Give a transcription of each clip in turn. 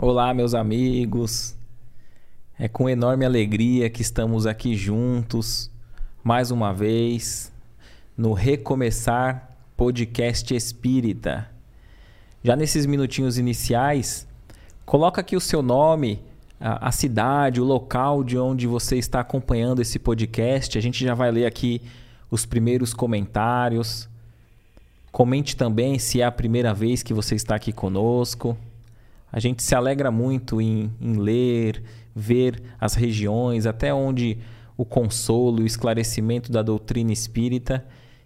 Olá, meus amigos. É com enorme alegria que estamos aqui juntos mais uma vez no Recomeçar Podcast Espírita. Já nesses minutinhos iniciais, coloca aqui o seu nome, a, a, cidade, o local de onde você está acompanhando esse podcast. A gente já vai ler aqui os primeiros comentários. Comente também se é a primeira vez que você está aqui conosco. A gente se alegra muito em, em ler, ver as regiões, até onde o consolo o esclarecimento da doutrina espírita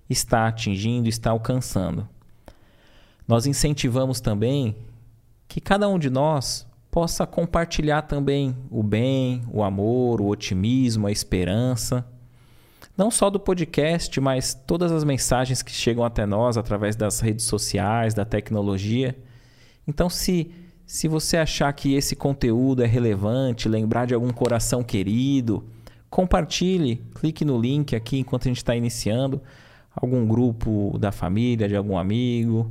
está atingindo, está alcançando. Nós incentivamos também que cada um de nós possa compartilhar também o bem, o amor, o otimismo, a esperança. Não só do podcast, mas todas as mensagens que chegam até nós através das redes sociais, da tecnologia. Então, se se você achar que esse conteúdo é relevante, lembrar de algum coração querido, compartilhe, clique no link aqui enquanto a gente está iniciando, algum grupo da família, de algum amigo,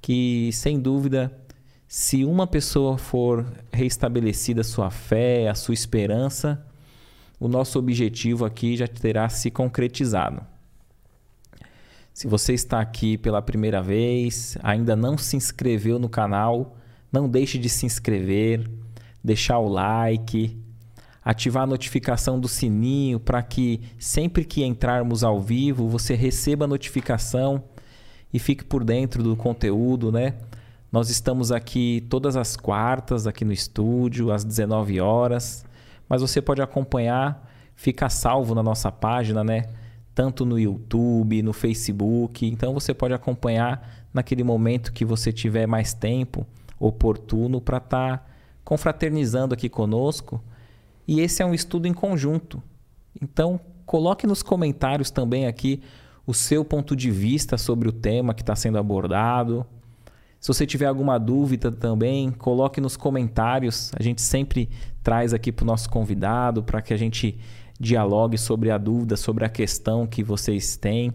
que sem dúvida, se uma pessoa for reestabelecida a sua fé, a sua esperança, o nosso objetivo aqui já terá se concretizado. Se você está aqui pela primeira vez, ainda não se inscreveu no canal, não deixe de se inscrever, deixar o like, ativar a notificação do sininho para que sempre que entrarmos ao vivo você receba a notificação e fique por dentro do conteúdo, né? Nós estamos aqui todas as quartas aqui no estúdio às 19 horas, mas você pode acompanhar, fica salvo na nossa página, né? Tanto no YouTube, no Facebook, então você pode acompanhar naquele momento que você tiver mais tempo oportuno para estar tá confraternizando aqui conosco. E esse é um estudo em conjunto. Então, coloque nos comentários também aqui o seu ponto de vista sobre o tema que está sendo abordado. Se você tiver alguma dúvida também, coloque nos comentários. A gente sempre traz aqui para o nosso convidado para que a gente dialogue sobre a dúvida, sobre a questão que vocês têm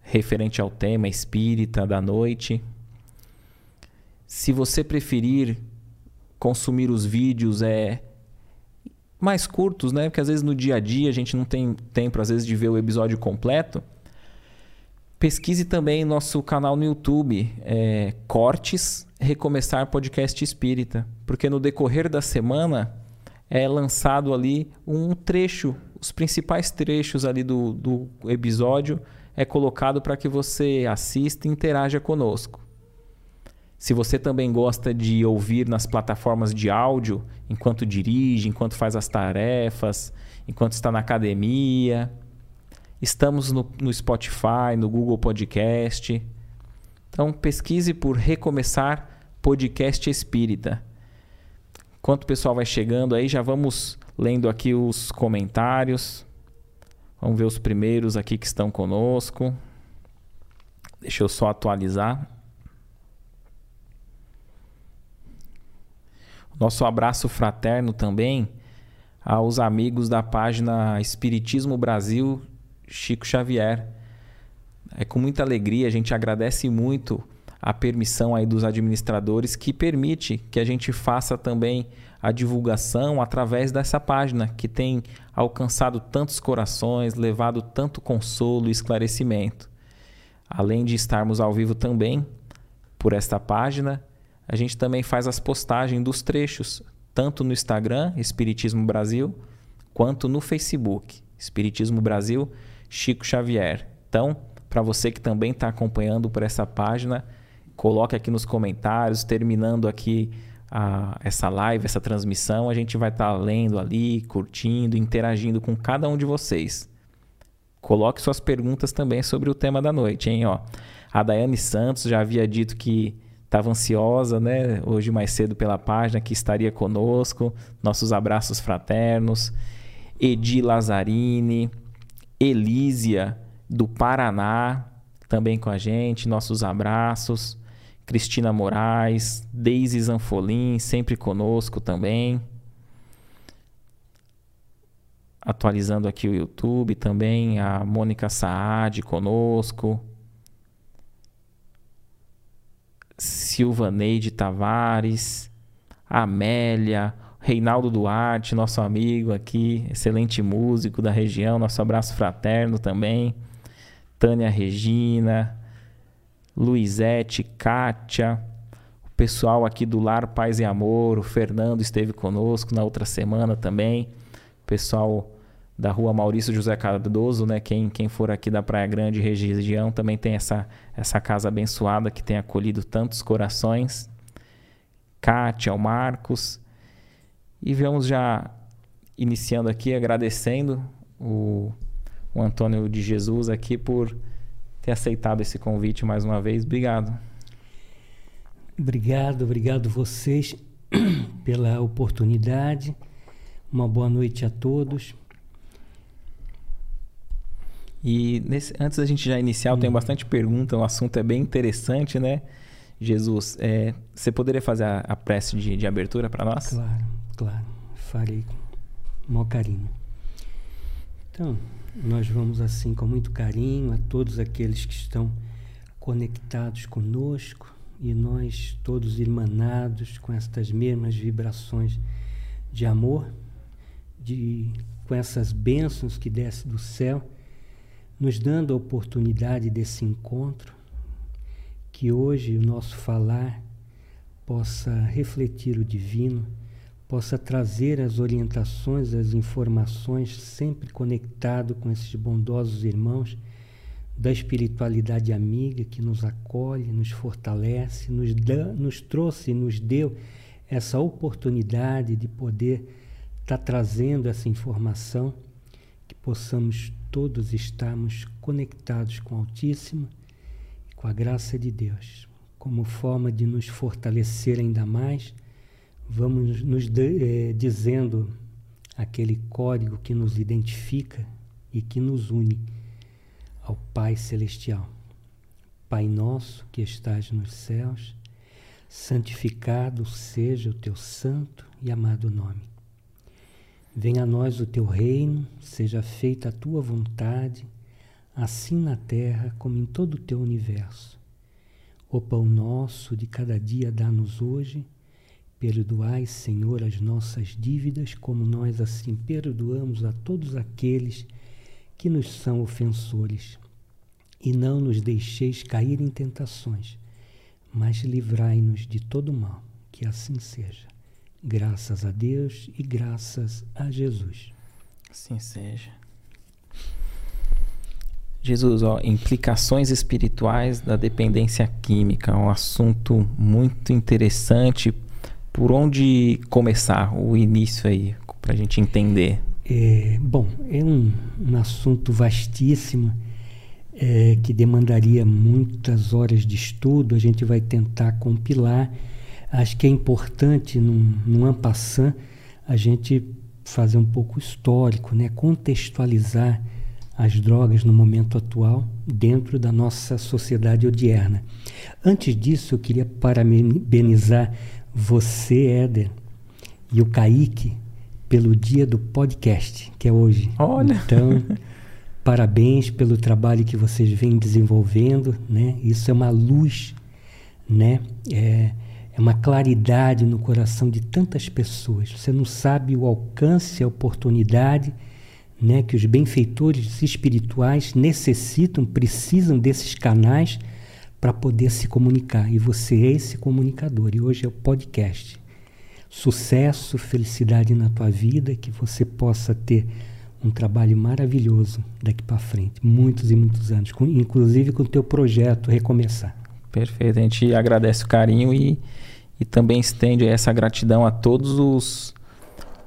referente ao tema espírita da noite. Se você preferir consumir os vídeos é mais curtos, né? Porque às vezes no dia a dia a gente não tem tempo às vezes de ver o episódio completo. Pesquise também nosso canal no YouTube, é, Cortes Recomeçar Podcast Espírita, porque no decorrer da semana é lançado ali um trecho, os principais trechos ali do, do episódio é colocado para que você assista e interaja conosco. Se você também gosta de ouvir nas plataformas de áudio, enquanto dirige, enquanto faz as tarefas, enquanto está na academia, estamos no, no Spotify, no Google Podcast. Então pesquise por Recomeçar Podcast Espírita. Enquanto o pessoal vai chegando aí, já vamos lendo aqui os comentários. Vamos ver os primeiros aqui que estão conosco. Deixa eu só atualizar. Nosso abraço fraterno também aos amigos da página Espiritismo Brasil Chico Xavier. É com muita alegria, a gente agradece muito a permissão aí dos administradores que permite que a gente faça também a divulgação através dessa página que tem alcançado tantos corações, levado tanto consolo e esclarecimento. Além de estarmos ao vivo também por esta página, a gente também faz as postagens dos trechos, tanto no Instagram, Espiritismo Brasil, quanto no Facebook, Espiritismo Brasil, Chico Xavier. Então, para você que também está acompanhando por essa página, coloque aqui nos comentários, terminando aqui a, essa live, essa transmissão, a gente vai estar tá lendo ali, curtindo, interagindo com cada um de vocês. Coloque suas perguntas também sobre o tema da noite, hein? Ó, a Daiane Santos já havia dito que estava ansiosa, né? Hoje mais cedo pela página que estaria conosco. Nossos abraços fraternos. Edi Lazzarini, Elísia do Paraná, também com a gente. Nossos abraços. Cristina Moraes, Deise Zanfolim, sempre conosco também. Atualizando aqui o YouTube também, a Mônica Saad conosco. Silva Neide Tavares, Amélia, Reinaldo Duarte, nosso amigo aqui, excelente músico da região, nosso abraço fraterno também. Tânia Regina, Luizete, Kátia, o pessoal aqui do Lar Paz e Amor, o Fernando esteve conosco na outra semana também. O pessoal da rua Maurício José Cardoso, né? Quem, quem for aqui da Praia Grande região também tem essa, essa casa abençoada que tem acolhido tantos corações. Kátia, o Marcos. E vamos já iniciando aqui agradecendo o, o Antônio de Jesus aqui por ter aceitado esse convite mais uma vez. Obrigado. Obrigado, obrigado vocês pela oportunidade. Uma boa noite a todos. E nesse, antes da gente já iniciar, eu tenho hum. bastante pergunta, o assunto é bem interessante, né? Jesus, é, você poderia fazer a, a prece de, de abertura para nós? Claro, claro. Farei com maior carinho. Então, nós vamos assim com muito carinho a todos aqueles que estão conectados conosco e nós todos irmanados com estas mesmas vibrações de amor, de com essas bênçãos que desce do céu, nos dando a oportunidade desse encontro que hoje o nosso falar possa refletir o divino, possa trazer as orientações, as informações, sempre conectado com esses bondosos irmãos da espiritualidade amiga que nos acolhe, nos fortalece, nos, dá, nos trouxe, nos deu essa oportunidade de poder estar tá trazendo essa informação, que possamos todos estarmos conectados com o Altíssimo com a graça de Deus, como forma de nos fortalecer ainda mais, vamos nos de, eh, dizendo aquele código que nos identifica e que nos une ao Pai Celestial. Pai nosso que estás nos céus, santificado seja o teu santo e amado nome. Venha a nós o teu reino, seja feita a tua vontade assim na terra como em todo o teu universo. O pão nosso de cada dia dá-nos hoje. Perdoai, Senhor, as nossas dívidas, como nós assim perdoamos a todos aqueles que nos são ofensores. E não nos deixeis cair em tentações, mas livrai-nos de todo mal. Que assim seja. Graças a Deus e graças a Jesus. Assim seja. Jesus, ó, implicações espirituais da dependência química, um assunto muito interessante. Por onde começar o início aí, para a gente entender? É, bom, é um, um assunto vastíssimo é, que demandaria muitas horas de estudo. A gente vai tentar compilar. Acho que é importante, num, num ampassant, a gente fazer um pouco histórico, né? contextualizar as drogas no momento atual dentro da nossa sociedade odierna. Antes disso, eu queria parabenizar você, Éder, e o Kaique pelo dia do podcast, que é hoje. Olha! Então, parabéns pelo trabalho que vocês vêm desenvolvendo, né? Isso é uma luz, né? É, é uma claridade no coração de tantas pessoas. Você não sabe o alcance, a oportunidade né, que os benfeitores espirituais necessitam, precisam desses canais para poder se comunicar. E você é esse comunicador. E hoje é o podcast. Sucesso, felicidade na tua vida, que você possa ter um trabalho maravilhoso daqui para frente, muitos e muitos anos, inclusive com o teu projeto Recomeçar. Perfeito, a gente agradece o carinho e, e também estende essa gratidão a todos os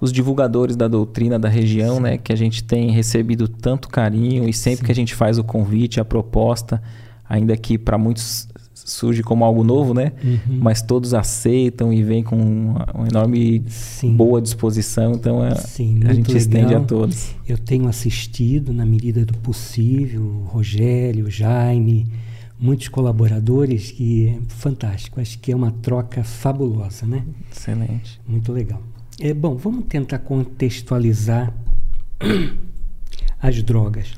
os divulgadores da doutrina da região, Sim. né, que a gente tem recebido tanto carinho e sempre Sim. que a gente faz o convite, a proposta, ainda que para muitos surge como algo novo, né? Uhum. Mas todos aceitam e vêm com uma, uma enorme Sim. boa disposição, então é, Sim, a gente legal. estende a todos. Eu tenho assistido na medida do possível, Rogério, Jaime, muitos colaboradores que é fantástico. Acho que é uma troca fabulosa, né? Excelente. Muito legal. É bom, vamos tentar contextualizar as drogas.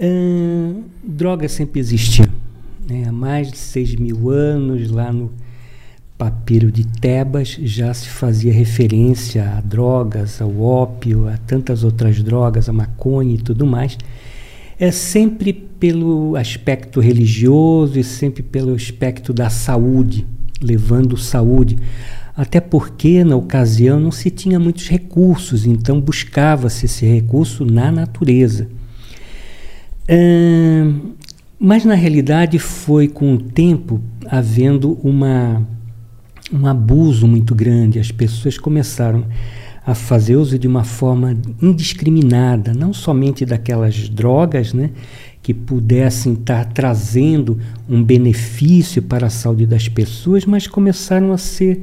Hum, droga sempre existiu. Né? Há mais de 6 mil anos, lá no papiro de Tebas já se fazia referência a drogas, ao ópio, a tantas outras drogas, a maconha e tudo mais, é sempre pelo aspecto religioso e sempre pelo aspecto da saúde, levando saúde. Até porque na ocasião não se tinha muitos recursos, então buscava-se esse recurso na natureza. mas na realidade foi com o tempo havendo uma um abuso muito grande. As pessoas começaram a fazer uso de uma forma indiscriminada, não somente daquelas drogas, né, que pudessem estar trazendo um benefício para a saúde das pessoas, mas começaram a ser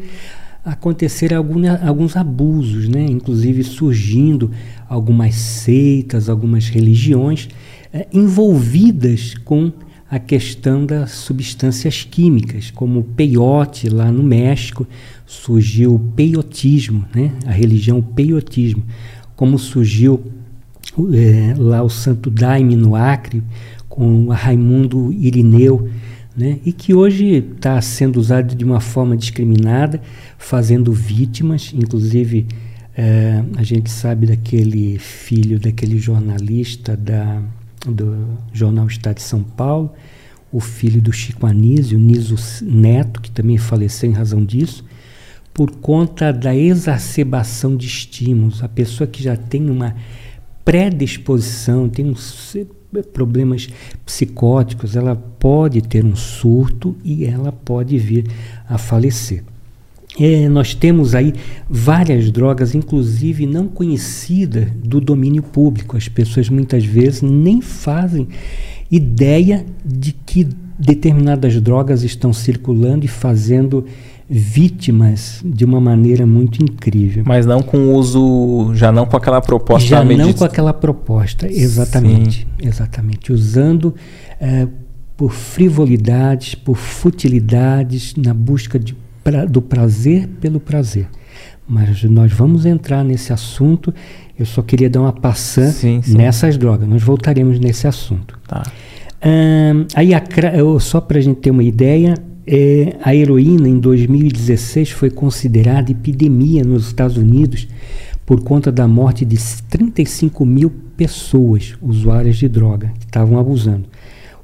acontecer algum, alguns abusos, né, inclusive surgindo algumas seitas, algumas religiões eh, envolvidas com a questão das substâncias químicas, como o peiote lá no México, surgiu o peiotismo, né? a religião peiotismo, como surgiu é, lá o Santo Daime no Acre, com Raimundo Irineu, né? e que hoje está sendo usado de uma forma discriminada, fazendo vítimas, inclusive é, a gente sabe daquele filho daquele jornalista da do jornal Estado de São Paulo, o filho do Chico Anísio, Niso Neto, que também faleceu em razão disso, por conta da exacerbação de estímulos. A pessoa que já tem uma predisposição, tem uns problemas psicóticos, ela pode ter um surto e ela pode vir a falecer. É, nós temos aí várias drogas, inclusive não conhecidas do domínio público. As pessoas muitas vezes nem fazem ideia de que determinadas drogas estão circulando e fazendo vítimas de uma maneira muito incrível. Mas não com uso, já não com aquela proposta. Já não com aquela proposta, exatamente, Sim. exatamente, usando é, por frivolidades, por futilidades na busca de pra, do prazer pelo prazer. Mas nós vamos entrar nesse assunto. Eu só queria dar uma passã sim, sim. nessas drogas. Nós voltaremos nesse assunto. Tá. Um, aí, a, só para a gente ter uma ideia, é, a heroína em 2016 foi considerada epidemia nos Estados Unidos por conta da morte de 35 mil pessoas usuárias de droga que estavam abusando.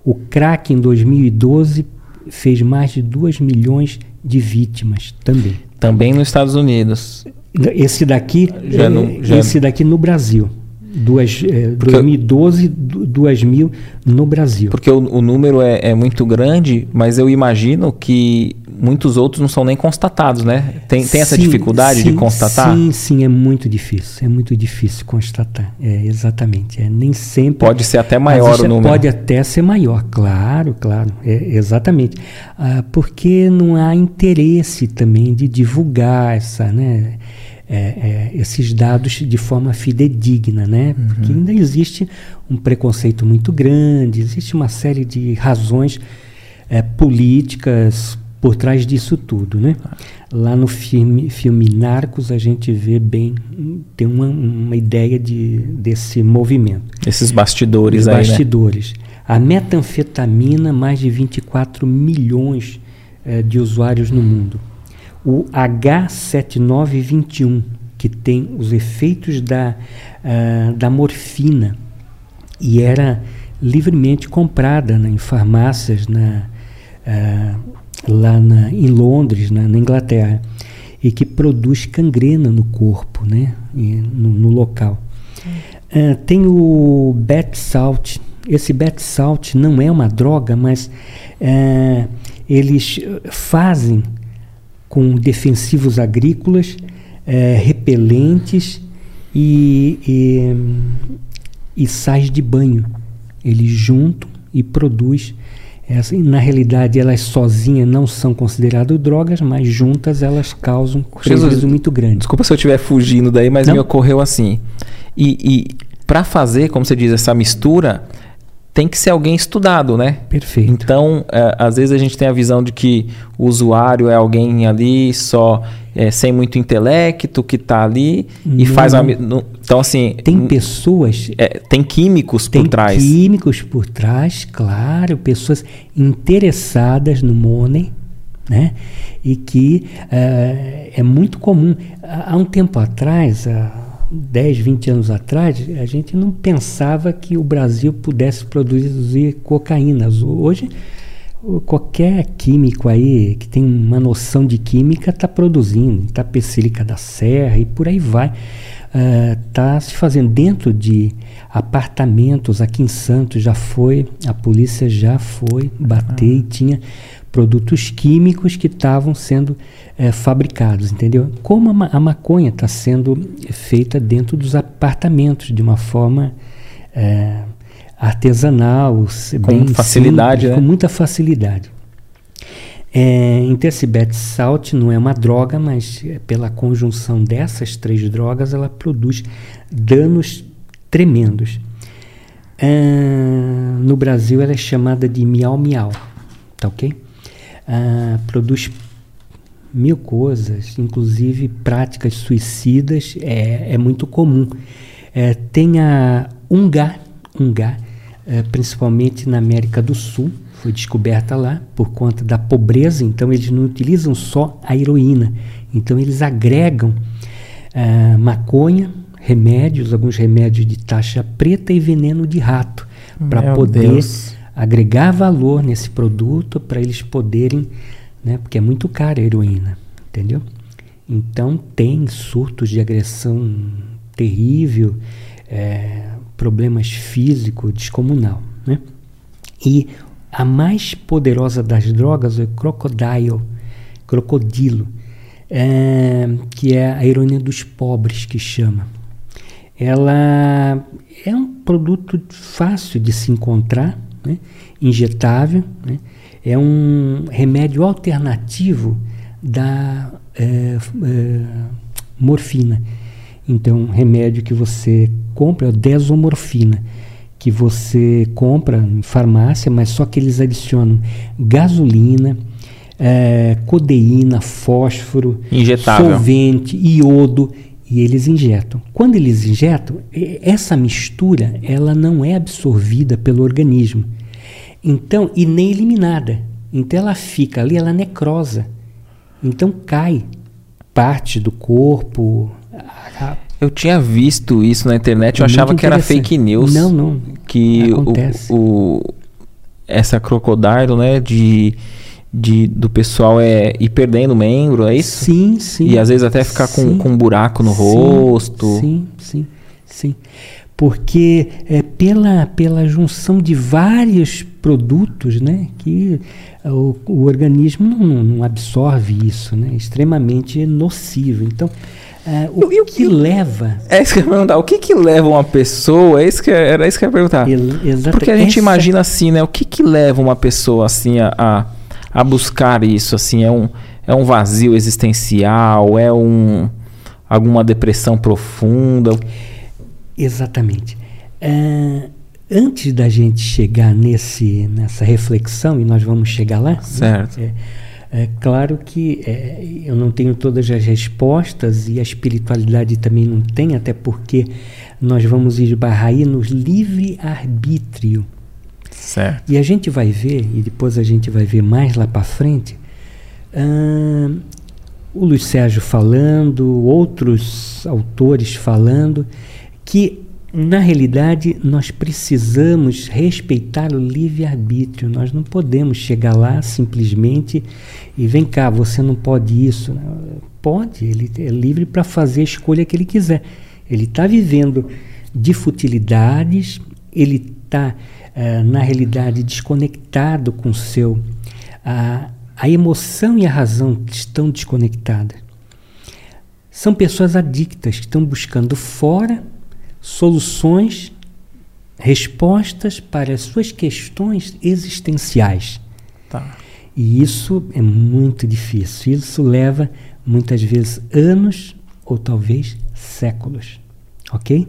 O crack em 2012 fez mais de 2 milhões de vítimas também. Também nos Estados Unidos. Esse daqui, já no, já... esse daqui no Brasil. Duas, é, 2012, 2 mil no Brasil. Porque o, o número é, é, muito grande, mas eu imagino que muitos outros não são nem constatados, né? Tem, tem essa dificuldade sim, de constatar? Sim, sim, é muito difícil. É muito difícil constatar. É, exatamente. É, nem sempre. Pode ser até maior o número. Pode até ser maior, claro, claro. É, exatamente. Ah, porque não há interesse também de divulgar essa, né? É, é, esses dados de forma fidedigna, né? Uhum. Porque ainda existe um preconceito muito grande, existe uma série de razões é, políticas por trás disso tudo, né? Lá no filme, filme Narcos a gente vê bem, tem uma, uma ideia de, desse movimento. Esses bastidores Os aí, bastidores. Né? A metanfetamina, mais de 24 milhões é, de usuários no mundo o H7921, que tem os efeitos da, uh, da morfina e era livremente comprada né, em farmácias na, uh, lá na, em Londres, na, na, Inglaterra, e que produz cangrena no corpo, né, no, no local. Uh, tem o bet salt. Esse bet salt não é uma droga, mas eles fazem com defensivos agrícolas, é, repelentes e, e, e sais de banho. Eles juntam e produz. Essa, na realidade, elas sozinhas não são consideradas drogas, mas juntas elas causam um prejuízo muito grande. Desculpa se eu estiver fugindo daí, mas não? me ocorreu assim. E, e para fazer, como você diz, essa mistura, tem que ser alguém estudado, né? Perfeito. Então, é, às vezes a gente tem a visão de que o usuário é alguém ali só é, sem muito intelecto que está ali Não. e faz uma, então assim tem pessoas é, tem químicos tem por trás químicos por trás claro pessoas interessadas no money né? E que uh, é muito comum. Há um tempo atrás, há 10, 20 anos atrás, a gente não pensava que o Brasil pudesse produzir cocaína. Hoje, qualquer químico aí que tem uma noção de química está produzindo, Itapecílica da Serra e por aí vai. Está uh, se fazendo dentro de apartamentos aqui em Santos, já foi, a polícia já foi bater e tinha produtos químicos que estavam sendo é, fabricados, entendeu? Como a, ma a maconha está sendo feita dentro dos apartamentos de uma forma é, artesanal, com bem facilidade, simples, né? com muita facilidade. É, Intercibet Salt não é uma droga, mas é, pela conjunção dessas três drogas ela produz danos tremendos. É, no Brasil ela é chamada de miau miau, tá ok? ah, produz mil coisas, inclusive práticas suicidas, é, é muito comum. É, tem a Ungá, Ungá é, principalmente na América do Sul, foi descoberta lá por conta da pobreza, então eles não utilizam só a heroína, então eles agregam ah, maconha, remédios, alguns remédios de taxa preta e veneno de rato, para poder Deus agregar valor nesse produto para eles poderem, né, porque é muito cara a heroína, entendeu? Então tem surtos de agressão terrível, é, problemas físicos descomunal, né? E a mais poderosa das drogas é o crocodile, crocodilo, é, que é a heroína dos pobres que chama. Ela é um produto fácil de se encontrar, né? injetável, né? é um remédio alternativo da é, é, morfina. Então, remédio que você compra é o desomorfina, que você compra em farmácia, mas só que eles adicionam gasolina, é, codeína, fósforo, Injetável. solvente, iodo e eles injetam. Quando eles injetam, essa mistura ela não é absorvida pelo organismo. Então, e nem eliminada. Então ela fica ali, ela necrosa. Então cai parte do corpo. Eu tinha visto isso na internet, eu achava que era fake news. Não, não. Que o, o, essa crocodilo, né, de, de do pessoal é ir perdendo membro, é isso? Sim, sim. E às vezes até ficar com, com um buraco no sim, rosto. Sim, sim, sim porque é pela, pela junção de vários produtos né, que o, o organismo não, não, absorve isso, né, é extremamente nocivo. Então, é, o e, que leva. É isso que eu ia perguntar. O que, que leva uma pessoa? É isso que, era isso que eu ia perguntar. Porque a gente essa... imagina assim, né? O que, que leva uma pessoa assim a, a, a buscar isso? Assim, é um, é um vazio existencial? É um alguma depressão profunda? Exatamente. É, antes da gente chegar nesse, nessa reflexão, e nós vamos chegar lá, né? certo. Né? É, é, claro que é, eu não tenho todas as respostas e a espiritualidade também não tem, até porque nós vamos esbarrar aí no livre-arbítrio. Certo. E a gente vai ver, e depois a gente vai ver mais lá para frente, uh, o Luiz Sérgio falando, outros autores falando, que na realidade nós precisamos respeitar o livre-arbítrio. Nós não podemos chegar lá simplesmente e vem cá, você não pode isso. Pode, ele é livre para fazer a escolha que ele quiser. Ele está vivendo de futilidades, ele está, uh, na realidade, desconectado com o seu. Uh, a emoção e a razão estão desconectadas. São pessoas adictas que estão buscando fora soluções, respostas para as suas questões existenciais. Tá. E isso é muito difícil. Isso leva muitas vezes anos ou talvez séculos. Ok?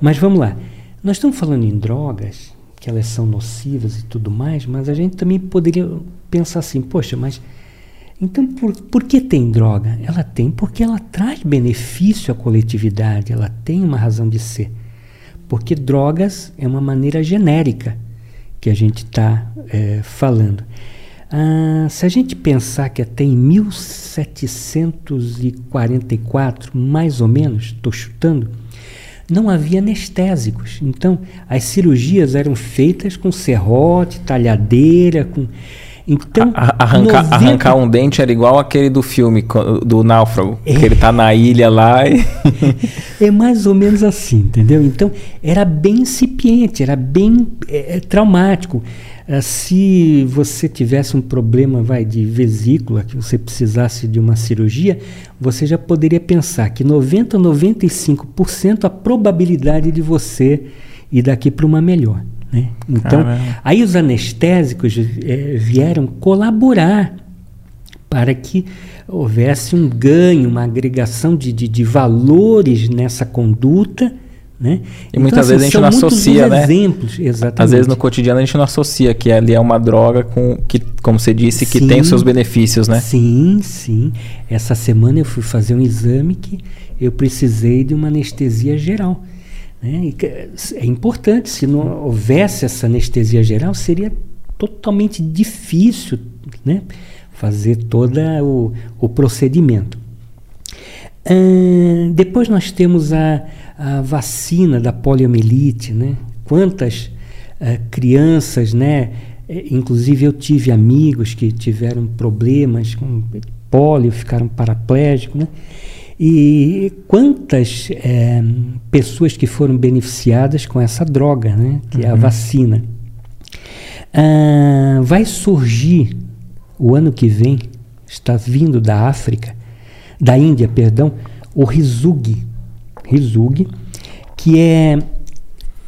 Mas vamos lá. Nós estamos falando em drogas, que elas são nocivas e tudo mais, mas a gente também poderia pensar assim: poxa, mas então, por, por que tem droga? Ela tem porque ela traz benefício à coletividade, ela tem uma razão de ser. Porque drogas é uma maneira genérica que a gente está é, falando. Ah, se a gente pensar que até em 1744, mais ou menos, estou chutando, não havia anestésicos. Então, as cirurgias eram feitas com serrote, talhadeira, com. Então, arrancar, 90... arrancar um dente era igual aquele do filme do Náufrago, é. que ele está na ilha lá e... É mais ou menos assim, entendeu? Então, era bem incipiente, era bem é, traumático. Ah, se você tivesse um problema vai, de vesícula, que você precisasse de uma cirurgia, você já poderia pensar que 90 a 95% a probabilidade de você ir daqui para uma melhor. Né? Então, Caramba. aí os anestésicos é, vieram colaborar para que houvesse um ganho, uma agregação de, de, de valores nessa conduta né? E então, muitas assim, vezes a gente não associa, né? Exemplos, exatamente. Às vezes no cotidiano a gente não associa que ali é uma droga com que, como você disse, sim, que tem os seus benefícios, né? Sim, sim. Essa semana eu fui fazer um exame que eu precisei de uma anestesia geral. Né? é importante, se não houvesse essa anestesia geral, seria totalmente difícil né? fazer todo o, o procedimento. Depois nós temos a, a vacina da poliomielite, né? Quantas uh, crianças, né? Eh, inclusive eu tive amigos que tiveram problemas com polio, ficaram paraplégicos, né? E quantas é, pessoas que foram beneficiadas com essa droga, né? Que uhum. é a uhum. vacina. Ah, vai surgir o ano que vem, está vindo da África, da Índia, perdão, o Rizug, Rizug, que é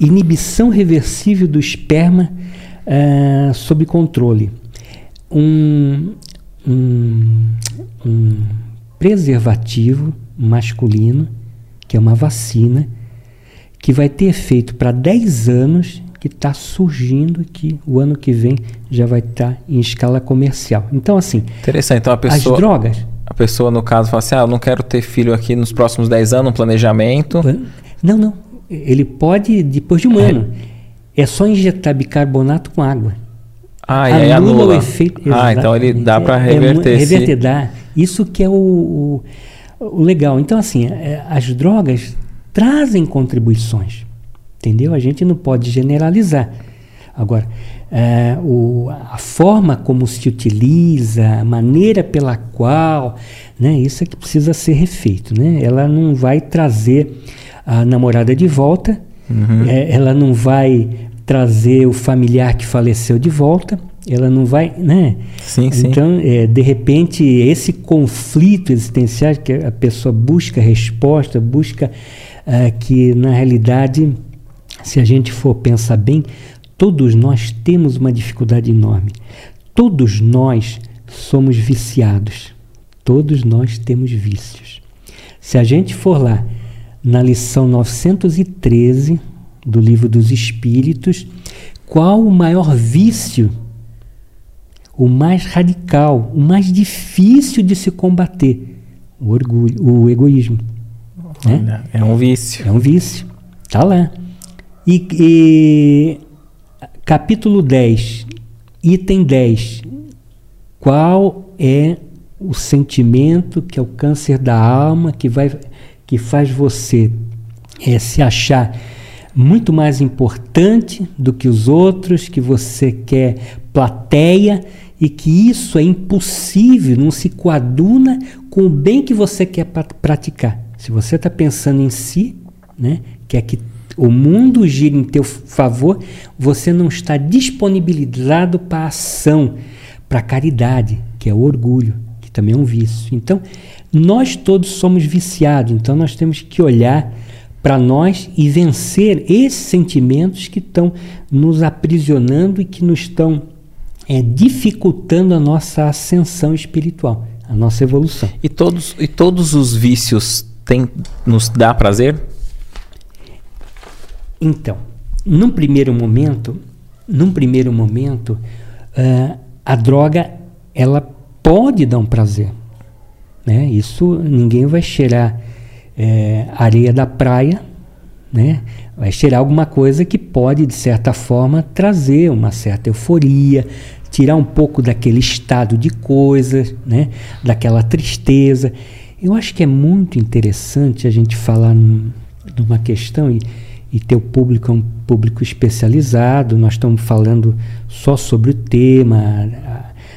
inibição reversível do esperma uh, sob controle. Um, um, um preservativo masculino, que é uma vacina, que vai ter efeito para 10 anos, que está surgindo que o ano que vem já vai estar tá em escala comercial. Então, assim. Interessante. Então, a pessoa. As drogas a pessoa, no caso, fala assim: ah, eu não quero ter filho aqui nos próximos 10 anos, um planejamento. Não, não. Ele pode depois de um é. ano. É só injetar bicarbonato com água. Ah, e aí anula. o efeito. Ah, então ele dá para reverter. É, é, reverter, dá. Isso que é o, o, o legal. Então, assim, é, as drogas trazem contribuições. Entendeu? A gente não pode generalizar. Agora, é, o, a forma como se utiliza, a maneira pela qual, né, isso é que precisa ser refeito. Né? Ela não vai trazer a namorada de volta, uhum. é, ela não vai trazer o familiar que faleceu de volta, ela não vai, né? Sim, sim. Então, é, de repente, esse conflito existencial que a pessoa busca resposta, busca uh, que, na realidade, se a gente for pensar bem, Todos nós temos uma dificuldade enorme. Todos nós somos viciados. Todos nós temos vícios. Se a gente for lá na lição 913 do Livro dos Espíritos, qual o maior vício? O mais radical, o mais difícil de se combater? O orgulho, o egoísmo. Né? É um vício. É um vício. Tá lá. E, e Capítulo 10, item 10. Qual é o sentimento que é o câncer da alma que vai que faz você é, se achar muito mais importante do que os outros, que você quer plateia e que isso é impossível, não se coaduna com o bem que você quer praticar. Se você está pensando em si, né, quer que o mundo gira em teu favor, você não está disponibilizado para a ação, para a caridade, que é o orgulho, que também é um vício. Então, nós todos somos viciados, então nós temos que olhar para nós e vencer esses sentimentos que estão nos aprisionando e que nos estão é, dificultando a nossa ascensão espiritual, a nossa evolução. E todos, e todos os vícios têm, nos dá prazer? Então, num primeiro momento, num primeiro momento, uh, a droga ela pode dar um prazer, né? Isso ninguém vai cheirar é, areia da praia, né? Vai cheirar alguma coisa que pode de certa forma trazer uma certa euforia, tirar um pouco daquele estado de coisas, né? daquela tristeza. Eu acho que é muito interessante a gente falar num, numa questão e, e o público é um público especializado. Nós estamos falando só sobre o tema,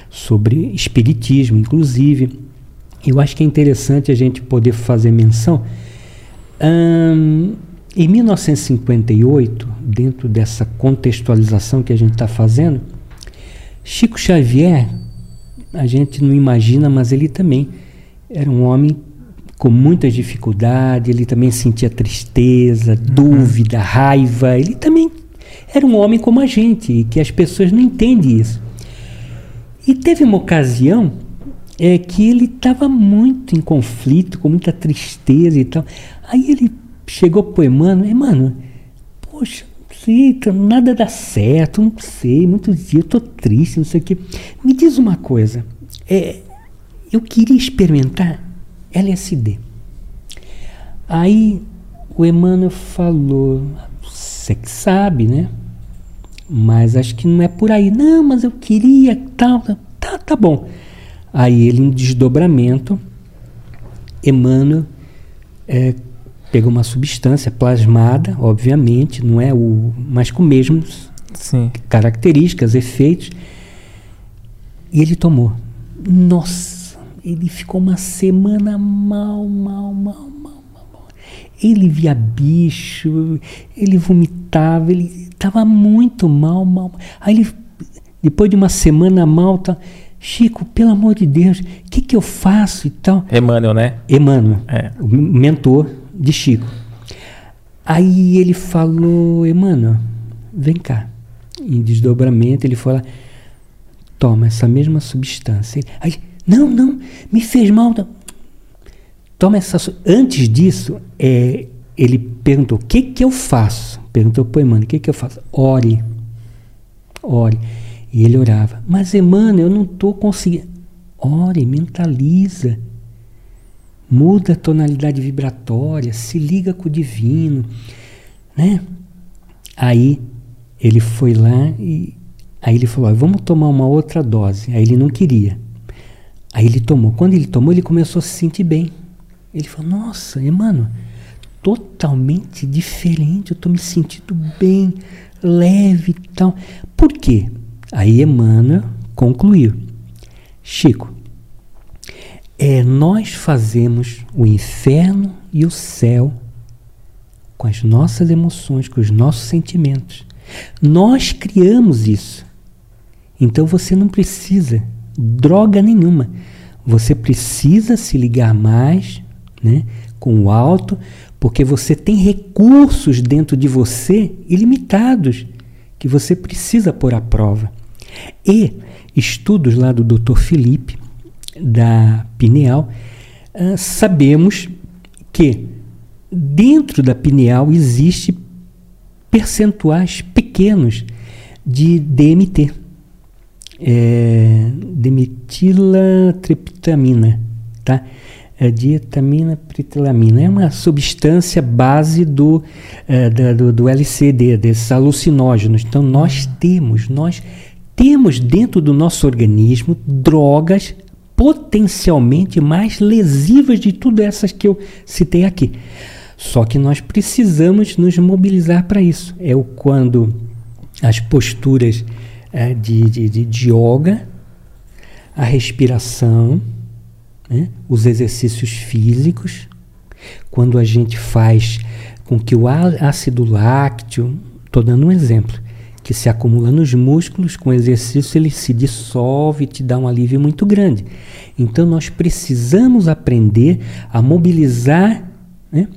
sobre espiritismo, inclusive. Eu acho que é interessante a gente poder fazer menção. Hum, em 1958, dentro dessa contextualização que a gente está fazendo, Chico Xavier, a gente não imagina, mas ele também era um homem com muitas dificuldades, ele também sentia tristeza, uhum. dúvida, raiva, ele também era um homem como a gente, que as pessoas não entendem isso. E teve uma ocasião é, que ele estava muito em conflito, com muita tristeza e tal. Aí ele chegou para o Emmanuel, Emmanuel, poxa, sei, tá, nada dá certo, não sei, muitos dias eu estou triste, não sei o quê. Me diz uma coisa, é, eu queria experimentar LSD. Aí o Emmanuel falou, você que sabe, né? Mas acho que não é por aí. Não, mas eu queria tal. Tá, tá bom. Aí ele, em desdobramento, Emmanuel é, pegou uma substância plasmada, obviamente, não é o, mas com mesmas Sim. características, efeitos, e ele tomou. Nossa, ele ficou uma semana mal, mal, mal, mal, mal. Ele via bicho, ele vomitava, ele estava muito mal, mal. Aí ele, depois de uma semana mal, tá, Chico, pelo amor de Deus, o que, que eu faço e tal? Emmanuel, né? Emmanuel, é. o mentor de Chico. Aí ele falou, Emmanuel, vem cá. Em desdobramento, ele falou, toma essa mesma substância. Aí, não, não, me fez mal. Toma essa. Antes disso, é, ele perguntou: o que, que eu faço? Perguntou para o Emmanuel: o que, que eu faço? Ore. Ore. E ele orava. Mas, Emmanuel, eu não estou conseguindo. Ore, mentaliza. Muda a tonalidade vibratória, se liga com o divino, né? Aí ele foi lá e aí ele falou: "Vamos tomar uma outra dose". Aí ele não queria. Aí ele tomou. Quando ele tomou, ele começou a se sentir bem. Ele falou: "Nossa, Emmanuel, totalmente diferente, eu estou me sentindo bem, leve e tal". Por quê? Aí Emmanuel concluiu: Chico, é, nós fazemos o inferno e o céu com as nossas emoções, com os nossos sentimentos. Nós criamos isso. Então você não precisa droga nenhuma. Você precisa se ligar mais né, com o alto, porque você tem recursos dentro de você ilimitados que você precisa pôr à prova. E estudos lá do Dr. Felipe, da pineal, uh, sabemos que dentro da pineal existe percentuais pequenos de DMT, é, demetilatriptamina, tá? É, dietamina pritilamina é uma substância base do, é, da, do, do LCD, desses alucinógenos. Então nós temos, nós temos dentro do nosso organismo drogas potencialmente mais lesivas de tudo essas que eu citei aqui. Só que nós precisamos nos mobilizar para isso. É o quando as posturas é, de, de, de, yoga, a respiração, né, os exercícios físicos, quando a gente faz com que o ácido lácteo, estou dando um exemplo, que se acumula nos músculos, com exercício ele se dissolve e te dá um alívio muito grande. Então nós precisamos aprender a mobilizar, né?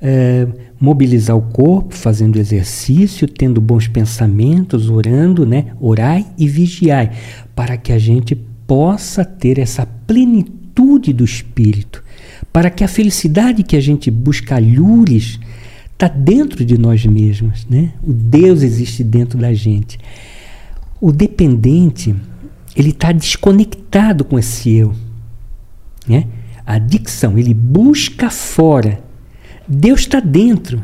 É, mobilizar o corpo, fazendo exercício, tendo bons pensamentos, orando, né? Orai e vigiai, para que a gente possa ter essa plenitude do espírito, para que a felicidade que a gente busca lures está dentro de nós mesmos, né? O Deus existe dentro da gente. O dependente, ele está desconectado com esse eu, né? A adicção, ele busca fora. Deus está dentro.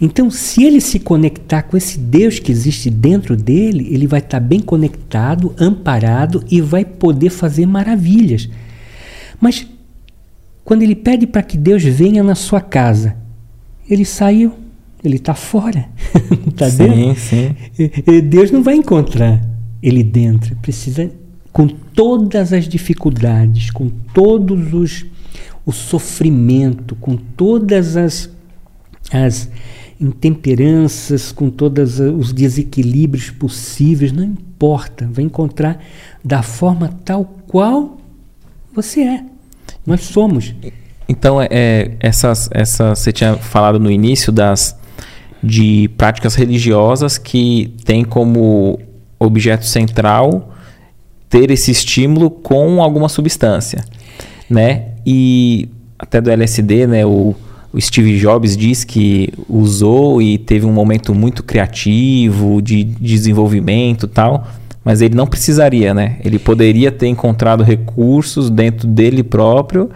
Então, se ele se conectar com esse Deus que existe dentro dele, ele vai estar bem conectado, amparado e vai poder fazer maravilhas. Mas quando ele pede para que Deus venha na sua casa, ele saiu, ele está fora, está dentro. Sim. Deus não vai encontrar ele dentro. Precisa, com todas as dificuldades, com todos os o sofrimento, com todas as, as intemperanças, com todos os desequilíbrios possíveis, não importa, vai encontrar da forma tal qual você é. Nós somos. Então, é, é essas, essas, você tinha falado no início das de práticas religiosas que tem como objeto central ter esse estímulo com alguma substância, né? E até do LSD, né? O, o Steve Jobs diz que usou e teve um momento muito criativo, de desenvolvimento tal, mas ele não precisaria, né? Ele poderia ter encontrado recursos dentro dele próprio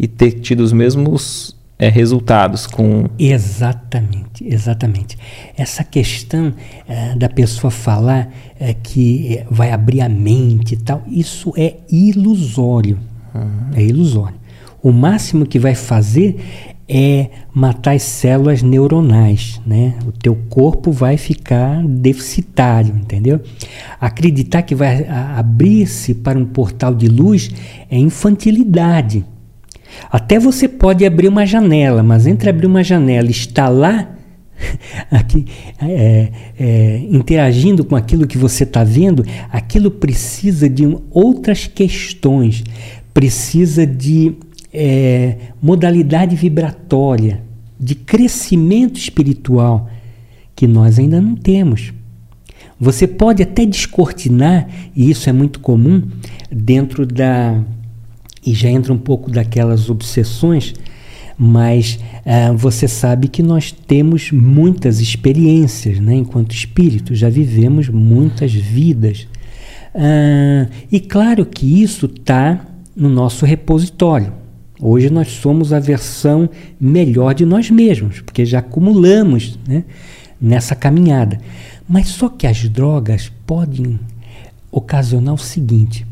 e ter tido os mesmos é, resultados com. Exatamente, exatamente. Essa questão é, da pessoa falar é, que vai abrir a mente e tal, isso é ilusório. Uhum. É ilusório. O máximo que vai fazer é matar as células neuronais, né? O teu corpo vai ficar deficitário, entendeu? Acreditar que vai abrir-se para um portal de luz é infantilidade. Até você pode abrir uma janela, mas entre abrir uma janela e estar lá, aqui, é, é, interagindo com aquilo que você está vendo, aquilo precisa de outras questões, precisa de é, modalidade vibratória, de crescimento espiritual, que nós ainda não temos. Você pode até descortinar, e isso é muito comum, dentro da. E já entra um pouco daquelas obsessões, mas uh, você sabe que nós temos muitas experiências, né? enquanto espíritos, já vivemos muitas vidas. Uh, e claro que isso está no nosso repositório. Hoje nós somos a versão melhor de nós mesmos, porque já acumulamos né, nessa caminhada. Mas só que as drogas podem ocasionar o seguinte: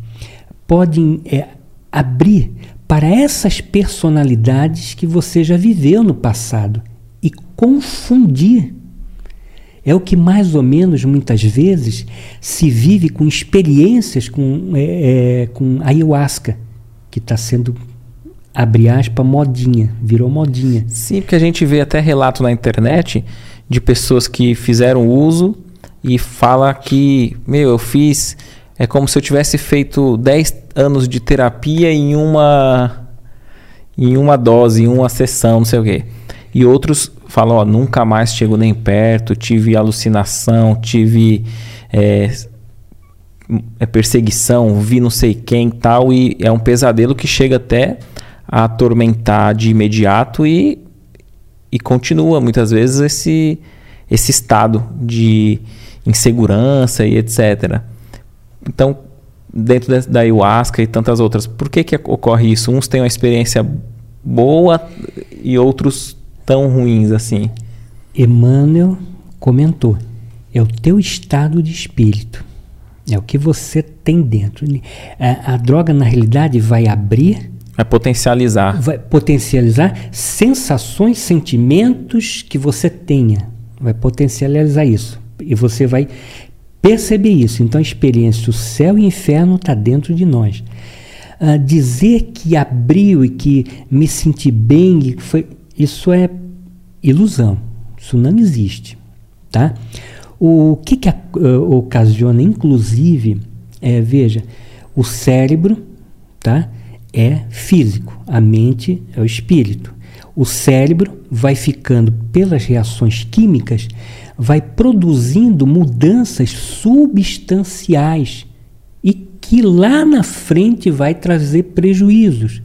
podem é, abrir para essas personalidades que você já viveu no passado e confundir. É o que mais ou menos muitas vezes se vive com experiências com, é, é, com ayahuasca, que está sendo abre aspas, modinha, virou modinha. Sim, porque a gente vê até relato na internet de pessoas que fizeram uso e fala que, meu, eu fiz, é como se eu tivesse feito 10 anos de terapia em uma em uma dose, em uma sessão, não sei o quê. E outros falam, ó, nunca mais chego nem perto, tive alucinação, tive é, é perseguição, vi não sei quem tal, e é um pesadelo que chega até a atormentar de imediato e, e continua muitas vezes esse, esse estado de insegurança e etc. Então, dentro da ayahuasca e tantas outras, por que, que ocorre isso? Uns têm uma experiência boa e outros tão ruins assim? Emmanuel comentou: é o teu estado de espírito, é o que você tem dentro. A, a droga, na realidade, vai abrir Vai potencializar. Vai potencializar sensações, sentimentos que você tenha. Vai potencializar isso. E você vai perceber isso. Então a experiência, o céu e inferno está dentro de nós. Uh, dizer que abriu e que me senti bem, foi, isso é ilusão. Isso não existe. Tá? O que, que uh, ocasiona, inclusive, é, veja, o cérebro, tá? é físico, a mente é o espírito. O cérebro vai ficando, pelas reações químicas, vai produzindo mudanças substanciais e que lá na frente vai trazer prejuízos.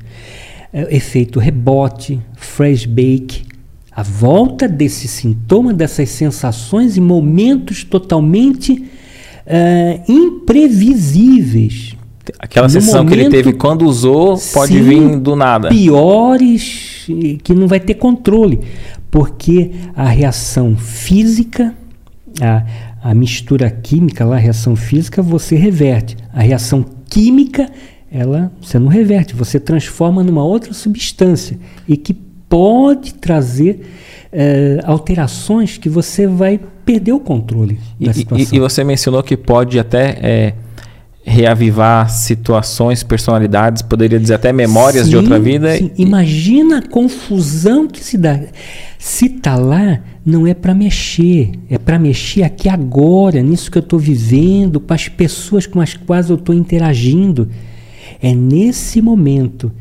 É, efeito rebote, flashback, a volta desse sintoma, dessas sensações e momentos totalmente uh, imprevisíveis Aquela no sensação que ele teve quando usou pode sim, vir do nada. Piores que não vai ter controle, porque a reação física, a, a mistura química lá, a reação física, você reverte. A reação química, ela você não reverte, você transforma numa outra substância e que pode trazer é, alterações que você vai perder o controle da e, situação. E, e você mencionou que pode até é, reavivar situações, personalidades, poderia dizer até memórias sim, de outra vida. Sim. Imagina a confusão que se dá. Se está lá, não é para mexer, é para mexer aqui agora, nisso que eu estou vivendo, com as pessoas com as quais eu estou interagindo. É nesse momento.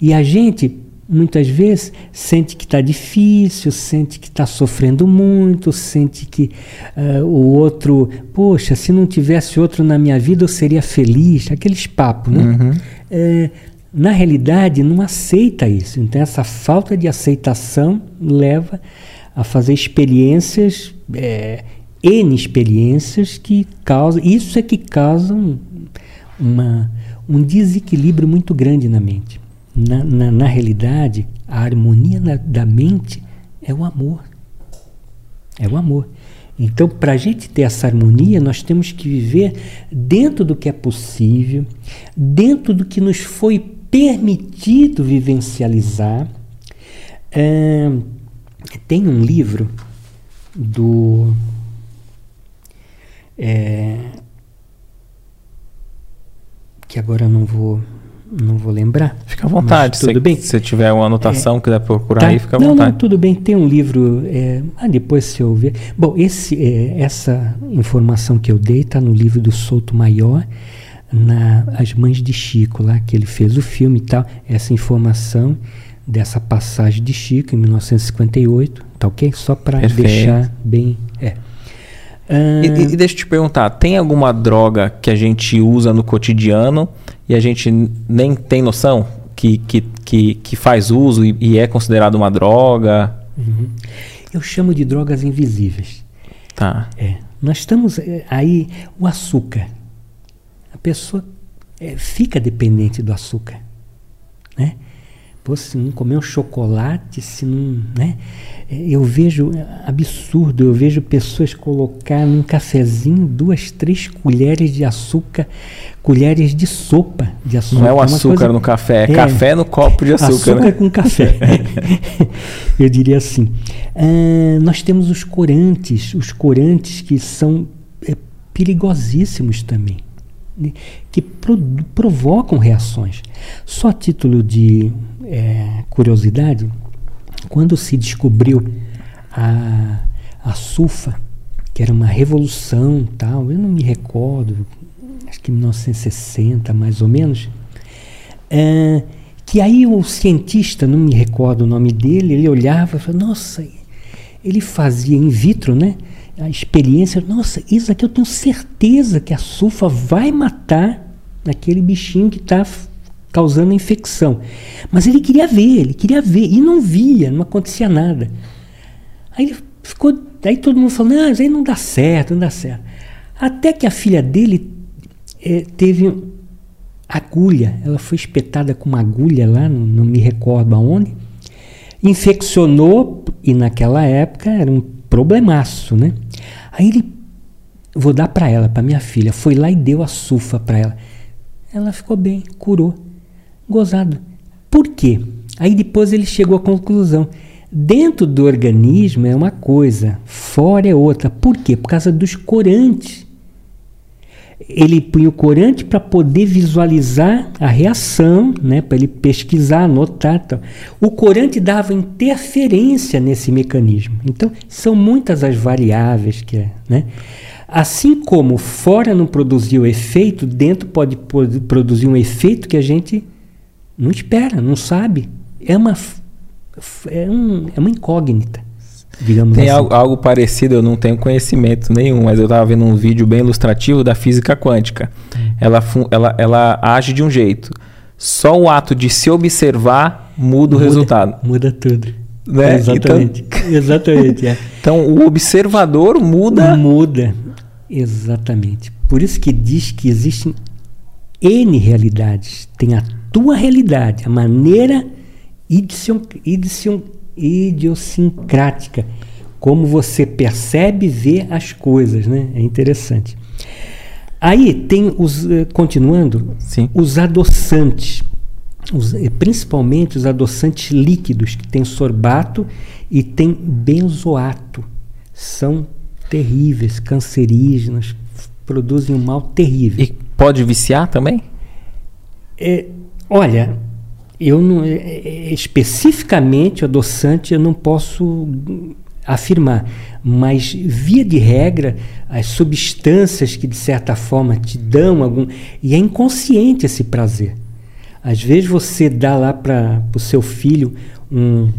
E a gente muitas vezes sente que está difícil, sente que está sofrendo muito, sente que uh, o outro, poxa, se não tivesse outro na minha vida eu seria feliz, aqueles papos, né? Uhum. É, na realidade, não aceita isso. Então, essa falta de aceitação leva a fazer experiências, é, N experiências que causam, isso é que causam uma, um desequilíbrio muito grande na mente na, na, na realidade, a harmonia na, da mente é o amor. É o amor. Então, para a gente ter essa harmonia, nós temos que viver dentro do que é possível, dentro do que nos foi permitido vivencializar. É, tem um livro do. É, que agora eu não vou não vou lembrar. Fica à vontade. tudo se, bem. Se tiver uma anotação, é, quiser procurar tá. aí, fica à não, vontade. Não, tudo bem. Tem um livro. É, ah, depois se eu ver. Bom, esse, é, essa informação que eu dei está no livro do Souto Maior, na As Mães de Chico, lá que ele fez o filme e tal. Essa informação dessa passagem de Chico em 1958, tá ok? Só para deixar bem. E, e, deixa eu te perguntar, tem alguma droga que a gente usa no cotidiano e a gente nem tem noção que, que, que, que faz uso e, e é considerado uma droga? Uhum. Eu chamo de drogas invisíveis. Tá. É. Nós estamos é, aí, o açúcar. A pessoa é, fica dependente do açúcar. Né? Pô, se não comer um chocolate, se não. Né? Eu vejo absurdo, eu vejo pessoas colocar num cafezinho duas, três colheres de açúcar, colheres de sopa de açúcar. Não é o açúcar coisa... no café, é, é, café no copo de açúcar. Açúcar né? com café. eu diria assim. Ah, nós temos os corantes, os corantes que são é, perigosíssimos também né? Que pro, provocam reações. Só a título de é, curiosidade, quando se descobriu a, a sulfa, que era uma revolução tal, eu não me recordo, acho que em 1960 mais ou menos, é, que aí o cientista, não me recordo o nome dele, ele olhava e falava, nossa, ele fazia in vitro, né? A experiência, nossa, isso aqui eu tenho certeza que a sulfa vai matar aquele bichinho que está causando infecção. Mas ele queria ver, ele queria ver, e não via, não acontecia nada. Aí ficou, aí todo mundo ah, isso aí não dá certo, não dá certo. Até que a filha dele é, teve agulha, ela foi espetada com uma agulha lá, não, não me recordo aonde, infeccionou, e naquela época era um problemaço, né? Aí ele, vou dar para ela, para minha filha, foi lá e deu a sulfa para ela. Ela ficou bem, curou gozado. Por quê? Aí depois ele chegou à conclusão. Dentro do organismo é uma coisa, fora é outra. Por quê? Por causa dos corantes. Ele punha o corante para poder visualizar a reação, né? para ele pesquisar, anotar. Tal. O corante dava interferência nesse mecanismo. Então, são muitas as variáveis que é. Né? Assim como fora não produzia o efeito, dentro pode produzir um efeito que a gente não espera, não sabe. É uma, é, um, é uma incógnita. Digamos Tem assim. algo, algo, parecido, eu não tenho conhecimento nenhum, mas eu estava vendo um vídeo bem ilustrativo da física quântica. Hum. Ela, ela, ela age de um jeito. Só o ato de se observar muda o resultado. Muda tudo. Né? Exatamente. Então, Exatamente. É. então o observador muda. Muda. Exatamente. Por isso que diz que existem N realidades. Tem a tua realidade, a maneira idiosincrática, como você percebe e vê as coisas, né? É interessante. Aí tem os, eh, continuando, Sim. os adoçantes, os, eh, principalmente os adoçantes líquidos, que tem sorbato e tem benzoato. São terríveis, cancerígenos, produzem um mal terrível. E pode viciar também? É, olha, eu não, é, especificamente o adoçante eu não posso afirmar, mas via de regra as substâncias que de certa forma te dão algum e é inconsciente esse prazer. Às vezes você dá lá para o seu filho um,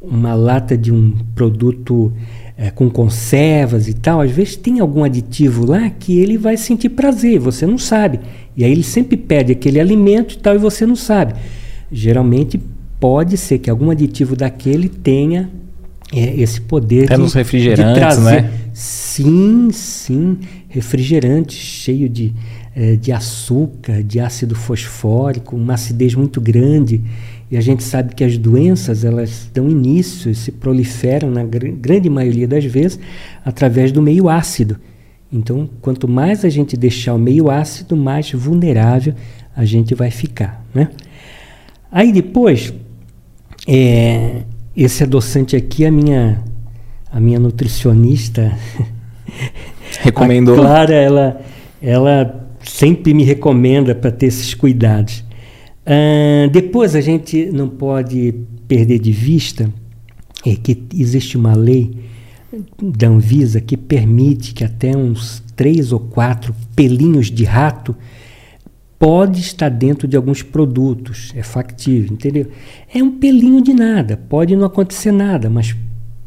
uma lata de um produto é, com conservas e tal, às vezes tem algum aditivo lá que ele vai sentir prazer, você não sabe. E aí ele sempre pede aquele alimento e tal e você não sabe. Geralmente pode ser que algum aditivo daquele tenha é, esse poder Até de, nos refrigerantes, de trazer. né? Sim, sim, refrigerante cheio de, é, de açúcar, de ácido fosfórico, uma acidez muito grande. E a gente sabe que as doenças elas dão início, se proliferam na gr grande maioria das vezes através do meio ácido. Então, quanto mais a gente deixar o meio ácido, mais vulnerável a gente vai ficar, né? Aí depois, é, esse adoçante aqui, a minha, a minha nutricionista recomendou. A Clara, ela, ela sempre me recomenda para ter esses cuidados. Uh, depois a gente não pode perder de vista é que existe uma lei da Anvisa que permite que até uns três ou quatro pelinhos de rato pode estar dentro de alguns produtos, é factível, entendeu? É um pelinho de nada, pode não acontecer nada, mas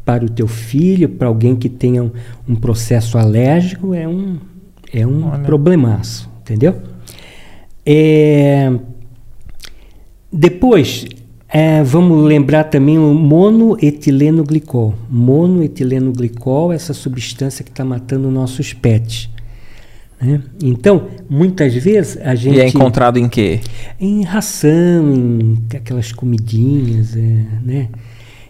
para o teu filho, para alguém que tenha um, um processo alérgico, é um, é um problemaço, entendeu? É, depois, é, vamos lembrar também o monoetilenoglicol. Monoetilenoglicol é essa substância que está matando nossos pets. Né? Então, muitas vezes a gente. E é encontrado em quê? Em ração, em aquelas comidinhas, é, né?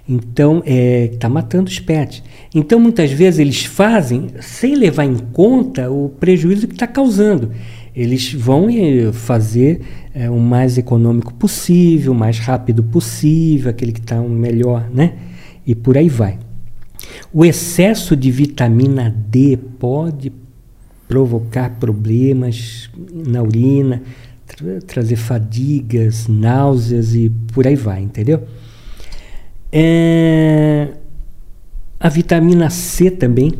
Então, está é, matando os pets. Então, muitas vezes eles fazem sem levar em conta o prejuízo que está causando. Eles vão é, fazer é, o mais econômico possível, o mais rápido possível, aquele que está melhor, né? E por aí vai. O excesso de vitamina D pode provocar problemas na urina, tra trazer fadigas, náuseas e por aí vai, entendeu? É, a vitamina C também,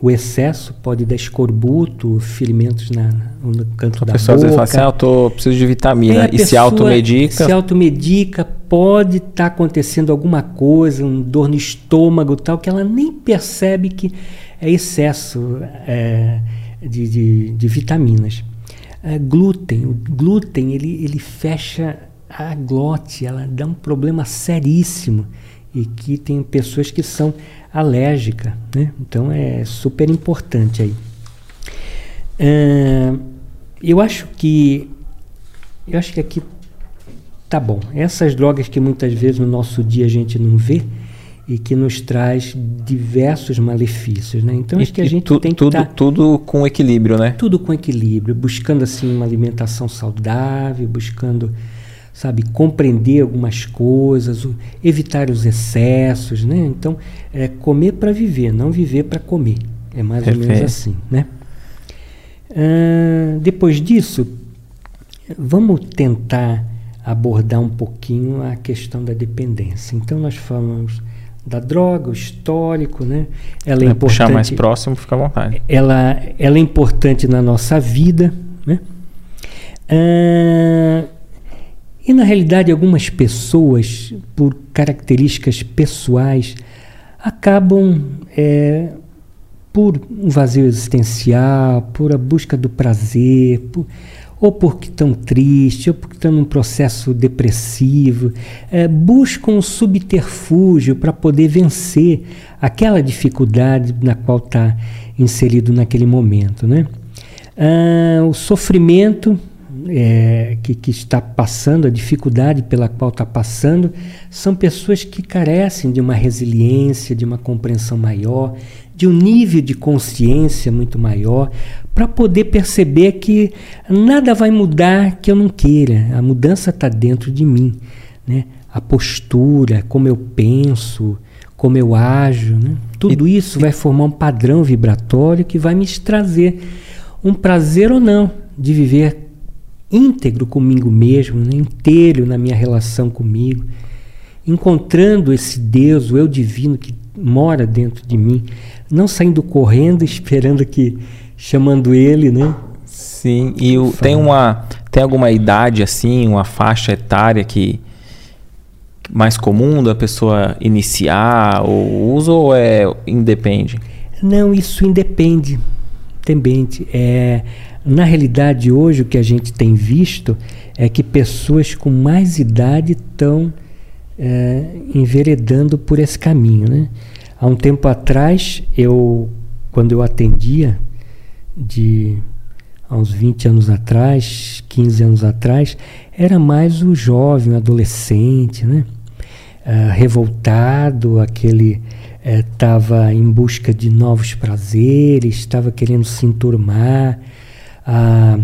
o excesso pode dar escorbuto, ferimentos na, no canto a da pessoa boca. fala assim, ah, eu tô, preciso de vitamina, É, a e se pessoa automedica. Se automedica, pode estar acontecendo alguma coisa, um dor no estômago tal, que ela nem percebe que é excesso é, de, de, de vitaminas. É, glúten, o glúten ele, ele fecha a glote, ela dá um problema seríssimo e que tem pessoas que são alérgicas, né? Então é super importante aí. Eu acho que eu acho que aqui tá bom. Essas drogas que muitas vezes no nosso dia a gente não vê e que nos traz diversos malefícios, né? Então acho que a E gente tu- tem que tudo, tá tudo com equilíbrio, né? tudo com equilíbrio, buscando assim uma alimentação saudável, buscando, sabe, compreender algumas coisas, evitar os excessos, né? Então, é comer para viver, não viver para comer. É mais ou menos Perfeito. assim, né? Ah, depois disso, vamos tentar abordar um pouquinho a questão da dependência. Então, nós falamos da droga, o histórico, né? Ela é Pra puxar mais importante próximo, fica à vontade. ela, ela é importante na nossa vida. Né? Ah, e na realidade, algumas pessoas, por características pessoais, acabam é, por um vazio existencial, por a busca do prazer, por- ou porque estão tristes, ou porque estão num processo depressivo, é, buscam um subterfúgio para poder vencer aquela dificuldade na qual está inserido naquele momento. Né? Ah, o sofrimento é, que, que está passando, a dificuldade pela qual está passando, são pessoas que carecem de uma resiliência, de uma compreensão maior, de um nível de consciência muito maior, para poder perceber que nada vai mudar que eu não queira. A mudança está dentro de mim. Né? A postura, como eu penso, como eu ajo, né? tudo isso vai formar um padrão vibratório que vai me trazer um prazer ou não de viver íntegro comigo mesmo, né? inteiro na minha relação comigo, encontrando esse Deus, o eu divino que mora dentro de mim, não saindo correndo esperando que chamando ele, né? Sim, e o, tem uma tem alguma idade assim, uma faixa etária que mais comum da pessoa iniciar o uso ou é independe? Não, isso independe. Depende. É, na realidade, hoje o que a gente tem visto é que pessoas com mais idade estão é, enveredando por esse caminho. Né? Há um tempo atrás, eu, quando eu atendia, de há uns 20 anos atrás, 15 anos atrás, era mais o jovem, o adolescente, né? Uh, revoltado, aquele estava eh, em busca de novos prazeres, estava querendo se enturmar, uh,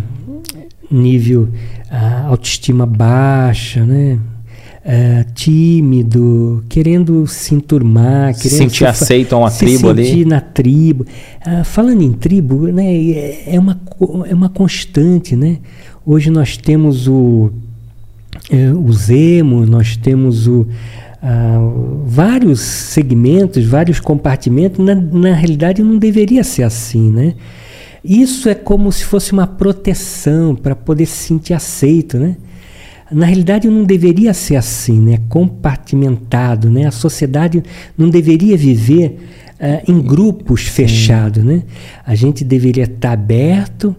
nível uh, autoestima baixa, né? Uh, tímido, querendo se enturmar, querendo sentir se aceito a uma se tribo sentir ali. na tribo. Uh, falando em tribo, né, é, é, uma, é uma constante, né? Hoje nós temos o, é, o Zemo, nós temos o, uh, vários segmentos, vários compartimentos. Na, na realidade não deveria ser assim, né? Isso é como se fosse uma proteção para poder se sentir aceito, né? Na realidade não deveria ser assim, né? Compartimentado, né? A sociedade não deveria viver uh, em grupos fechados, né? A gente deveria estar aberto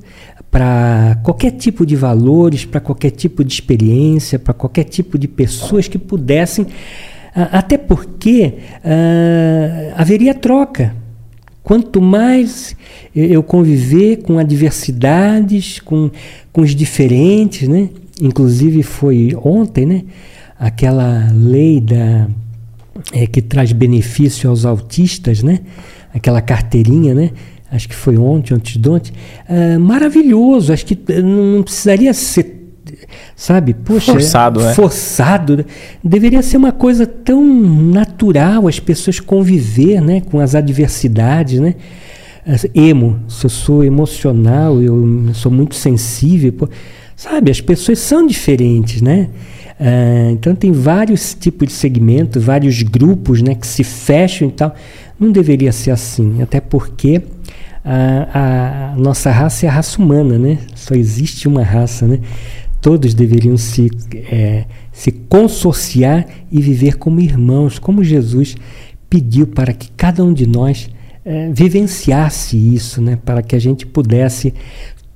para qualquer tipo de valores, para qualquer tipo de experiência, para qualquer tipo de pessoas que pudessem, uh, até porque uh, haveria troca. Quanto mais eu conviver com adversidades, com, com os diferentes, né? inclusive foi ontem, né? Aquela lei da, é, que traz benefício aos autistas, né? Aquela carteirinha, né? Acho que foi ontem, antes de ontem. É, maravilhoso. Acho que não precisaria ser sabe? Poxa, forçado, é, né? Forçado. Deveria ser uma coisa tão natural as pessoas conviver, né, com as adversidades, né? Emo, se eu sou emocional, eu sou muito sensível, pô, Sabe, as pessoas são diferentes, né? Uh, então tem vários tipos de segmentos, vários grupos né, que se fecham e tal. Não deveria ser assim, até porque a, a nossa raça é a raça humana, né? Só existe uma raça, né? Todos deveriam se, é, se consorciar e viver como irmãos, como Jesus pediu para que cada um de nós é, vivenciasse isso, né? Para que a gente pudesse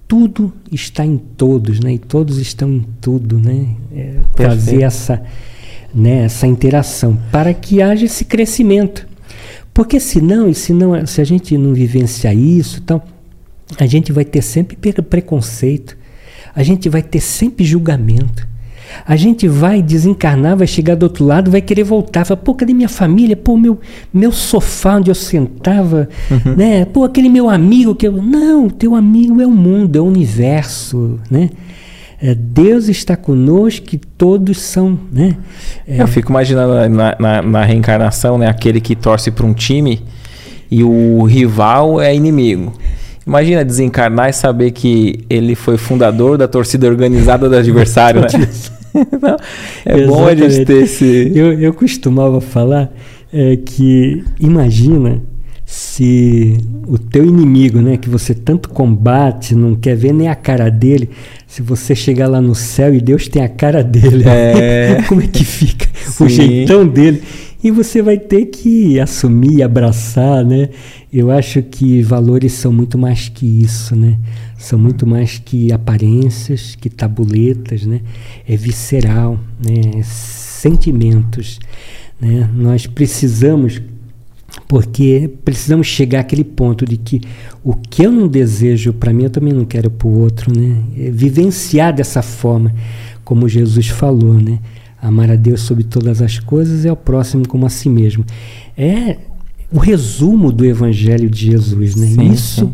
tudo está em todos, né? E todos estão em tudo, né? É, trazer essa, né, essa interação para que haja esse crescimento. Porque senão, e senão, se a gente não vivenciar isso, então, a gente vai ter sempre preconceito, a gente vai ter sempre julgamento. A gente vai desencarnar, vai chegar do outro lado, vai querer voltar. Fala, pô, cadê minha família? Pô, meu, meu sofá onde eu sentava, uhum. né? Pô, aquele meu amigo que eu. Não, teu amigo é o mundo, é o universo, né? É, Deus está conosco e todos são, né? É... Eu fico imaginando na, na, na, reencarnação, né? Aquele que torce para um time e o rival é inimigo. Imagina desencarnar e saber que ele foi fundador da torcida organizada do adversário, né? é bom a gente ter esse. Eu, eu costumava falar é, que imagina se o teu inimigo, né, que você tanto combate, não quer ver nem a cara dele, se você chegar lá no céu e Deus tem a cara dele, é. como é que fica Sim. o jeitão dele? E você vai ter que assumir, abraçar, né? Eu acho que valores são muito mais que isso, né? São muito mais que aparências, que tabuletas, né? É visceral, né? É sentimentos, né? Nós precisamos Porque precisamos chegar àquele ponto de que o que eu não desejo para mim, eu também não quero para o outro, né? É vivenciar dessa forma, como Jesus falou, né? Amar a Deus sobre todas as coisas e ao próximo como a si mesmo. É o resumo do Evangelho de Jesus, né? Sim, Isso sim.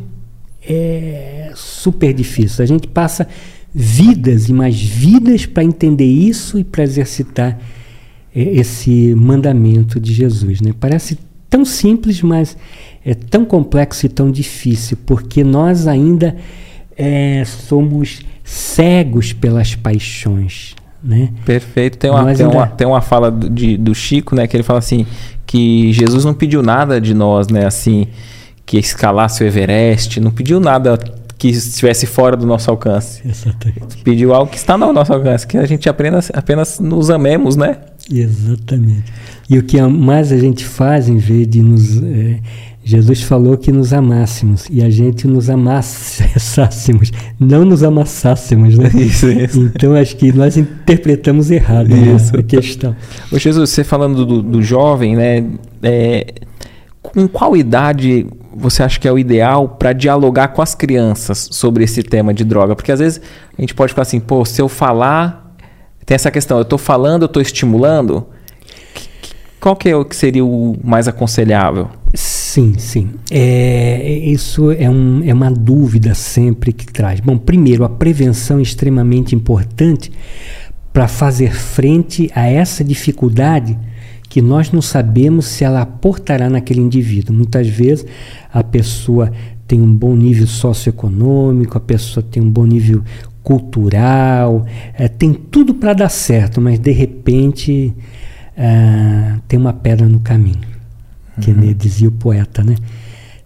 é super difícil. A gente passa vidas e mais vidas para entender isso e para exercitar é, esse mandamento de Jesus, né? Parece tão simples, mas é tão complexo e tão difícil, porque nós ainda é, somos cegos pelas paixões. Né? Perfeito. Tem uma, tem, ainda... uma, tem uma fala de, do Chico, né? Que ele fala assim, que Jesus não pediu nada de nós, né? Assim, que escalasse o Everest, não pediu nada que estivesse fora do nosso alcance. Exatamente. Pediu algo que está no nosso alcance, que a gente apenas, apenas nos amemos, né? Exatamente. E o que mais a gente faz em vez de nos. É, Jesus falou que nos amássemos e a gente nos amassássemos, não nos amassássemos, né? Isso, isso. Então acho que nós interpretamos errado né, isso. a questão. Ô Jesus, você falando do, do jovem, né? É, com qual idade você acha que é o ideal para dialogar com as crianças sobre esse tema de droga? Porque às vezes a gente pode falar assim, pô, se eu falar, tem essa questão, eu estou falando, eu estou estimulando. Qual que é o que seria o mais aconselhável? Sim, sim. É, isso é, um, é uma dúvida sempre que traz. Bom, primeiro, a prevenção é extremamente importante para fazer frente a essa dificuldade que nós não sabemos se ela aportará naquele indivíduo. Muitas vezes a pessoa tem um bom nível socioeconômico, a pessoa tem um bom nível cultural, é, tem tudo para dar certo, mas de repente é, tem uma pedra no caminho, que uhum. dizia o poeta, né?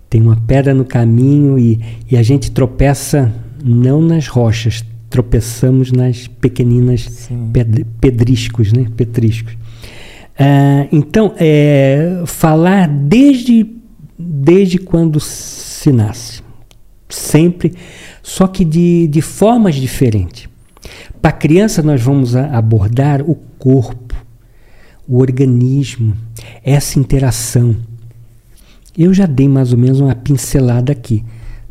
Tem uma pedra no caminho e, e a gente tropeça não nas rochas, tropeçamos nas pequeninas ped, pedriscos, né? Petriscos. Ah, então, é, falar desde, desde quando se nasce, sempre, só que de, de formas diferentes. Para a criança, nós vamos abordar o corpo, o organismo, essa interação. Eu já dei mais ou menos uma pincelada aqui,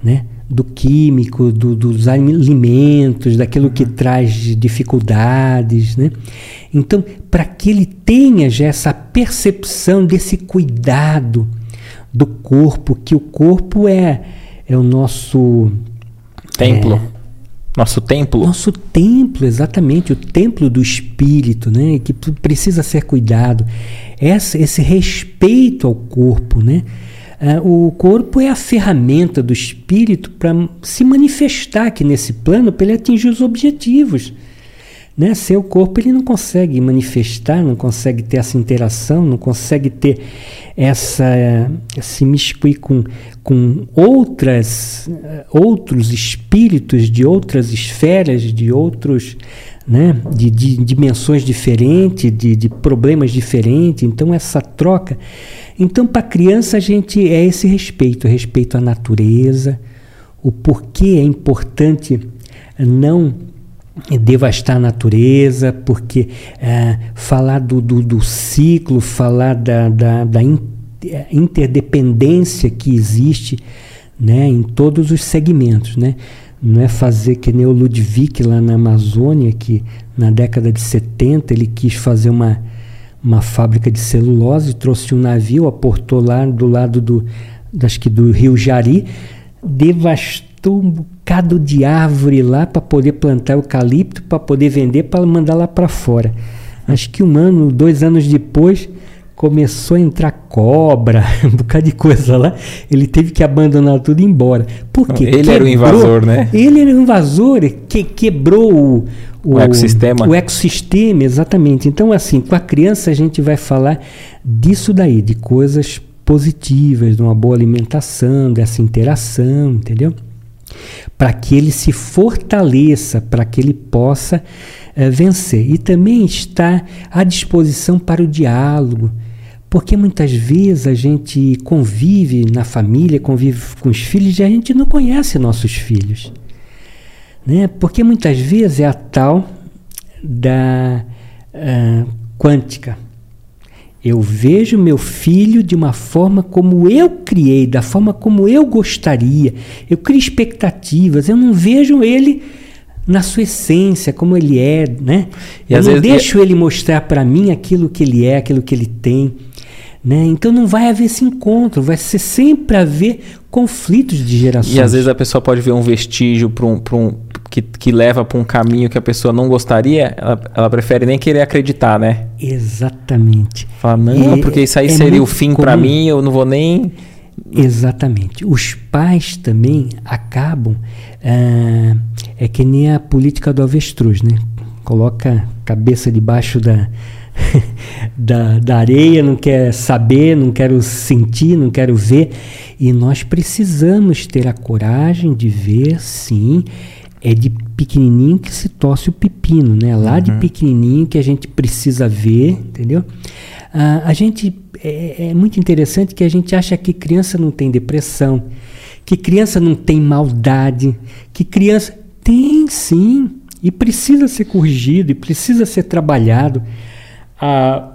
né? do químico, do, dos alimentos, daquilo que uhum. traz dificuldades. Né? Então, para que ele tenha já essa percepção desse cuidado do corpo, que o corpo é, é o nosso templo. É, nosso templo. Nosso templo, exatamente, o templo do espírito, né, que precisa ser cuidado. Essa, esse respeito ao corpo, né? É, o corpo é a ferramenta do espírito para se manifestar aqui nesse plano, para ele atingir os objetivos. Né? Sem o corpo ele não consegue manifestar, não consegue ter essa interação, não consegue ter essa se miscuir com, com outras outros espíritos de outras esferas, de outros né? de, de dimensões diferentes, de, de problemas diferentes. Então essa troca então, para a criança, a gente é esse respeito, respeito à natureza, o porquê é importante não devastar a natureza, porque é, falar do, do, do, ciclo, falar da, da, da é, interdependência que existe né, em todos os segmentos. Né? Não é fazer que nem o Ludwig lá na Amazônia, que na década de 70 ele quis fazer uma uma fábrica de celulose, trouxe um navio, aportou lá do lado do, acho que do rio Jari, devastou um bocado de árvore lá para poder plantar eucalipto, para poder vender, para mandar lá para fora. Acho que um ano, dois anos depois, começou a entrar cobra, um bocado de coisa lá. Ele teve que abandonar tudo e ir embora. Por quê? Ele quebrou, era o invasor, né? Ele era o invasor, que quebrou o, o, o ecossistema. O ecossistema, exatamente. Então, assim, com a criança a gente vai falar disso daí, de coisas positivas, de uma boa alimentação, dessa interação, entendeu? Para que ele se fortaleça, para que ele possa é, vencer. E também está à disposição para o diálogo, porque muitas vezes a gente convive na família, convive com os filhos e a gente não conhece nossos filhos. Né? Porque muitas vezes é a tal da uh, quântica. Eu vejo meu filho de uma forma como eu criei, da forma como eu gostaria. Eu crio expectativas. Eu não vejo ele na sua essência, como ele é, né? E eu não vezes, deixo ele mostrar para mim aquilo que ele é, aquilo que ele tem. Né? Então não vai haver esse encontro, vai ser sempre haver conflitos de gerações. E às vezes a pessoa pode ver um vestígio para um, um, que, que leva para um caminho que a pessoa não gostaria, ela, ela prefere nem querer acreditar, né? Exatamente. Fala, não, e porque isso aí é seria o fim para mim, eu não vou nem. Exatamente. Os pais também acabam. É, é que nem a política do avestruz, né? Coloca a cabeça debaixo da, da, da areia, não quer saber, não quero sentir, não quero ver. E nós precisamos ter a coragem de ver, sim, é de pequenininho que se torce o pepino, né? Lá uhum. de pequenininho que a gente precisa ver, entendeu? Ah, a gente é, é, muito interessante que a gente acha que criança não tem depressão, que criança não tem maldade, que criança tem sim e precisa ser corrigido e precisa ser trabalhado. A,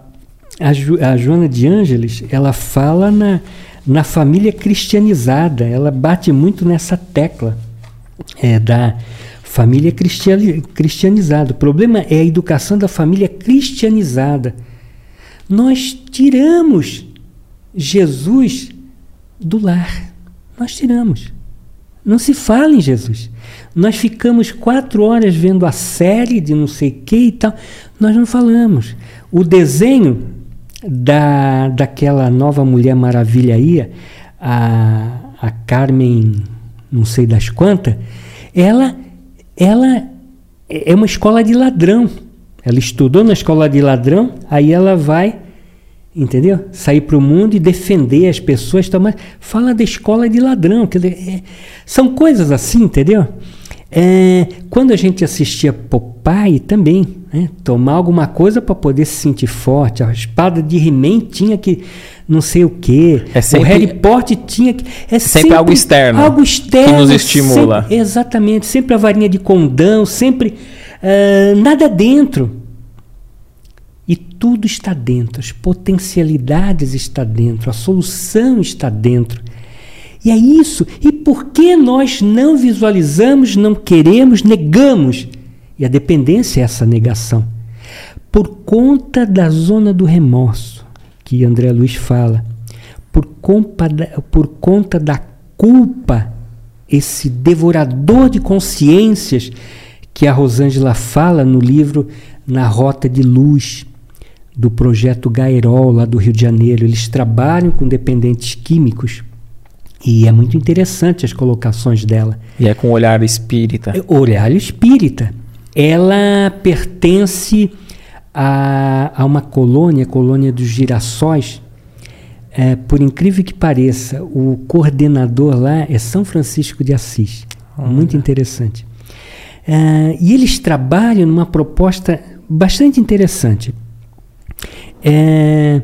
a, jo, a Joana de Ângeles ela fala na, na família cristianizada, ela bate muito nessa tecla é, da família cristianizada. O problema é a educação da família cristianizada. Nós tiramos Jesus do lar. Nós tiramos. Não se fala em Jesus. Nós ficamos quatro horas vendo a série de não sei o que e tal. Nós não falamos. O desenho da, daquela nova Mulher Maravilha aí, a, a Carmen não sei das quantas, ela, ela é uma escola de ladrão. Ela estudou na escola de ladrão, aí ela vai, entendeu? Sair para o mundo e defender as pessoas. Mas fala da escola de ladrão. Dizer, é, são coisas assim, entendeu? É, quando a gente assistia Popeye também, né, tomar alguma coisa para poder se sentir forte. A espada de He-Man tinha que não sei o quê. É sempre, o Harry Potter tinha que. É sempre, sempre algo externo. Algo externo. Que nos estimula. Sempre, exatamente. Sempre a varinha de condão, sempre. Uh, nada dentro. E tudo está dentro. As potencialidades estão dentro. A solução está dentro. E é isso. E por que nós não visualizamos, não queremos, negamos? E a dependência é essa negação. Por conta da zona do remorso, que André Luiz fala, por, da, por conta da culpa, esse devorador de consciências que a Rosângela fala no livro Na Rota de Luz, do projeto Gairol, lá do Rio de Janeiro. Eles trabalham com dependentes químicos e é muito interessante as colocações dela. E é com olhar espírita. É, olhar espírita. Ela pertence a, a uma colônia, a colônia dos girassóis. É, por incrível que pareça, o coordenador lá é São Francisco de Assis. Muito interessante. É, e eles trabalham numa proposta bastante interessante. É,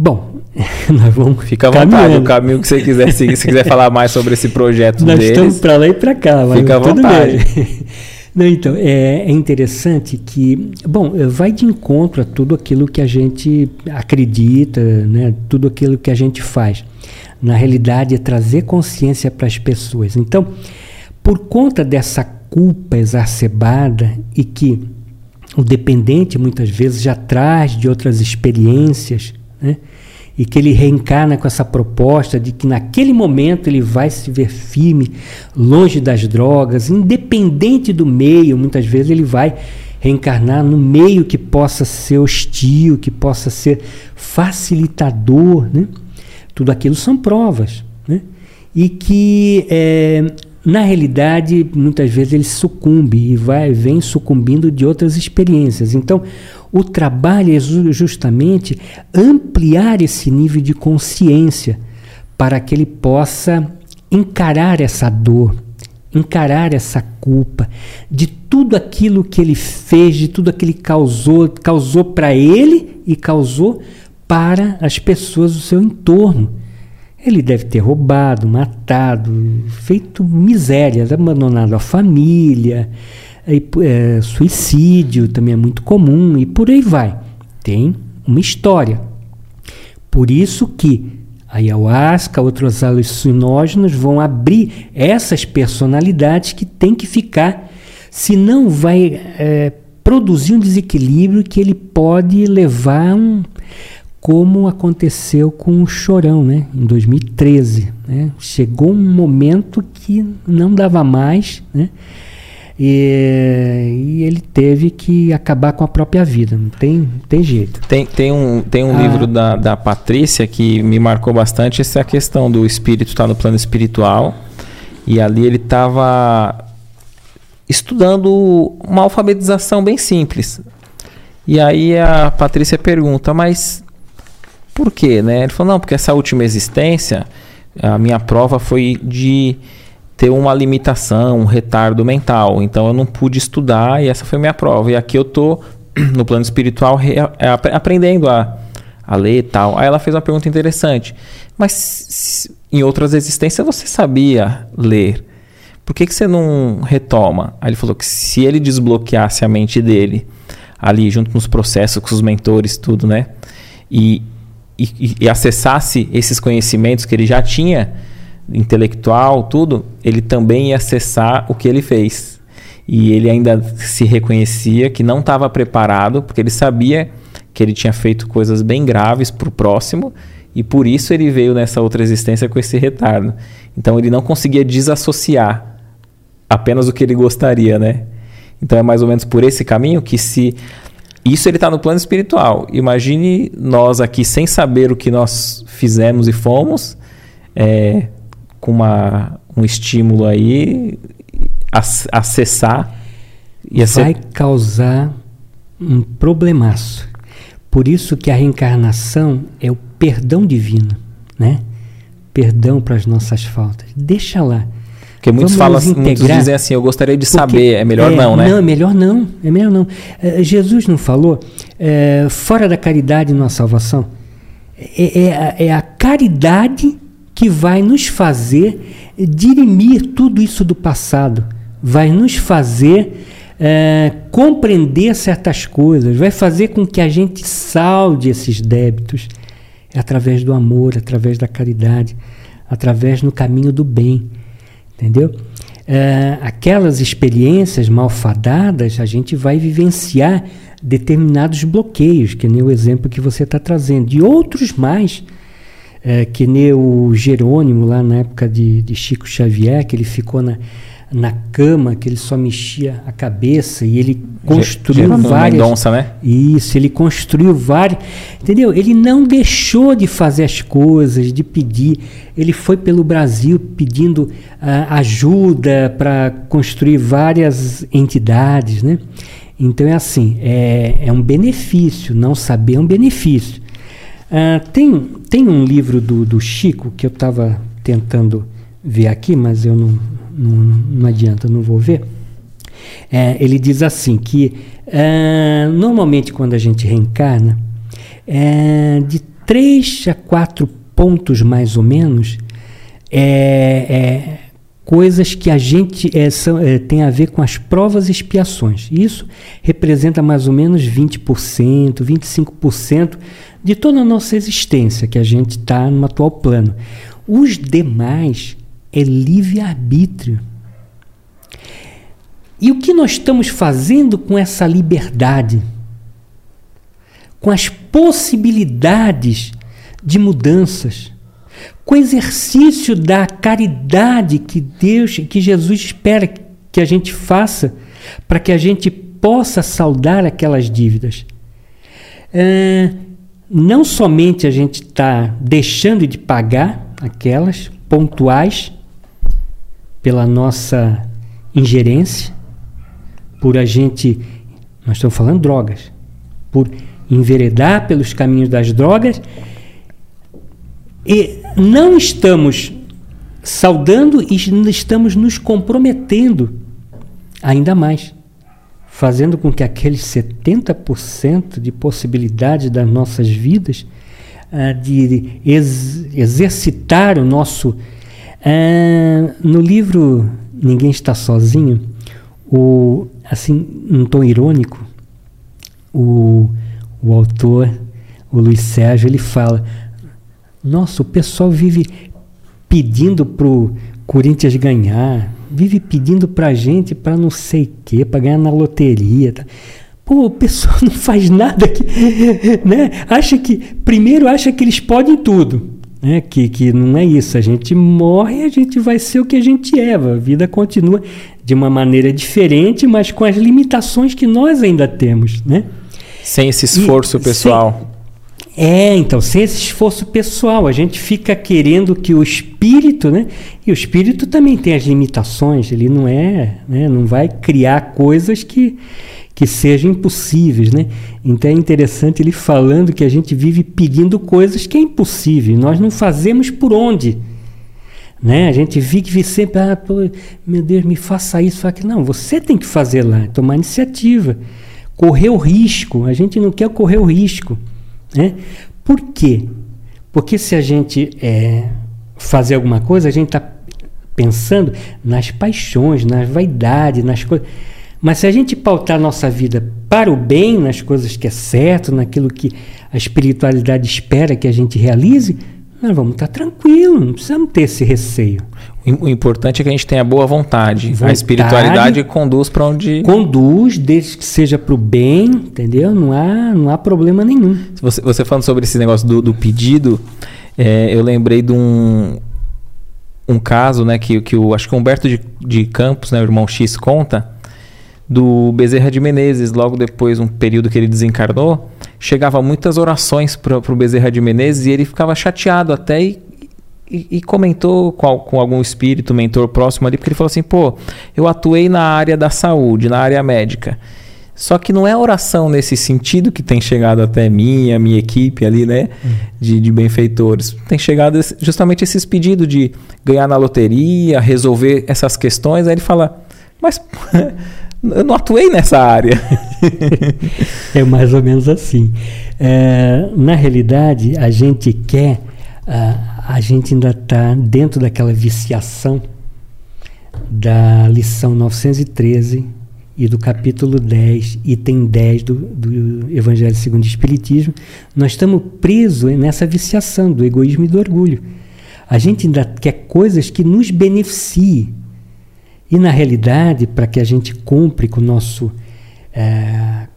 Bom, nós vamos. Fica à vontade, o caminho que você quiser seguir. Se quiser falar mais sobre esse projeto nós deles. Nós estamos para lá e para cá. Fica à vontade. Não, então, é, é, interessante que, bom, vai de encontro a tudo aquilo que a gente acredita, né, tudo aquilo que a gente faz. Na realidade, é trazer consciência para as pessoas. Então, por conta dessa culpa exacerbada e que o dependente muitas vezes já traz de outras experiências, né? E que ele reencarna com essa proposta de que naquele momento ele vai se ver firme, longe das drogas, independente do meio, muitas vezes ele vai reencarnar no meio que possa ser hostil, que possa ser facilitador, né? Tudo aquilo são provas, né? E que é, na realidade, muitas vezes ele sucumbe e vai, vem sucumbindo de outras experiências. Então, o trabalho é justamente ampliar esse nível de consciência para que ele possa encarar essa dor, encarar essa culpa de tudo aquilo que ele fez, de tudo aquilo que causou, causou para ele e causou para as pessoas do seu entorno. Ele deve ter roubado, matado, feito misérias, abandonado a família, é, suicídio também é muito comum e por aí vai. Tem uma história. Por isso que a ayahuasca, outros alucinógenos vão abrir essas personalidades que tem que ficar, senão vai é, produzir um desequilíbrio que ele pode levar um, como aconteceu com o Chorão, né, em 2013. Né? Chegou um momento que não dava mais, né? E, e, ele teve que acabar com a própria vida, não tem, tem jeito. Tem, tem um, tem um ah. livro da, da Patrícia que me marcou bastante, essa é a questão do espírito estar tá no plano espiritual. E ali ele estava estudando uma alfabetização bem simples. E aí a Patrícia pergunta, mas por quê? Né? Ele falou, não, porque essa última existência, a minha prova foi de ter uma limitação, um retardo mental. Então eu não pude estudar e essa foi minha prova. E aqui eu tô no plano espiritual é, aprendendo a, a ler e tal. Aí ela fez uma pergunta interessante. Mas em outras existências você sabia ler. Por que, que você não retoma? Aí ele falou que se ele desbloqueasse a mente dele ali junto nos processos com os mentores tudo, né? E, e, e acessasse esses conhecimentos que ele já tinha, intelectual, tudo, ele também ia acessar o que ele fez. E ele ainda se reconhecia que não estava preparado, porque ele sabia que ele tinha feito coisas bem graves para o próximo, e por isso ele veio nessa outra existência com esse retardo. Então ele não conseguia desassociar apenas o que ele gostaria, né? Então é mais ou menos por esse caminho que se isso ele está no plano espiritual. Imagine nós aqui sem saber o que nós fizemos e fomos, é, com uma, um estímulo aí, acessar. Vai ser... causar um problemaço. Por isso que a reencarnação é o perdão divino, né? Perdão para as nossas faltas. Deixa lá. Porque muitos falam, muitos dizem assim, eu gostaria de saber, é melhor é, não, né? Não, é melhor não, é melhor não. É, Jesus não falou, é, fora da caridade não há salvação. É, é, é a caridade que vai nos fazer dirimir tudo isso do passado, vai nos fazer é, compreender certas coisas, vai fazer com que a gente salde esses débitos através do amor, através da caridade, através no caminho do bem, entendeu? É, aquelas experiências malfadadas, a gente vai vivenciar determinados bloqueios, que nem o exemplo que você está trazendo, e outros mais é, que nem o Jerônimo lá na época de, de Chico Xavier, que ele ficou na, na cama, que ele só mexia a cabeça e ele construiu Jerônimo várias. Mendonça, né? Isso, ele construiu várias. Entendeu? Ele não deixou de fazer as coisas, de pedir. Ele foi pelo Brasil pedindo uh, ajuda para construir várias entidades, né? Então é assim, é, é um benefício, não saber é um benefício. Uh, tem, tem um livro do, do Chico que eu estava tentando ver aqui, mas eu não, não, não adianta, não vou ver. É, ele diz assim que uh, normalmente quando a gente reencarna, é, de três a quatro pontos mais ou menos, é, é coisas que a gente é, são, é, tem a ver com as provas e expiações. Isso representa mais ou menos 20%, 25% de toda a nossa existência que a gente está no atual plano. Os demais é livre-arbítrio. E o que nós estamos fazendo com essa liberdade? Com as possibilidades de mudanças? Com o exercício da caridade que Deus, que Jesus espera que a gente faça para que a gente possa saldar aquelas dívidas? É, não somente a gente está deixando de pagar aquelas pontuais pela nossa ingerência, por a gente, nós estamos falando drogas, por enveredar pelos caminhos das drogas, e não estamos saudando e estamos nos comprometendo ainda mais fazendo com que aqueles 70% de possibilidade das nossas vidas uh, de ex exercitar o nosso. Uh, no livro Ninguém Está Sozinho, o, assim, um tom irônico, o, o autor o Luiz Sérgio, ele fala: Nossa, o pessoal vive pedindo pro Corinthians ganhar, vive pedindo pra gente para não sei o quê, para ganhar na loteria. Tá? Pô, o pessoal não faz nada que, né? Acha que primeiro acha que eles podem tudo, né? Que que não é isso. A gente morre, a gente vai ser o que a gente é. A vida continua de uma maneira diferente, mas com as limitações que nós ainda temos, né? Sem esse esforço e, pessoal. É, então, sem esse esforço pessoal, a gente fica querendo que o espírito, né? E o espírito também tem as limitações, ele não é, né? Não vai criar coisas que que sejam impossíveis, né? Então é interessante ele falando que a gente vive pedindo coisas que é impossível, nós não fazemos por onde. Né? A gente vive sempre, ah, pô, meu Deus, me faça isso, faça aquilo. Não, você tem que fazer lá, tomar iniciativa correr o risco. A gente não quer correr o risco. Né? Por quê? Porque se a gente é, fazer alguma coisa, a gente está pensando nas paixões, nas vaidades, nas coisas. Mas se a gente pautar nossa vida para o bem, nas coisas que é certo, naquilo que a espiritualidade espera que a gente realize, nós vamos estar tranquilos, não precisamos ter esse receio. O importante é que a gente tenha boa vontade. vontade a espiritualidade conduz para onde. Conduz, desde que seja para o bem, entendeu? Não há, não há problema nenhum. Você, você falando sobre esse negócio do, do pedido, é, eu lembrei de um, um caso né, que, que o, acho que o Humberto de, de Campos, né, o irmão X, conta do Bezerra de Menezes, logo depois, um período que ele desencarnou, chegava muitas orações para o Bezerra de Menezes e ele ficava chateado até e, e, e comentou com, com, algum espírito, mentor próximo ali, porque ele falou assim: pô, eu atuei na área da saúde, na área médica. Só que não é oração nesse sentido que tem chegado até mim, a minha equipe ali, né? Hum. De, de benfeitores. Tem chegado justamente esses pedidos de ganhar na loteria, resolver essas questões. Aí ele fala, mas eu não atuei nessa área. é mais ou menos assim. É, na realidade, a gente quer, a, a gente ainda está dentro daquela viciação da lição 913 e do capítulo 10, item 10 do, do Evangelho segundo o Espiritismo. Nós estamos presos nessa viciação do egoísmo e do orgulho. A gente ainda quer coisas que nos beneficiem e na realidade, para que a gente cumpre com o nosso é,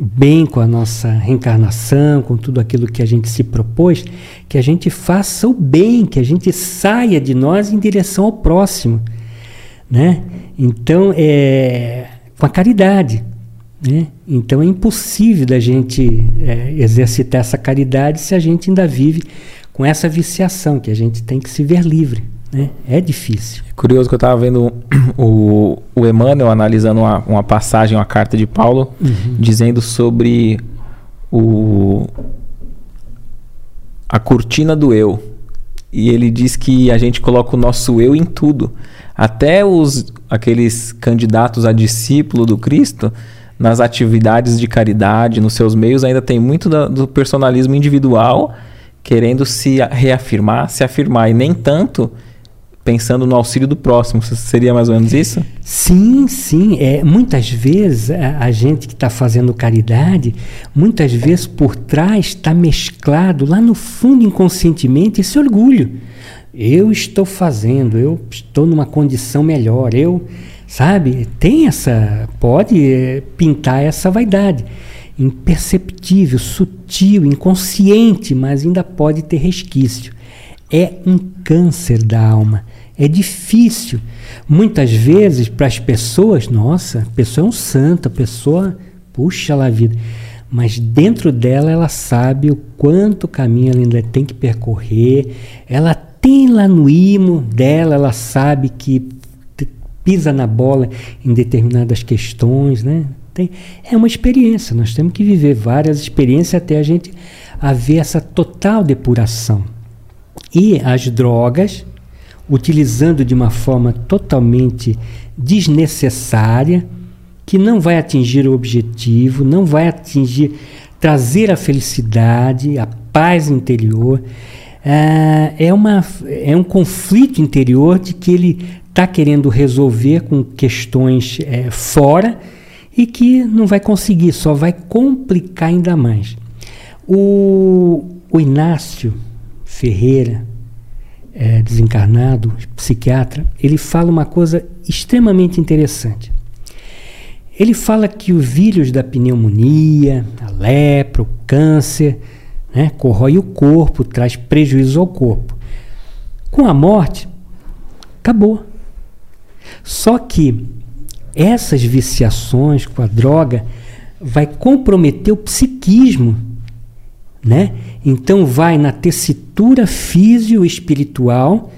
bem, com a nossa reencarnação, com tudo aquilo que a gente se propôs, que a gente faça o bem, que a gente saia de nós em direção ao próximo. Né? Então, é, com a caridade. Né? Então é impossível da gente é, exercitar essa caridade se a gente ainda vive com essa viciação, que a gente tem que se ver livre. Né? É difícil. É curioso que eu estava vendo o, o Emmanuel analisando uma, uma passagem, uma carta de Paulo, uhum. dizendo sobre o, a cortina do eu. E ele diz que a gente coloca o nosso eu em tudo. Até os aqueles candidatos a discípulo do Cristo, nas atividades de caridade, nos seus meios, ainda tem muito da, do personalismo individual, querendo se reafirmar, se afirmar, e nem tanto pensando no auxílio do próximo. Seria mais ou menos isso? Sim, sim. É, muitas vezes a, a gente que está fazendo caridade, muitas vezes por trás está mesclado lá no fundo inconscientemente esse orgulho. Eu estou fazendo, eu estou numa condição melhor, eu, sabe, tem essa, pode é, pintar essa vaidade. Imperceptível, sutil, inconsciente, mas ainda pode ter resquício. É um câncer da alma. É difícil. Muitas vezes, para as pessoas, nossa, a pessoa é um santo, a pessoa, puxa lá a vida. Mas dentro dela, ela sabe o quanto caminho ela ainda tem que percorrer. Ela tem lá no imo dela, ela sabe que pisa na bola em determinadas questões, né? Tem, é uma experiência, nós temos que viver várias experiências até a gente haver essa total depuração. E as drogas, utilizando de uma forma totalmente desnecessária, que não vai atingir o objetivo, não vai atingir, trazer a felicidade, a paz interior. É, é, uma, é um conflito interior de que ele está querendo resolver com questões é, fora e que não vai conseguir, só vai complicar ainda mais. O, o Inácio Ferreira, é, desencarnado, psiquiatra, ele fala uma coisa extremamente interessante. Ele fala que o vírus da pneumonia, a lepra, o câncer, né, corrói o corpo, traz prejuízo ao corpo. Com a morte, acabou. Só que essas viciações com a droga vai comprometer o psiquismo, né? Então vai na tessitura físio-espiritual,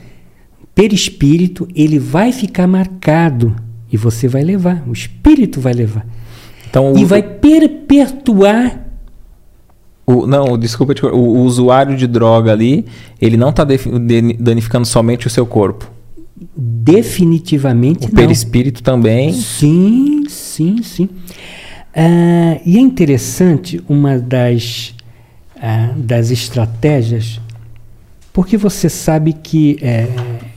perispírito, ele vai ficar marcado e você vai levar, o espírito vai levar. Então, e o, vai perpetuar o, não, desculpa, o, o, usuário de droga ali, ele não está danificando somente o seu corpo. Definitivamente o não. Perispírito também. Sim, sim, sim. Uh, e é interessante uma das, uh, das estratégias, porque você sabe que é,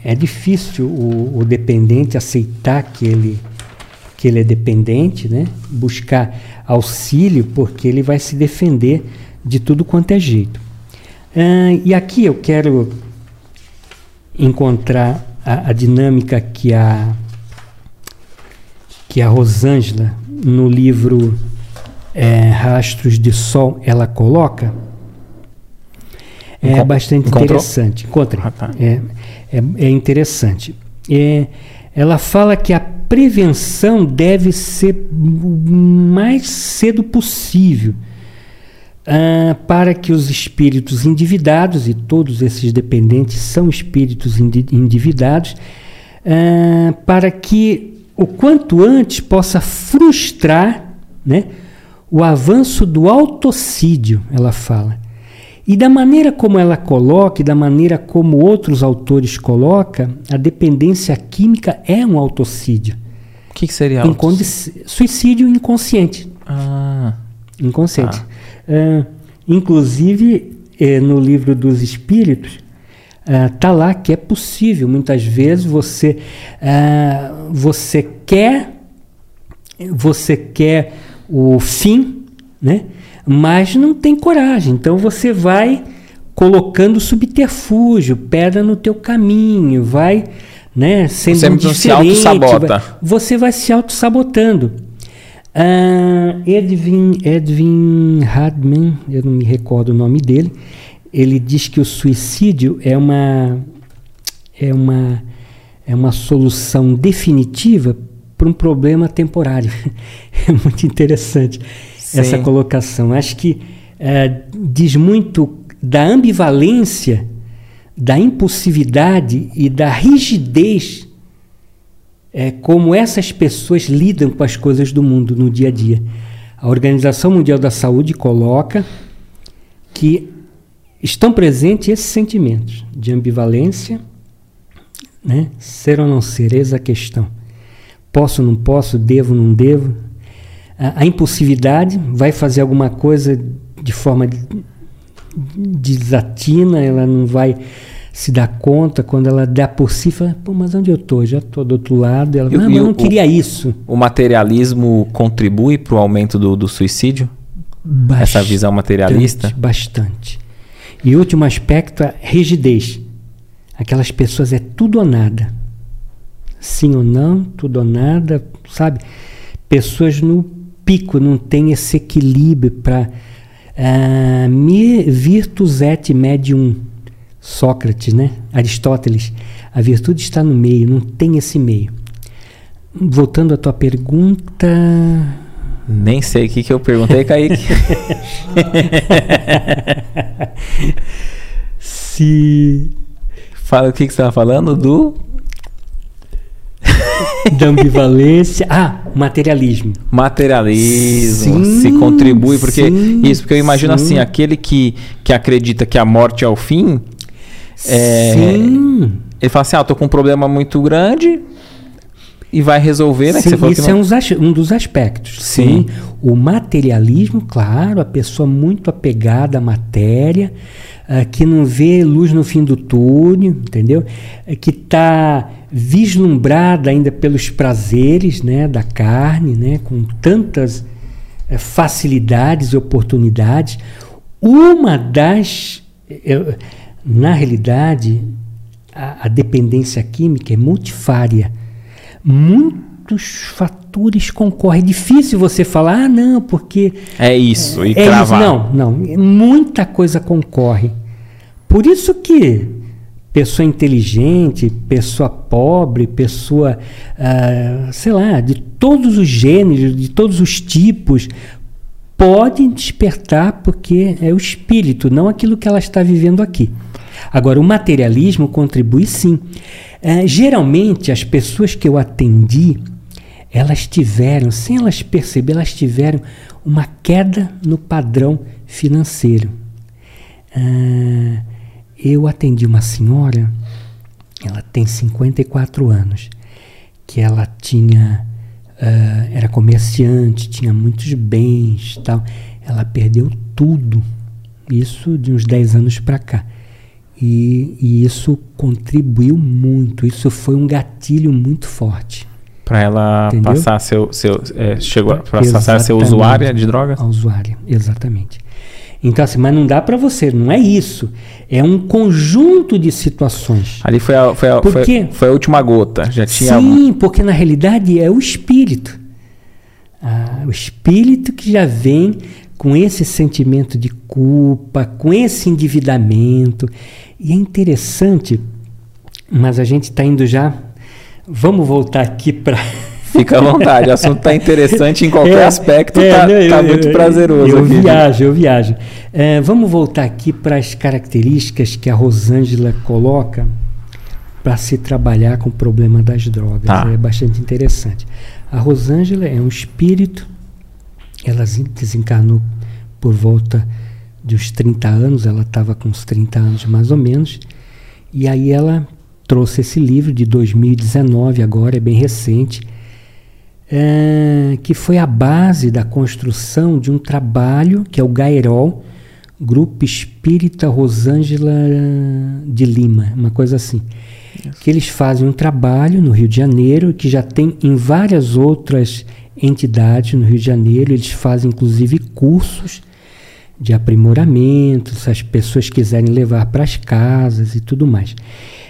é difícil o, o, dependente aceitar que ele, que ele é dependente, né? buscar auxílio, porque ele vai se defender de tudo quanto é jeito. Uh, e aqui eu quero encontrar a, a dinâmica que a, que a Rosângela no livro é, Rastros de Sol, ela coloca, é bastante Encontrou? interessante. Encontrei. Ah, tá. é, é, é, interessante. É, ela fala que a prevenção deve ser o mais cedo possível ah, para que os espíritos endividados, e todos esses dependentes são espíritos endividados, ah, para que o quanto antes possa frustrar né, o avanço do autocídio, ela fala. E da maneira como ela coloca, e da maneira como outros autores colocam, a dependência química é um autocídio. O que, que seria autocídio? Suicídio inconsciente. Ah. Inconsciente. Ah. Uh, inclusive, eh, no livro dos Espíritos, está ah, uh, lá que é possível. Muitas vezes você, uh, você quer você quer o fim, né? Mas não tem coragem. Então você vai colocando subterfúgio, pedra no teu caminho, vai né, sendo você indiferente. Se vai, você vai se auto-sabotando. Uh, Edwin, Edwin Hadman, eu não me recordo o nome dele, ele diz que o suicídio é uma é uma é uma solução definitiva para um problema temporário. é muito interessante Sim. essa colocação. Acho que é, diz muito da ambivalência, da impulsividade e da rigidez é, como essas pessoas lidam com as coisas do mundo no dia a dia. A Organização Mundial da Saúde coloca que estão presentes esses sentimentos de ambivalência, né? ser ou não ser, eis a questão. Posso, não posso, devo, não devo. A, a impulsividade vai fazer alguma coisa de forma desatina, ela não vai se dá conta, quando ela dá por si, fala, Pô, mas onde eu estou? Já estou do outro lado. Ela, não, mas eu não queria o, isso. O materialismo contribui para o aumento do, do suicídio? Bastante, Essa visão materialista? Bastante. E último aspecto, a rigidez. Aquelas pessoas é tudo ou nada. Sim ou não, tudo ou nada, sabe? Pessoas no pico, não tem esse equilíbrio para uh, me virtus et medium Sócrates, né? Aristóteles, a virtude está no meio, não tem esse meio. Voltando à tua pergunta. Nem sei o que, que eu perguntei, Kaique. Se. Fala o que, que você estava falando do. da ambivalência. Ah, materialismo. Materialismo. Sim, se contribui, porque. Sim, isso, porque eu imagino sim. assim, aquele que, que acredita que a morte é o fim, é, Sim. Ele fala assim: ah, tô com um problema muito grande e vai resolver, né? Sim, isso não... é um, dos aspectos. Sim. Sim. O materialismo, claro, a pessoa muito apegada à matéria, uh, que não vê luz no fim do túnel, entendeu? Uh, que está vislumbrada ainda pelos prazeres né, da carne, né, com tantas uh, facilidades e oportunidades. uma das. Eu, na realidade, a, a dependência química é multifária. Muitos fatores concorrem. É difícil você falar, ah, não, porque. É isso, e é cravar. Isso. Não, não. Muita coisa concorre. Por isso que pessoa inteligente, pessoa pobre, pessoa, ah, sei lá, de todos os gêneros, de todos os tipos, podem despertar porque é o espírito, não aquilo que ela está vivendo aqui. Agora, o materialismo contribui sim. É, geralmente, as pessoas que eu atendi, elas tiveram, sem elas perceber, elas tiveram uma queda no padrão financeiro. É, eu atendi uma senhora, ela tem 54 anos, que ela tinha, uh, era comerciante, tinha muitos bens tal. Ela perdeu tudo, isso de uns 10 anos para cá. E, e, isso contribuiu muito, isso foi um gatilho muito forte. Para ela Entendeu? passar a ser, seu, é, chegou a passar a ser usuária de drogas? A usuária, exatamente. Então, assim, mas não dá para você, não é isso. É um conjunto de situações. Ali foi a, foi a, foi, foi a última gota. Já tinha Sim, porque na realidade é o espírito. Ah, o espírito que já vem com esse sentimento de culpa, com esse endividamento. E é interessante, mas a gente está indo já. Vamos voltar aqui para. Fica à vontade, o assunto está interessante em qualquer é, aspecto, está é, tá, tá muito prazeroso. Eu, aqui, viajo, eu viajo. É, vamos voltar aqui para as características que a Rosângela coloca para se trabalhar com o problema das drogas. Tá. É bastante interessante. A Rosângela é um espírito, ela desencarnou por volta uns 30 anos, ela estava com uns 30 anos mais ou menos, e aí ela trouxe esse livro de 2019, agora é bem recente, é, que foi a base da construção de um trabalho que é o Gairol, Grupo Espírita Rosângela de Lima, uma coisa assim. Isso. Que eles fazem um trabalho no Rio de Janeiro, que já tem em várias outras entidades no Rio de Janeiro, eles fazem inclusive cursos de aprimoramento, se as pessoas quiserem levar para as casas e tudo mais.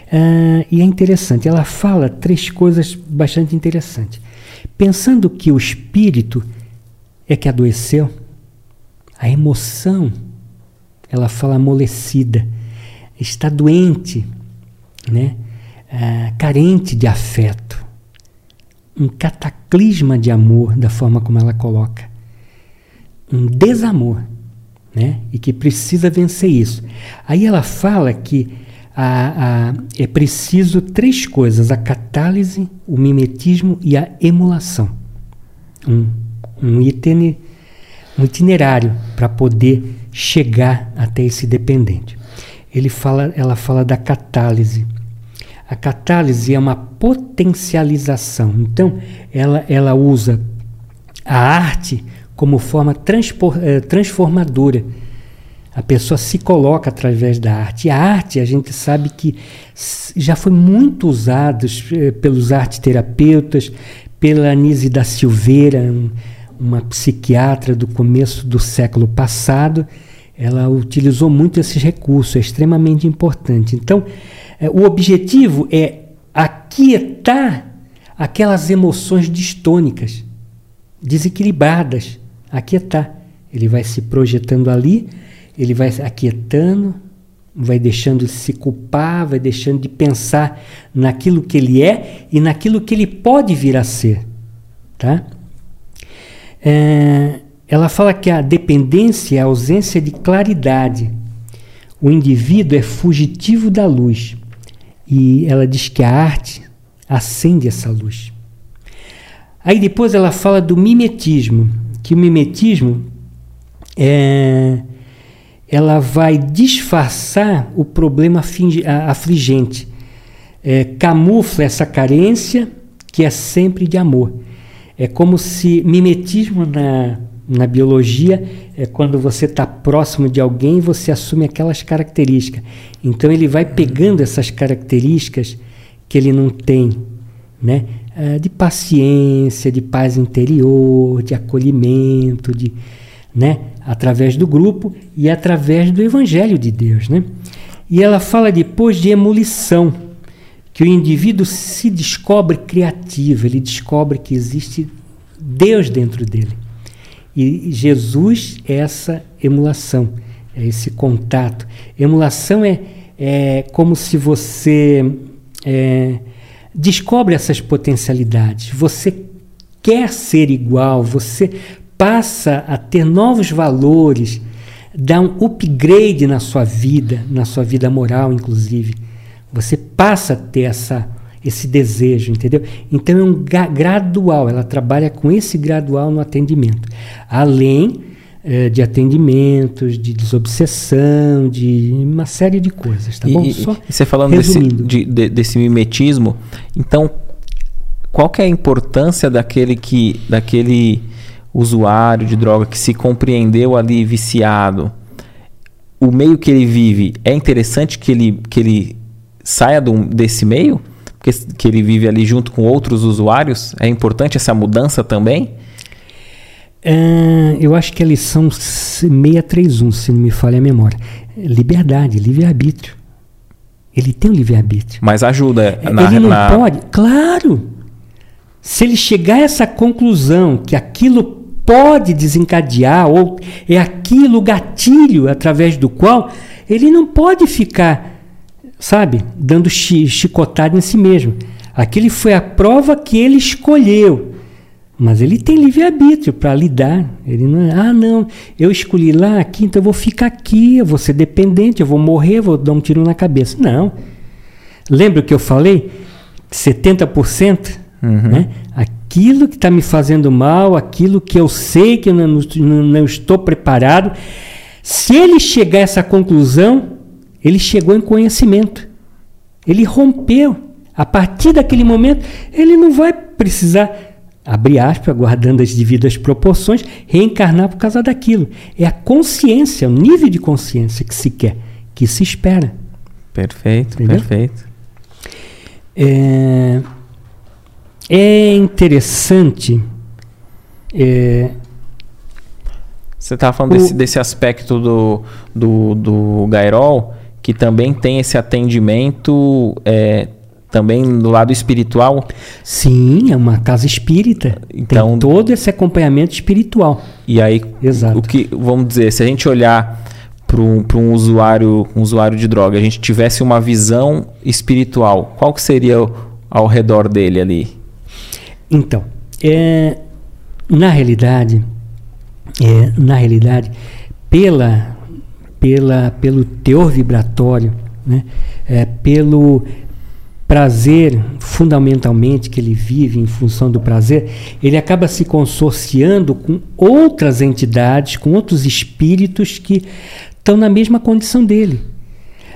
Uh, e é interessante, ela fala três coisas bastante interessantes. Pensando que o espírito é que adoeceu, a emoção, ela fala amolecida, está doente, né? Ah, carente de afeto, um cataclisma de amor, da forma como ela coloca, um desamor, né? E que precisa vencer isso. Aí ela fala que a, a, é preciso três coisas: a catálise, o mimetismo e a emulação. Um, um, um itinerário para poder chegar até esse dependente. Ele fala, ela fala da catálise. A catálise é uma potencialização. Então, ela, ela usa a arte como forma transpor, eh, transformadora a pessoa se coloca através da arte. A arte, a gente sabe que já foi muito usada eh, pelos arteterapeutas, pela Anise da Silveira, uma psiquiatra do começo do século passado. Ela utilizou muito esses recursos, é extremamente importante. Então, eh, o objetivo é aquietar aquelas emoções distônicas, desequilibradas, aquietar. Ele vai se projetando ali ele vai aquietando, vai deixando de se culpar, vai deixando de pensar naquilo que ele é e naquilo que ele pode vir a ser. Tá? É, ela fala que a dependência é a ausência de claridade. O indivíduo é fugitivo da luz. E ela diz que a arte acende essa luz. Aí depois ela fala do mimetismo, que o mimetismo é ela vai disfarçar o problema afligente, é, camufla essa carência que é sempre de amor. É como se mimetismo na, na biologia é quando você está próximo de alguém você assume aquelas características. Então ele vai pegando essas características que ele não tem, né? É, de paciência, de paz interior, de acolhimento, de, né? Através do grupo e através do Evangelho de Deus. Né? E ela fala depois de emulição, que o indivíduo se descobre criativo, ele descobre que existe Deus dentro dele. E Jesus é essa emulação, é esse contato. Emulação é, é como se você é, descobre essas potencialidades. Você quer ser igual, você passa a ter novos valores, dá um upgrade na sua vida, na sua vida moral, inclusive. Você passa a ter essa esse desejo, entendeu? Então é um gradual, ela trabalha com esse gradual no atendimento. Além é, de atendimentos, de desobsessão, de uma série de coisas, tá e, bom? Só e você falando desse, de, de, desse mimetismo, então qual que é a importância daquele que daquele usuário de droga que se compreendeu ali viciado? O meio que ele vive é interessante que ele que ele saia do, desse meio? que, que ele vive ali junto com outros usuários? É importante essa mudança também? É, eu acho que a lição 631, se não me falha a memória. Liberdade, livre-arbítrio. Ele tem um livre-arbítrio. Mas ajuda na Ele não na... pode. Claro! Se ele chegar a essa conclusão que aquilo pode desencadear, ou é aquilo o gatilho através do qual ele não pode ficar sabe, dando chi chicotada em si mesmo. Aquele foi a prova que ele escolheu. Mas ele tem livre-arbítrio para lidar. Ele não é, ah, não, eu escolhi lá, aqui, então eu vou ficar aqui, eu vou ser dependente, eu vou morrer, vou dar um tiro na cabeça. Não. Lembra o que eu falei? 70%? Uhum. Né? Aquilo que está me fazendo mal, aquilo que eu sei que eu não, não, não estou preparado. Se ele chegar a essa conclusão, ele chegou em conhecimento. Ele rompeu. A partir daquele momento, ele não vai precisar, abrir aspas, guardando as devidas proporções, reencarnar por causa daquilo. É a consciência, o nível de consciência que se quer, que se espera. Perfeito, Entendeu? perfeito. É, é interessante. É, Você estava falando o, desse, desse aspecto do, do, do Gairol que também tem esse atendimento é, também do lado espiritual? Sim, é uma casa espírita. Então, tem todo esse acompanhamento espiritual. E aí, Exato. o que vamos dizer, se a gente olhar para um, um, usuário, um usuário de droga, a gente tivesse uma visão espiritual, qual que seria ao redor dele ali? Então, é, na realidade, é, na realidade, pela pela, pelo teor vibratório, né? é, pelo prazer fundamentalmente que ele vive em função do prazer, ele acaba se consorciando com outras entidades, com outros espíritos que estão na mesma condição dele.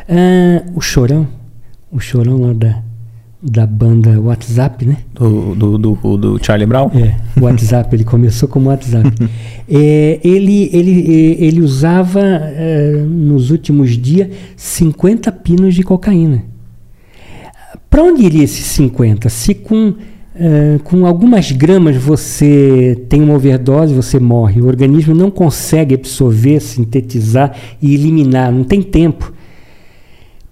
Ah, o chorão, o chorão lá da, da banda WhatsApp, né? Do, do, do, do Charlie Brown? É, WhatsApp, ele começou como WhatsApp. é, ele, ele, ele usava, é, nos últimos dias, 50 pinos de cocaína. Para onde iria esses 50? Se com, é, com algumas gramas você tem uma overdose, você morre. O organismo não consegue absorver, sintetizar e eliminar, não tem tempo.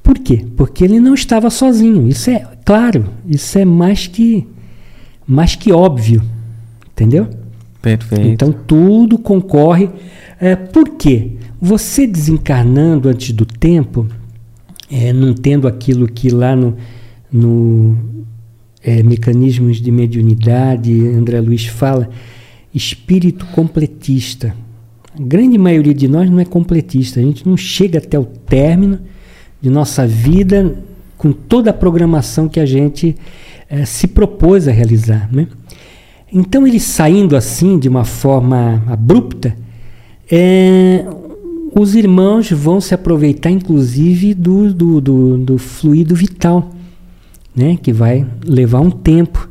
Por quê? Porque ele não estava sozinho. Isso é claro, isso é mais que mais que óbvio, entendeu? Perfeito. Então tudo concorre. É, por quê? Você desencarnando antes do tempo, é, não tendo aquilo que lá no, no é, mecanismos de mediunidade, André Luiz fala, espírito completista. A grande maioria de nós não é completista, a gente não chega até o término de nossa vida com toda a programação que a gente é, se propôs a realizar. Né? Então, ele saindo assim, de uma forma abrupta, é, os irmãos vão se aproveitar, inclusive, do, do, do, do fluido vital, né? que vai levar um tempo.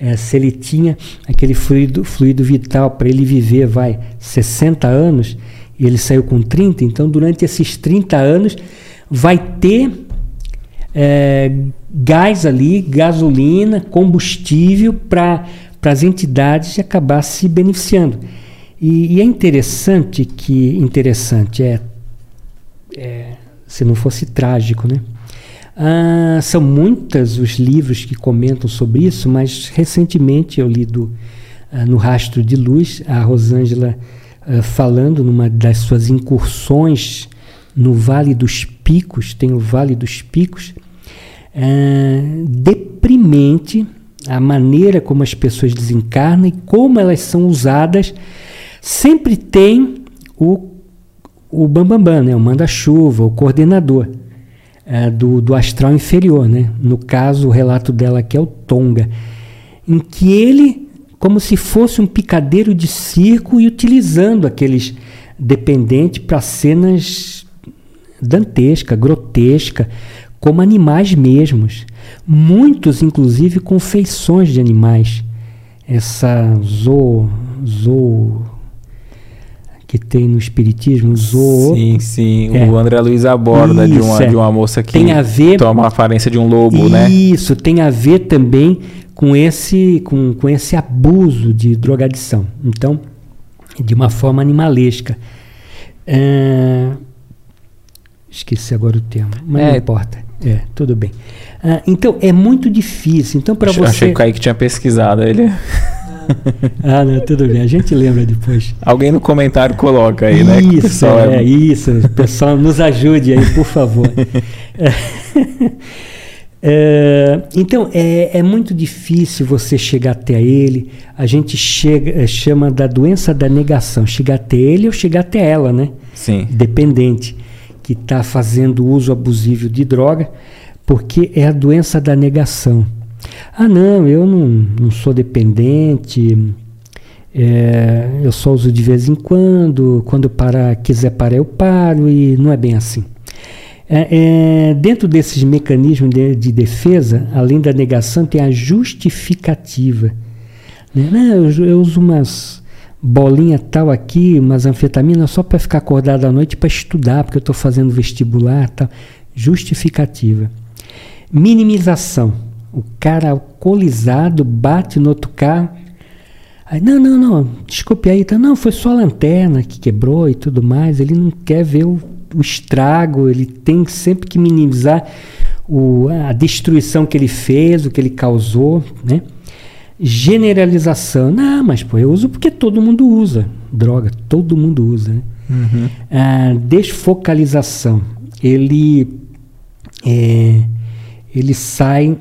É, se ele tinha aquele fluido, fluido vital para ele viver, vai, 60 anos, e ele saiu com 30, então durante esses 30 anos vai ter é, gás ali, gasolina, combustível para as entidades acabar se beneficiando. E, e é interessante que interessante é, é, se não fosse trágico, né? Ah, são muitos os livros que comentam sobre isso, mas recentemente eu li do, ah, no Rastro de Luz a Rosângela ah, falando numa das suas incursões no Vale dos Picos, tem o Vale dos Picos, ah, deprimente a maneira como as pessoas desencarnam e como elas são usadas sempre tem o, o bambambam, bam, bam, né? o manda-chuva, o coordenador é, do, do astral inferior. Né? No caso, o relato dela aqui é o Tonga, em que ele, como se fosse um picadeiro de circo e utilizando aqueles dependentes para cenas dantescas, grotescas, como animais mesmos. Muitos, inclusive, com feições de animais. Essa zoo, zoo que tem no Espiritismo, zoo. Sim, sim. É. O André Luiz aborda Isso, de, uma, é. de uma moça que tem a ver, toma a aparência de um lobo, né? Isso, tem a ver também com esse, com, com esse abuso de drogadição. Então, de uma forma animalesca. É... Esqueci agora o tema, mas é. não importa. É, tudo bem. Ah, então, é muito difícil. Então, para você. Achei que o Kaique tinha pesquisado ele. ah, não, tudo bem. A gente lembra depois. Alguém no comentário coloca aí, né? Isso, é, é... isso. Pessoal, nos ajude aí, por favor. É, então, é, é muito difícil você chegar até ele. A gente chega, é, chama da doença da negação. Chegar até ele ou chegar até ela, né? Sim. Dependente. Que está fazendo uso abusivo de droga, porque é a doença da negação. Ah, não, eu não, não sou dependente, é, eu só uso de vez em quando, quando parar, quiser parar, eu paro, e não é bem assim. É, é, dentro desses mecanismos de, de, defesa, além da negação, tem a justificativa. Né? Não, eu, eu uso umas bolinha tal aqui, umas anfetaminas só para ficar acordado à noite para estudar, porque eu estou fazendo vestibular. Tal. Justificativa. Minimização. O cara alcoolizado bate no outro carro. Aí, não, não, não, desculpe aí. Tá, não, foi só a lanterna que quebrou e tudo mais. Ele não quer ver o, o estrago, ele tem sempre que minimizar o, a destruição que ele fez, o que ele causou, né? Generalização. Não, mas pô, eu uso porque todo mundo usa. Droga, todo mundo usa. Né? Uhum. Ah, desfocalização. Ele, é, ele sai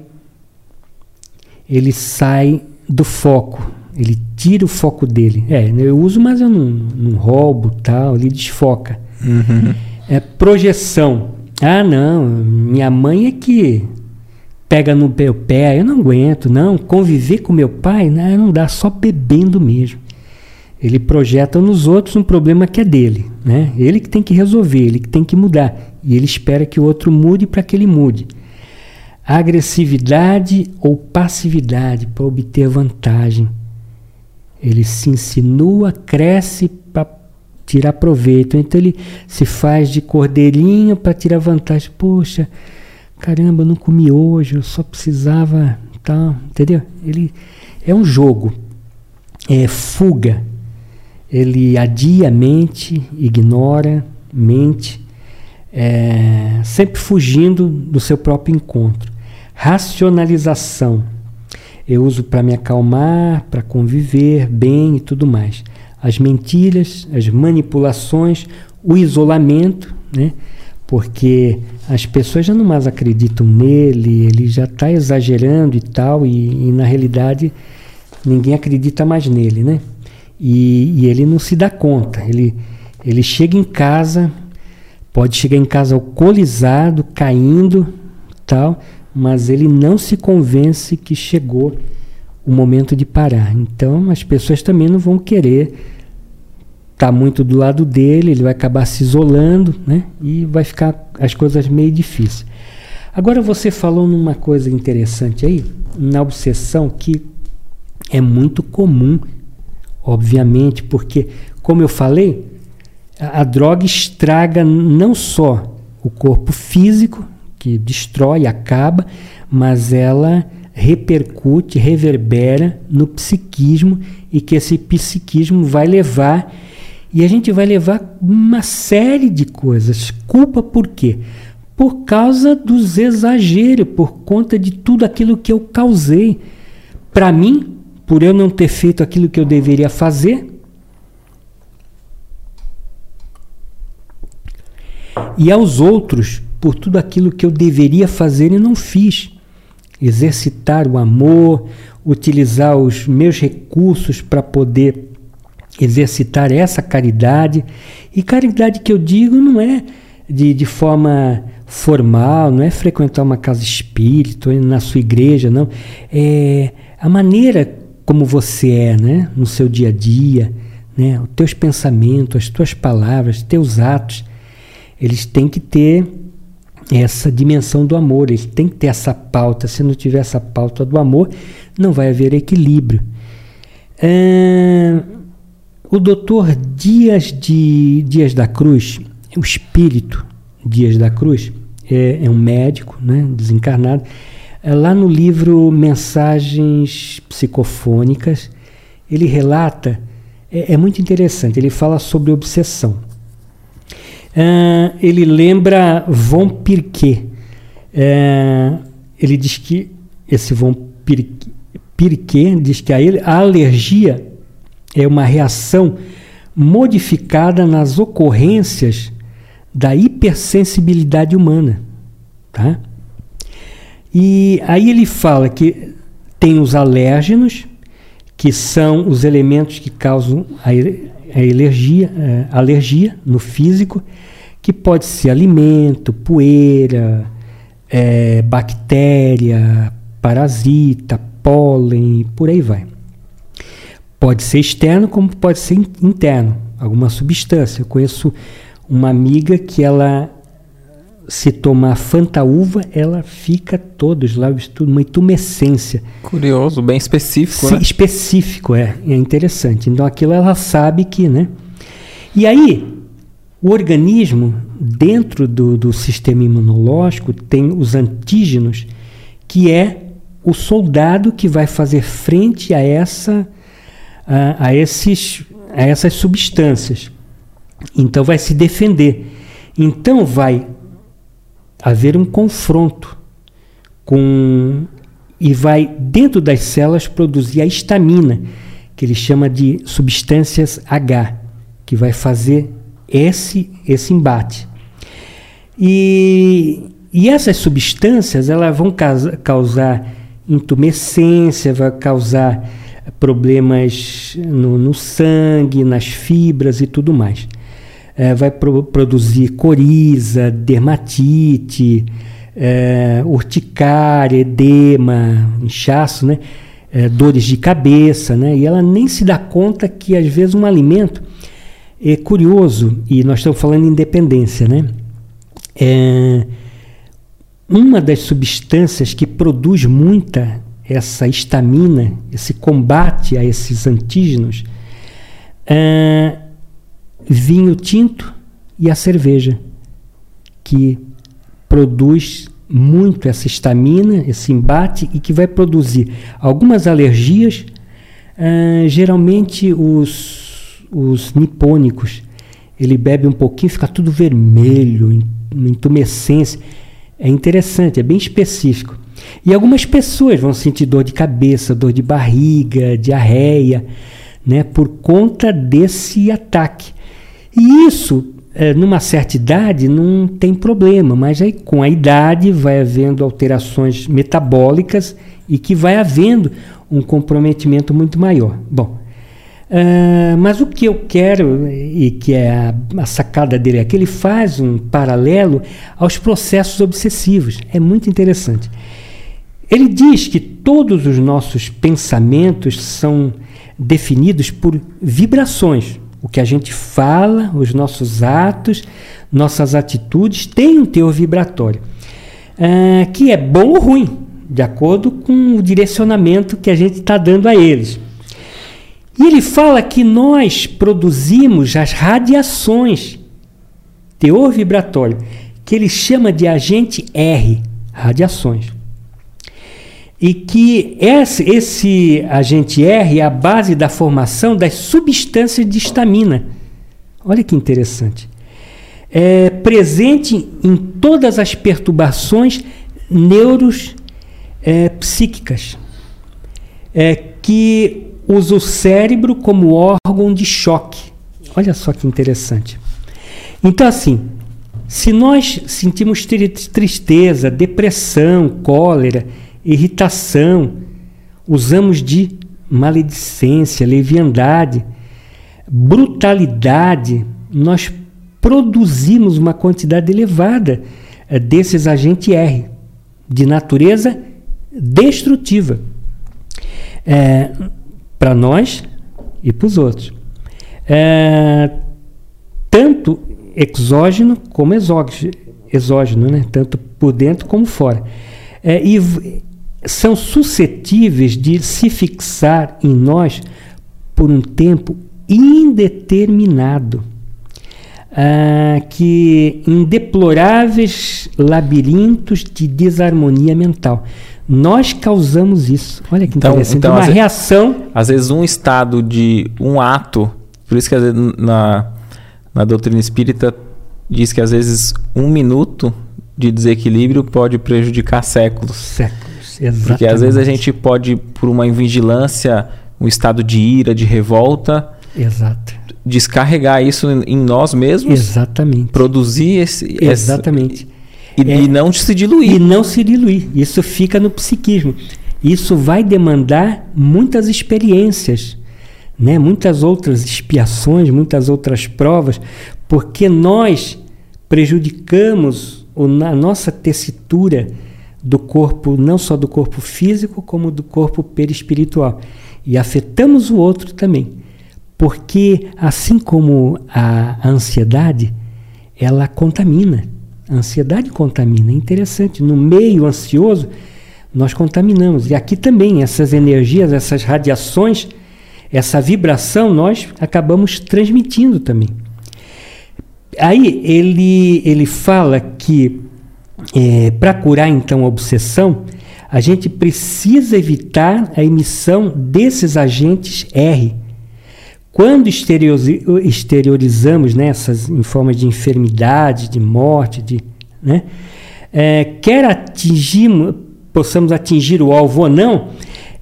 ele sai do foco, ele tira o foco dele. É, eu uso, mas eu não, não roubo, tal, ele desfoca. Uhum. É projeção. Ah, não, minha mãe é que pega no meu pé, eu não aguento, não. Conviver com meu pai, não, não dá, só bebendo mesmo. Ele projeta nos outros um problema que é dele, né? Ele que tem que resolver, ele que tem que mudar. E ele espera que o outro mude para que ele mude agressividade ou passividade para obter vantagem. Ele se insinua, cresce para tirar proveito. Então ele se faz de cordeirinho para tirar vantagem. Poxa, caramba, eu não comi hoje, eu só precisava, tal, entendeu? Ele é um jogo, é fuga. Ele adia a mente, ignora, mente, é, sempre fugindo do seu próprio encontro. Racionalização. Eu uso para me acalmar, para conviver bem e tudo mais. As mentiras, as manipulações, o isolamento, né? Porque as pessoas já não mais acreditam nele, ele já está exagerando e tal, e, e, na realidade ninguém acredita mais nele, né? E, e, ele não se dá conta. Ele, ele chega em casa, pode chegar em casa alcoolizado, caindo, tal, mas ele não se convence que chegou o momento de parar. Então as pessoas também não vão querer tá muito do lado dele, ele vai acabar se isolando, né? E vai ficar as coisas meio difíceis. Agora você falou numa coisa interessante aí, na obsessão que é muito comum, obviamente, porque como eu falei, a, a droga estraga não só o corpo físico, que destrói, acaba, mas ela repercute, reverbera no psiquismo e que esse psiquismo vai levar e a gente vai levar uma série de coisas. Culpa por quê? Por causa dos exageros, por conta de tudo aquilo que eu causei. Para mim, por eu não ter feito aquilo que eu deveria fazer. E aos outros, por tudo aquilo que eu deveria fazer e não fiz. Exercitar o amor, utilizar os meus recursos para poder exercitar essa caridade. E caridade que eu digo não é de, de forma formal, não é frequentar uma casa espírita, na sua igreja, não. É a maneira como você é, né, no seu dia a dia, né, os teus pensamentos, as tuas palavras, teus atos, eles têm que ter essa dimensão do amor, eles têm que ter essa pauta. Se não tiver essa pauta do amor, não vai haver equilíbrio. O doutor Dias, de, Dias da Cruz, o espírito Dias da Cruz, é, é um médico né, desencarnado. É, lá no livro Mensagens Psicofônicas, ele relata, é, é muito interessante, ele fala sobre obsessão. É, ele lembra Von Pirquet. É, ele diz que esse Von Pirquet diz que a, ele, a alergia é uma reação modificada nas ocorrências da hipersensibilidade humana. Tá? E aí ele fala que tem os alérgenos, que são os elementos que causam a, a alergia, a é, alergia no físico, que pode ser alimento, poeira, é, bactéria, parasita, pólen, por aí vai. Pode ser externo, como pode ser interno, alguma substância. Eu conheço uma amiga que ela, se tomar fantaúva, ela fica todos lá, uma intumescência. Curioso, bem específico, Sim, né? Específico, é, é interessante. Então aquilo ela sabe que, né? E aí, o organismo, dentro do, do sistema imunológico, tem os antígenos, que é o soldado que vai fazer frente a essa a, a, esses, a essas substâncias. Então vai se defender. Então vai haver um confronto com e vai dentro das células produzir a histamina, que ele chama de substâncias H, que vai fazer esse esse embate. E, e essas substâncias elas vão causar intumescência, vai causar problemas no, no sangue, nas fibras e tudo mais. É, vai pro, produzir coriza, dermatite, é, urticária, edema, inchaço, né? É, dores de cabeça, né? E ela nem se dá conta que às vezes um alimento é curioso e nós estamos falando de independência, né? É, uma das substâncias que produz muita essa estamina, esse combate a esses antígenos, é, vinho tinto e a cerveja, que produz muito essa estamina, esse embate, e que vai produzir algumas alergias, é, geralmente os, os nipônicos. Ele bebe um pouquinho, fica tudo vermelho, entumescência. É interessante, é bem específico. E algumas pessoas vão sentir dor de cabeça, dor de barriga, diarreia, né, por conta desse ataque. E isso, é, numa certa idade, não tem problema, mas aí com a idade vai havendo alterações metabólicas e que vai havendo um comprometimento muito maior. Bom, Uh, mas o que eu quero, e que é a, a, sacada dele, é que ele faz um paralelo aos processos obsessivos. É muito interessante. Ele diz que todos os nossos pensamentos são definidos por vibrações. O que a gente fala, os nossos atos, nossas atitudes têm um teor vibratório, uh, que é bom ou ruim, de acordo com o direcionamento que a gente está dando a eles. E ele fala que nós produzimos as radiações, teor vibratório, que ele chama de agente R, radiações. E que esse, esse agente R é a base da formação das substâncias de estamina. Olha que interessante. É presente em todas as perturbações neuros é, psíquicas, é, que usa o cérebro como órgão de choque. Olha só que interessante. Então, assim, se nós sentimos tristeza, depressão, cólera, irritação, usamos de maledicência, leviandade, brutalidade, nós produzimos uma quantidade elevada eh, desses agentes R, de natureza destrutiva, é, para nós e para os outros. É, tanto exógeno como exógeno, exógeno né? tanto por dentro como fora. É, e são suscetíveis de se fixar em nós por um tempo indeterminado. Ah, que em deploráveis labirintos de desarmonia mental. Nós causamos isso. Olha que então, interessante. Então, uma às reação. Vezes, às vezes, um estado de um ato. Por isso que vezes, na, na doutrina espírita diz que às vezes um minuto de desequilíbrio pode prejudicar séculos. Séculos, exatamente. Porque às vezes a gente pode, por uma invigilância, um estado de ira, de revolta, Exato. descarregar isso em nós mesmos. Exatamente. Produzir esse. Exatamente. Esse, e, é, e não se diluir. E não se diluir. Isso fica no psiquismo. Isso vai demandar muitas experiências né? muitas outras expiações, muitas outras provas, porque nós prejudicamos a nossa tessitura do corpo, não só do corpo físico, como do corpo perispiritual. E afetamos o outro também. Porque, assim como a ansiedade, ela contamina. A ansiedade contamina. É interessante. No meio ansioso, nós contaminamos. E aqui também, essas energias, essas radiações essa vibração nós acabamos transmitindo também. Aí ele, ele fala que é, para curar então a obsessão, a gente precisa evitar a emissão desses agentes R. Quando exteriorizamos né, essas em forma de enfermidade, de morte, de, né, é, quer atingir, possamos atingir o alvo ou não,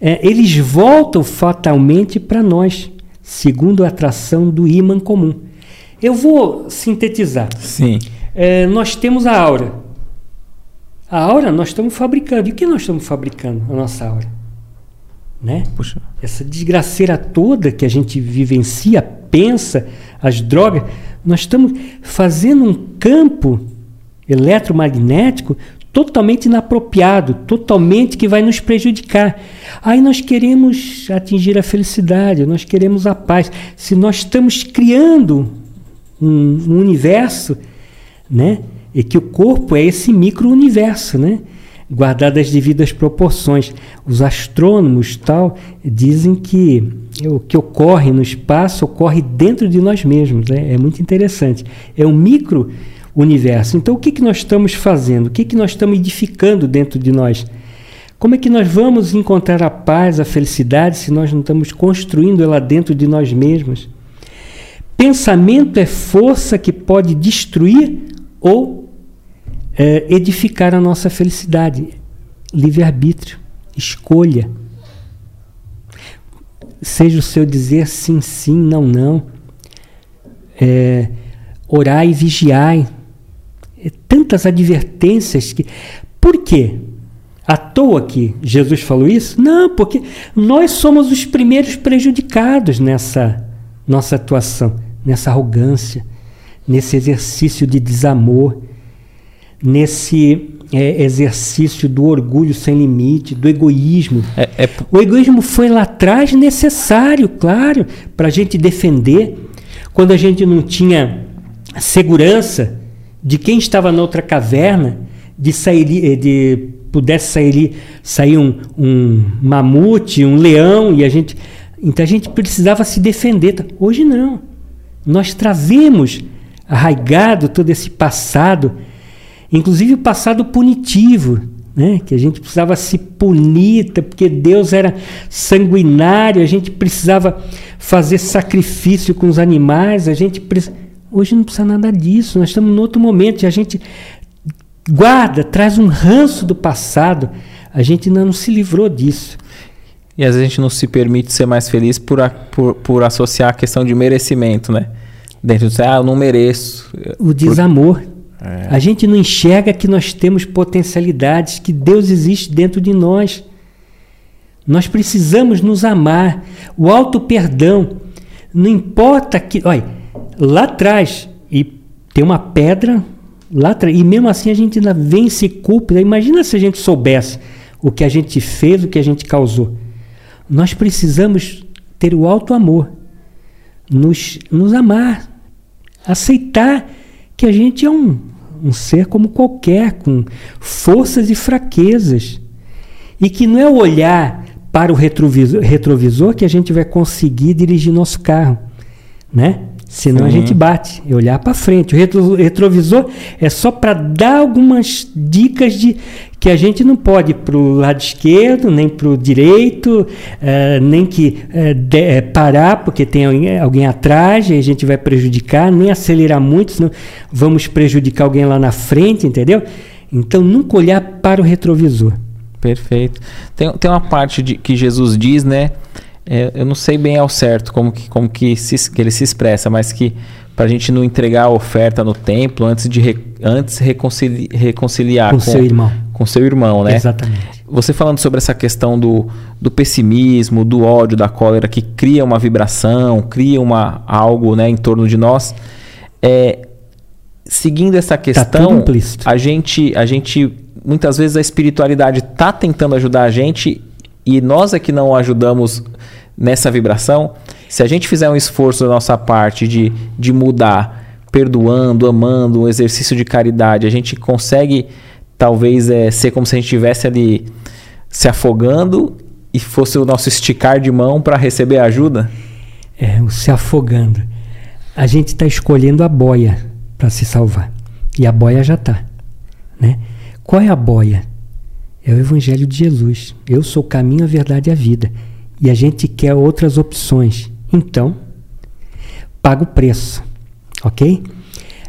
é, eles voltam fatalmente para nós, segundo a atração do ímã comum. Eu vou sintetizar. Sim. É, nós temos a aura. A aura nós estamos fabricando. E o que nós estamos fabricando? A nossa aura. Né? Puxa. Essa desgraceira toda que a gente vivencia, pensa, as drogas, nós estamos fazendo um campo eletromagnético totalmente inapropriado, totalmente que vai nos prejudicar. Aí nós queremos atingir a felicidade, nós queremos a paz. Se nós estamos criando um, um universo, né? E que o corpo é esse micro-universo, né? Guardado as devidas proporções. Os astrônomos tal dizem que o que ocorre no espaço ocorre dentro de nós mesmos. Né? É muito interessante. É um micro universo. Então, o que, que nós estamos fazendo? O que, que nós estamos edificando dentro de nós? Como é que nós vamos encontrar a paz, a felicidade, se nós não estamos construindo ela dentro de nós mesmos? Pensamento é força que pode destruir ou é, edificar a nossa felicidade. Livre-arbítrio, escolha. Seja o seu dizer sim, sim, não, não. É, orai e vigiai tantas advertências que. Por quê? À toa que Jesus falou isso? Não, porque nós somos os primeiros prejudicados nessa nossa atuação, nessa arrogância, nesse exercício de desamor, nesse é, exercício do orgulho sem limite, do egoísmo. É, é... O egoísmo foi lá atrás necessário, claro, para a gente defender. Quando a gente não tinha segurança de quem estava na outra caverna, de sair, eh, de pudesse sair, sair um, um mamute, um leão, e a gente. Então a gente precisava se defender. Hoje não. Nós trazemos arraigado todo esse passado, inclusive o passado punitivo, né? que a gente precisava se punir, porque Deus era sanguinário, a gente precisava fazer sacrifício com os animais, a gente hoje não precisa nada disso, nós estamos em outro momento e a gente guarda, traz um ranço do passado, a gente ainda não se livrou disso. E às vezes a gente não se permite ser mais feliz por, a, por, por associar a questão de merecimento, né? Dentro de ah, eu não mereço. O desamor. Por A gente não enxerga que nós temos potencialidades, que Deus existe dentro de nós. Nós precisamos nos amar. O alto perdão. Não importa que. Olha, lá atrás, e tem uma pedra lá atrás, e mesmo assim a gente ainda vem se culpa. Imagina se a gente soubesse o que a gente fez, o que a gente causou. Nós precisamos ter o alto amor, nos, nos amar, aceitar que a gente é um, um ser como qualquer, com forças e fraquezas. E que não é olhar para o retrovisor, retrovisor que a gente vai conseguir dirigir nosso carro, né? Senão a gente bate, e olhar para frente. O retro, retrovisor é só para dar algumas dicas de que a gente não pode ir para o lado esquerdo, nem para o direito, uh, nem que uh, de, uh, parar porque tem alguém, alguém, atrás e a gente vai prejudicar, nem acelerar muito, senão vamos prejudicar alguém lá na frente, entendeu? Então nunca olhar para o retrovisor. Perfeito. Tem, tem uma parte de, que Jesus diz, né? É, eu não sei bem ao certo como que, como que, se, que ele se expressa, mas que para a gente não entregar a oferta no templo antes de re, antes reconcili, reconciliar com, com, seu irmão. Com seu irmão, né? Exatamente. Você falando sobre essa questão do, do pessimismo, do ódio, da cólera, que cria uma vibração, cria uma, algo né, em torno de nós. É, seguindo essa tá questão, tá a gente, a gente muitas vezes a espiritualidade está tentando ajudar a gente e nós é que não ajudamos nessa vibração, se a gente fizer um esforço da nossa parte de, de mudar, perdoando, amando, um exercício de caridade, a gente consegue talvez é, ser como se a gente estivesse ali se afogando e fosse o nosso esticar de mão para receber ajuda? É, o se afogando. A gente está escolhendo a boia para se salvar. E a boia já está. Né? Qual é a boia? É o Evangelho de Jesus. Eu sou o caminho, a verdade e a vida. E a gente quer outras opções. Então, paga o preço. Ok?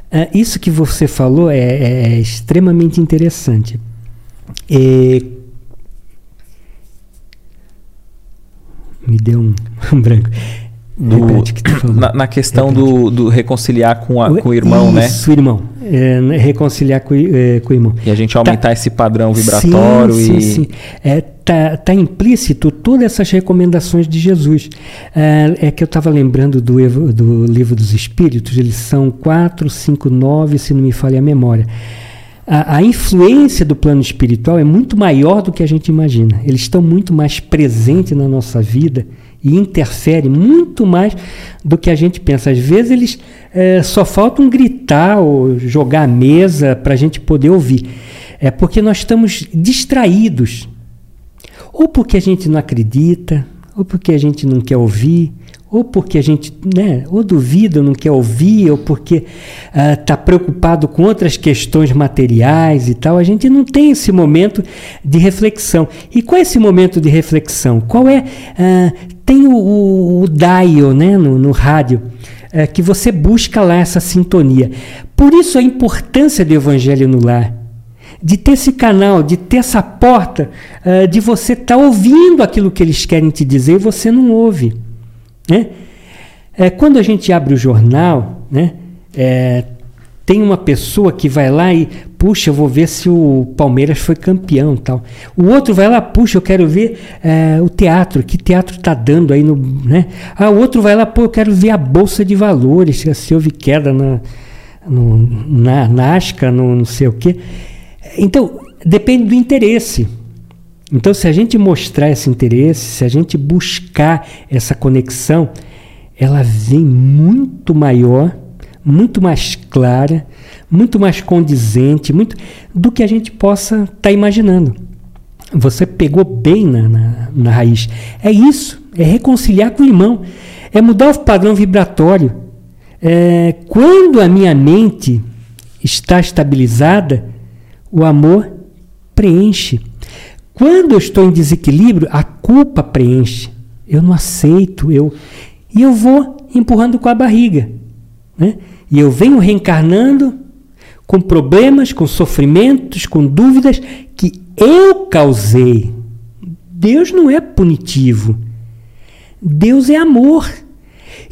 Uh, isso que você falou é, é, é extremamente interessante. E... Me deu um, um branco do, na, na, questão do, do, reconciliar com, a, com o irmão, Isso, né? Isso, irmão. É, né, reconciliar com, é, com o irmão. E a gente aumentar tá, esse padrão vibratório sim, e. Sim, sim. É, tá, tá implícito todas essas recomendações de Jesus. É, é que eu estava lembrando do, do livro dos Espíritos, eles são 4, 5, 9, se não me falha a memória. A, a, influência do plano espiritual é muito maior do que a gente imagina. Eles estão muito mais presentes na nossa vida e interfere muito mais do que a gente pensa. Às vezes eles é, só faltam gritar ou jogar a mesa para a gente poder ouvir. É porque nós estamos distraídos. Ou porque a gente não acredita, ou porque a gente não quer ouvir, ou porque a gente né, ou duvida, não quer ouvir, ou porque está uh, preocupado com outras questões materiais e tal, a gente não tem esse momento de reflexão. E qual é esse momento de reflexão? Qual é? Uh, tem o, o, o dial né, no, no rádio, uh, que você busca lá essa sintonia. Por isso a importância do Evangelho no Lar de ter esse canal, de ter essa porta, uh, de você estar tá ouvindo aquilo que eles querem te dizer e você não ouve. Né? É, quando a gente abre o jornal, né, é, tem uma pessoa que vai lá e, puxa, eu vou ver se o Palmeiras foi campeão tal. O outro vai lá, puxa, eu quero ver é, o teatro, que teatro está dando aí no. Né? Ah, o outro vai lá, pô, eu quero ver a Bolsa de Valores, se houve queda na, no, na Nasca, no não sei o quê. Então, depende do interesse. Então, se a gente mostrar esse interesse, se a gente buscar essa conexão, ela vem muito maior, muito mais clara, muito mais condizente, muito do que a gente possa estar tá imaginando. Você pegou bem na, na, na, raiz. É isso, é reconciliar com o irmão, é mudar o padrão vibratório. É, quando a minha mente está estabilizada, o amor preenche. Quando eu estou em desequilíbrio, a culpa preenche. Eu não aceito, eu e eu vou empurrando com a barriga, né? E eu venho reencarnando com problemas, com sofrimentos, com dúvidas que eu causei. Deus não é punitivo. Deus é amor.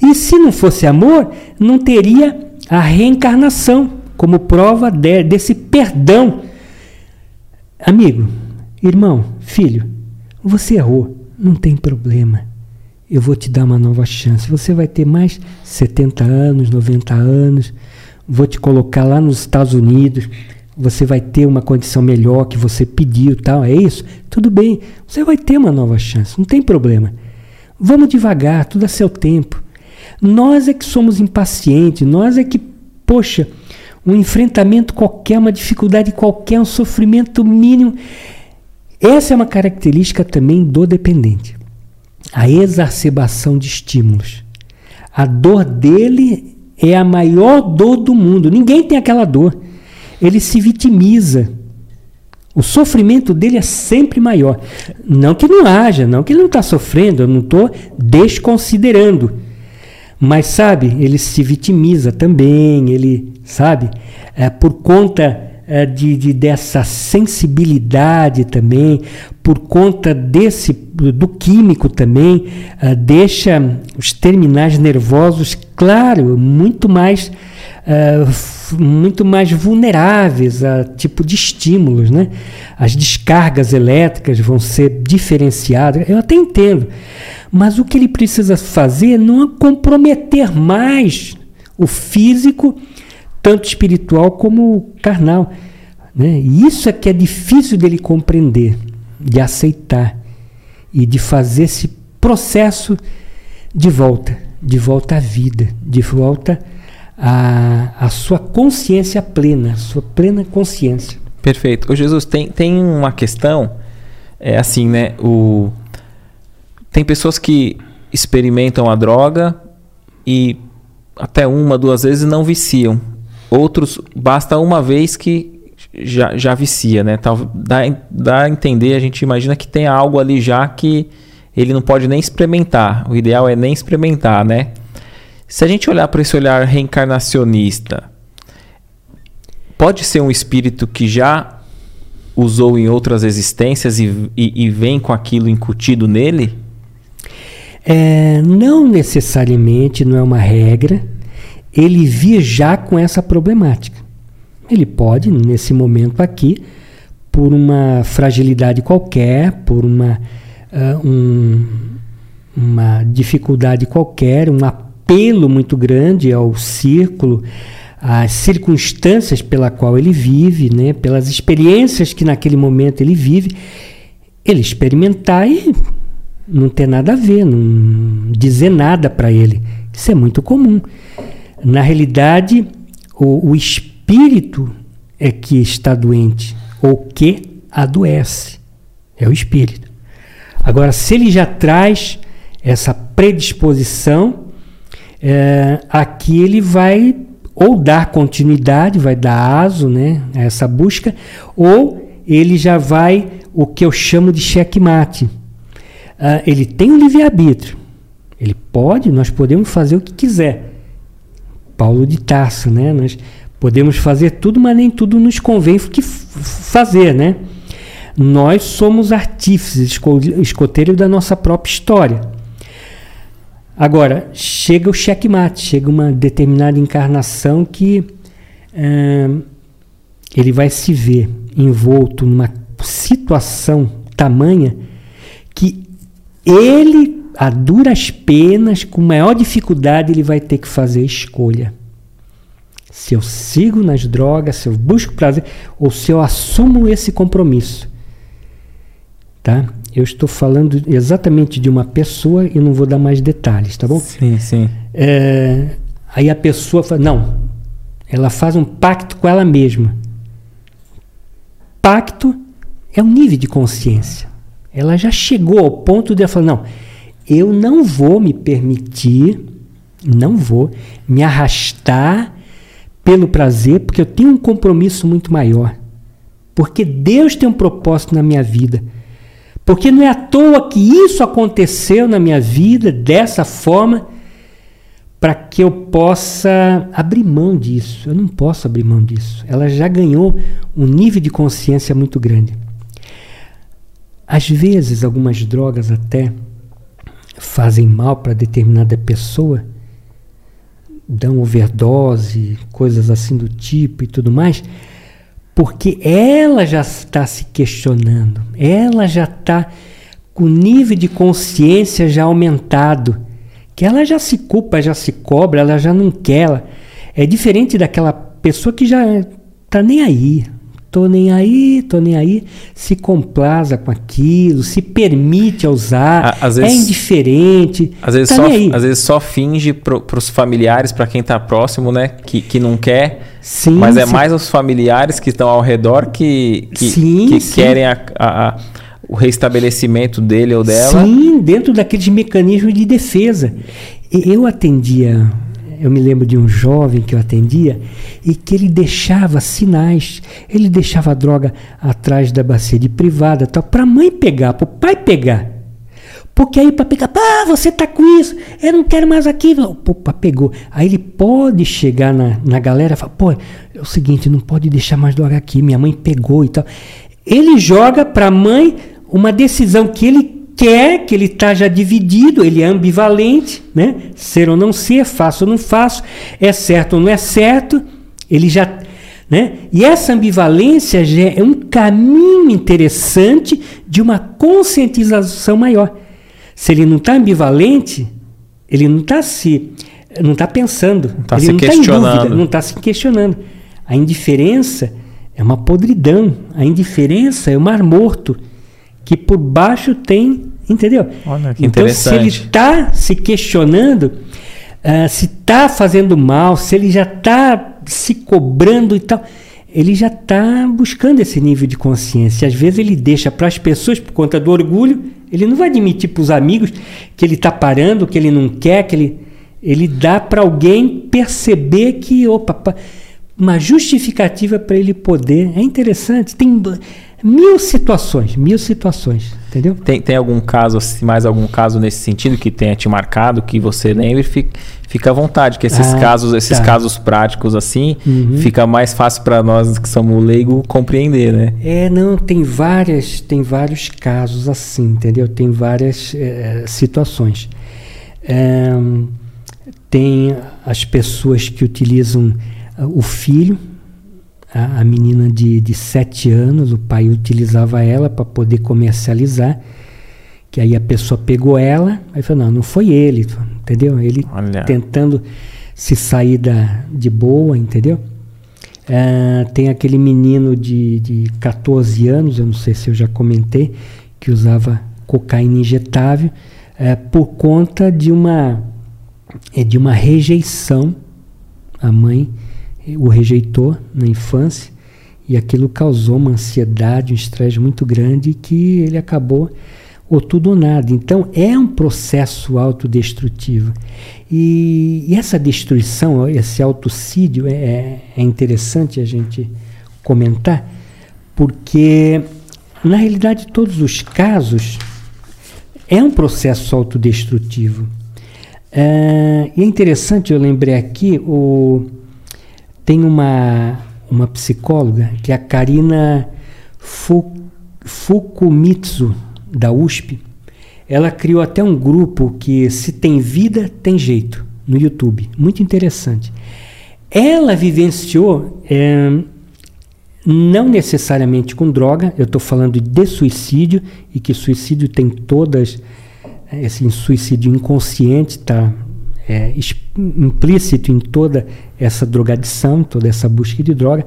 E se não fosse amor, não teria a reencarnação como prova de, desse perdão. Amigo, irmão, filho, você errou, não tem problema. Eu vou te dar uma nova chance. Você vai ter mais 70 anos, 90 anos. Vou te colocar lá nos Estados Unidos. Você vai ter uma condição melhor que você pediu, tal. É isso? Tudo bem. Você vai ter uma nova chance. Não tem problema. Vamos devagar, tudo a seu tempo. Nós é que somos impacientes. Nós é que, poxa, um enfrentamento qualquer, uma dificuldade qualquer, um sofrimento mínimo. Essa é uma característica também do dependente. A exacerbação de estímulos. A dor dele é a maior dor do mundo. Ninguém tem aquela dor. Ele se vitimiza. O sofrimento dele é sempre maior. Não que não haja, não que ele não está sofrendo, eu não estou desconsiderando. Mas sabe, ele se vitimiza também, ele sabe, é, por conta é, de, de, dessa sensibilidade também, por conta desse do químico também, é, deixa os terminais nervosos, claro, muito mais é, muito mais vulneráveis a tipo de estímulos, né? As descargas elétricas vão ser diferenciadas. Eu até entendo, mas o que ele precisa fazer não é comprometer mais o físico, tanto espiritual como carnal. Né? E isso é que é difícil dele compreender, de aceitar e de fazer esse processo de volta, de volta à vida, de volta à, à sua consciência plena, à sua plena consciência. Perfeito. Ô Jesus, tem, tem uma questão, é assim, né? O, tem pessoas que experimentam a droga e até uma, duas vezes não viciam. Outros, basta uma vez que já, já vicia, né? Dá, dá a entender, a gente imagina que tem algo ali já que ele não pode nem experimentar. O ideal é nem experimentar, né? Se a gente olhar para esse olhar reencarnacionista, pode ser um espírito que já usou em outras existências e, e, e vem com aquilo incutido nele? É, não necessariamente, não é uma regra, ele vir já com essa problemática. Ele pode, nesse momento aqui, por uma fragilidade qualquer, por uma, uh, um, uma dificuldade qualquer, um apelo muito grande ao círculo, às circunstâncias pela qual ele vive, né, pelas experiências que naquele momento ele vive, ele experimentar e não ter nada a ver, não dizer nada para ele. Isso é muito comum. Na realidade, o, o espírito é que está doente ou que adoece. É o espírito. Agora, se ele já traz essa predisposição, é, aqui ele vai ou dar continuidade, vai dar aso né, a essa busca, ou ele já vai o que eu chamo de checkmate uh, ele tem o livre-arbítrio. Ele pode, nós podemos fazer o que quiser. Paulo de Tarso, né? Nós podemos fazer tudo, mas nem tudo nos convém que fazer, né? Nós somos artífices, escoteiros da nossa própria história. Agora, chega o checkmate, chega uma determinada encarnação que uh, ele vai se ver envolto numa situação tamanha que ele, a duras penas, com maior dificuldade, ele vai ter que fazer escolha. Se eu sigo nas drogas, se eu busco prazer, ou se eu assumo esse compromisso. Tá? Eu estou falando exatamente de uma pessoa e não vou dar mais detalhes, tá bom? Sim, sim. É, aí a pessoa fala, não, ela faz um pacto com ela mesma. Pacto é um nível de consciência. Ela já chegou ao ponto de falar: não, eu não vou me permitir, não vou me arrastar pelo prazer, porque eu tenho um compromisso muito maior. Porque Deus tem um propósito na minha vida. Porque não é à toa que isso aconteceu na minha vida dessa forma para que eu possa abrir mão disso. Eu não posso abrir mão disso. Ela já ganhou um nível de consciência muito grande. Às vezes, algumas drogas até fazem mal para determinada pessoa, dão overdose, coisas assim do tipo e tudo mais, porque ela já está se questionando, ela já está com o nível de consciência já aumentado, que ela já se culpa, já se cobra, ela já não quer. é diferente daquela pessoa que já está nem aí, tô nem aí, tô nem aí, se complaza com aquilo, se permite usar, às é indiferente. Às vezes, tá só, às vezes só finge para os familiares, para quem está próximo, né? Que, que não quer. Sim, mas é sim. mais os familiares que estão ao redor que, que, sim, que querem a, a, a, o restabelecimento dele ou dela. Sim, dentro daqueles mecanismos de defesa. Eu atendia eu me lembro de um jovem que eu atendia e que ele deixava sinais, ele deixava a droga atrás da bacia de privada, tal, para a mãe pegar, para o pai pegar. Porque aí para pegar, pá, você tá com isso, eu não quero mais aqui. Opa, pegou. Aí ele pode chegar na, na galera e falar, pô, é o seguinte, não pode deixar mais droga aqui, minha mãe pegou e tal. Ele joga para a mãe uma decisão que ele quer, que ele está já dividido, ele é ambivalente, né? Ser ou não ser, faço ou não faço, é certo ou não é certo, ele já. Né? E essa ambivalência já é um caminho interessante de uma conscientização maior. Se ele não está ambivalente, ele não está se. não está pensando, não tá ele não está em dúvida, não está se questionando. A indiferença é uma podridão, a indiferença é o mar morto que por baixo tem, entendeu? Olha, que então, se ele está se questionando, uh, se está fazendo mal, se ele já está se cobrando e tal, ele já está buscando esse nível de consciência. Às vezes ele deixa para as pessoas, por conta do orgulho, ele não vai admitir para os amigos que ele está parando, que ele não quer, que ele. Ele dá para alguém perceber que, opa, uma justificativa para ele poder. É interessante. Tem, mil situações, mil situações, entendeu? Tem, tem algum caso, mais algum caso nesse sentido que tenha te marcado, que você lembre, fica, fica à vontade, que esses ah, casos, esses tá. casos práticos assim, uhum. fica mais fácil para nós que somos leigo compreender, né? É, não, tem várias, tem vários casos assim, entendeu? Tem várias é, situações. É, tem as pessoas que utilizam o filho a, a menina de, de sete anos, o pai utilizava ela para poder comercializar. Que aí a pessoa pegou ela, aí falou, não, não foi ele, entendeu? Ele Olha. tentando se sair da, de boa, entendeu? É, tem aquele menino de, de 14 anos, eu não sei se eu já comentei, que usava cocaína injetável é, por conta de uma, é, de uma rejeição. A mãe o rejeitou na infância e aquilo causou uma ansiedade, um estresse muito grande que ele acabou ou tudo ou nada. Então é um processo autodestrutivo. E, e essa destruição, esse autocídio, é, é, é interessante a gente comentar, porque na realidade todos os casos é um processo autodestrutivo. É, e é interessante, eu lembrei aqui, o, tem uma, uma psicóloga, que é a Karina Fukumitsu, da USP. Ela criou até um grupo que, se tem vida, tem jeito, no YouTube. Muito interessante. Ela vivenciou, é, não necessariamente com droga, eu estou falando de suicídio, e que suicídio tem todas, esse suicídio inconsciente, tá é, implícito em toda essa drogadição, toda essa busca de droga.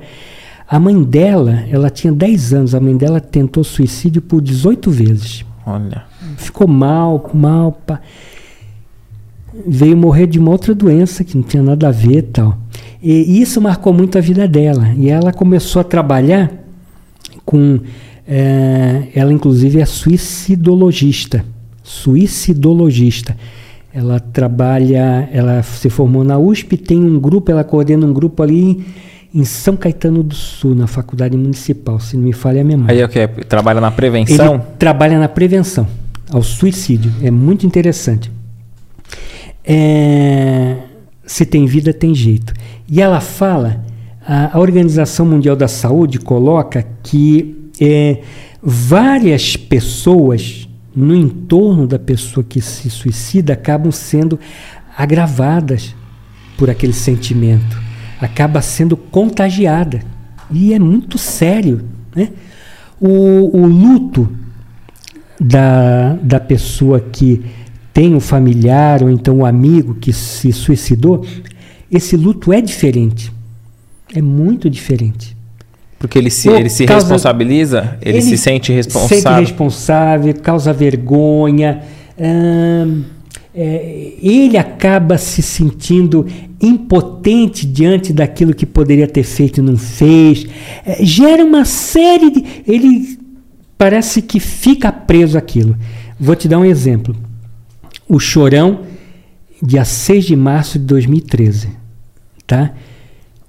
A mãe dela, ela tinha 10 anos, a mãe dela tentou suicídio por 18 vezes. Olha. Ficou mal, mal, pá. Veio morrer de uma outra doença que não tinha nada a ver tal. E isso marcou muito a vida dela. E ela começou a trabalhar com. É, ela, inclusive, é suicidologista. Suicidologista ela trabalha, ela se formou na USP, tem um grupo, ela coordena um grupo ali em São Caetano do Sul, na Faculdade Municipal, se não me falha a memória. Aí é o que? Trabalha na prevenção? Ele trabalha na prevenção ao suicídio. É muito interessante. É, se tem vida, tem jeito. E ela fala, a, a Organização Mundial da Saúde coloca que é, várias pessoas no entorno da pessoa que se suicida acabam sendo agravadas por aquele sentimento, acaba sendo contagiada. E é muito sério. Né? O, o luto da, da pessoa que tem um familiar ou então um amigo que se suicidou, esse luto é diferente. É muito diferente. Porque ele se, ele se causa, responsabiliza, ele, ele, se sente responsável. Sente responsável, causa vergonha. Hum, é, ele acaba se sentindo impotente diante daquilo que poderia ter feito e não fez. É, gera uma série de. Ele parece que fica preso aquilo. Vou te dar um exemplo. O Chorão, dia 6 de março de 2013. Tá?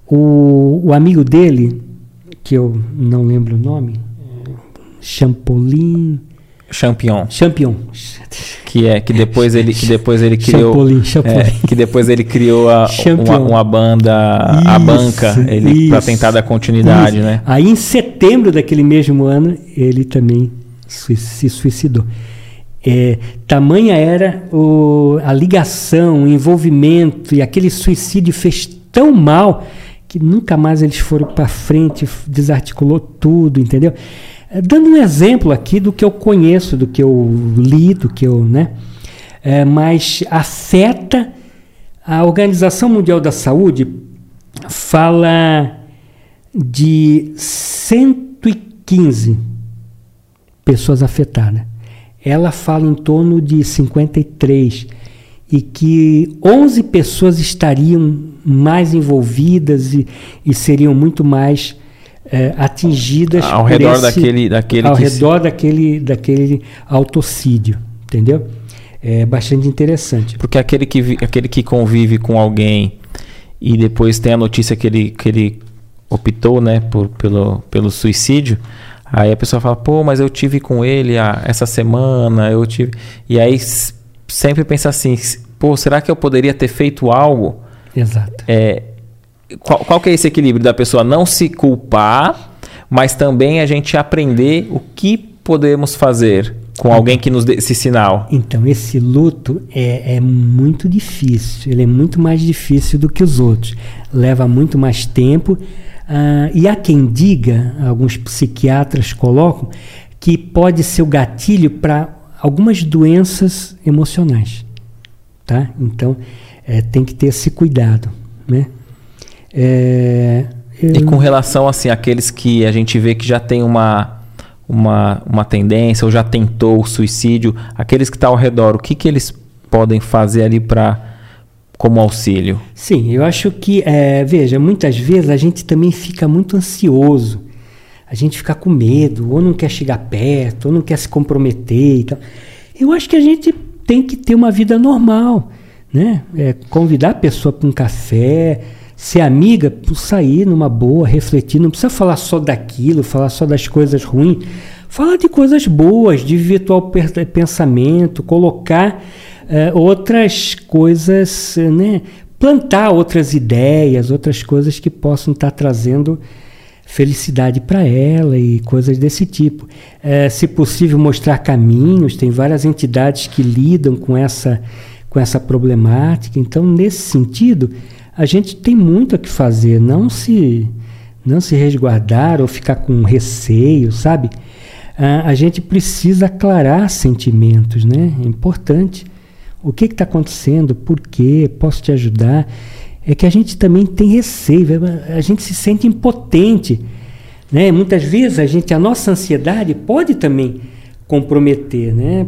O, o amigo dele, que eu não lembro o nome, Champolin. Champion. Champion. Que é que depois ele que depois ele criou Champolin, Champolin. É, que depois ele criou a, uma, uma, banda isso, a banca ele para tentar dar continuidade, isso. né? Aí em setembro daquele mesmo ano ele também se suicidou. É, tamanha era o, a ligação, o envolvimento e aquele suicídio fez tão mal que nunca mais eles foram para frente, desarticulou tudo, entendeu? É, dando um exemplo aqui do que eu conheço, do que eu li, do que eu, né? É, mas afeta a Organização Mundial da Saúde fala de 115 pessoas afetadas. Ela fala em torno de 53 e que 11 pessoas estariam mais envolvidas e, e seriam muito mais é, atingidas ao redor esse, daquele, daquele ao redor se... daquele, daquele autocídio, entendeu? É bastante interessante. Porque aquele que, aquele que convive com alguém e depois tem a notícia que ele, que ele optou né, por, pelo, pelo suicídio, aí a pessoa fala, pô, mas eu tive com ele a, essa semana, eu tive. E aí sempre pensa assim, pô, será que eu poderia ter feito algo? Exato. É, qual, qual que é esse equilíbrio da pessoa não se culpar, mas também a gente aprender o que podemos fazer com alguém que nos dê esse sinal? Então, esse luto é, é, muito difícil. Ele é muito mais difícil do que os outros. Leva muito mais tempo. Uh, e há quem diga, alguns psiquiatras colocam, que pode ser o gatilho para algumas doenças emocionais. Tá? Então, é, tem que ter esse cuidado. Né? É, eu... E com relação assim, àqueles que a gente vê que já tem uma, uma, uma tendência ou já tentou o suicídio, aqueles que estão tá ao redor, o que, que eles podem fazer ali para como auxílio? Sim, eu acho que, é, veja, muitas vezes a gente também fica muito ansioso, a gente fica com medo, ou não quer chegar perto, ou não quer se comprometer e tal. Eu acho que a gente tem que ter uma vida normal, né? É, convidar a pessoa para um café, ser amiga, sair numa boa, refletir, não precisa falar só daquilo, falar só das coisas ruins. Falar de coisas boas, de virtual pensamento, colocar uh, outras coisas, né? plantar outras ideias, outras coisas que possam estar trazendo felicidade para ela e coisas desse tipo. É, se possível, mostrar caminhos, tem várias entidades que lidam com essa, com essa problemática. Então, nesse sentido, a gente tem muito a que fazer, não se não se resguardar ou ficar com receio, sabe? Ah, a gente precisa aclarar sentimentos, né? É importante. O que está acontecendo? Por quê? Posso te ajudar? É que a gente também tem receio, a gente se sente impotente. Né? Muitas vezes a gente, a nossa ansiedade pode também comprometer, né?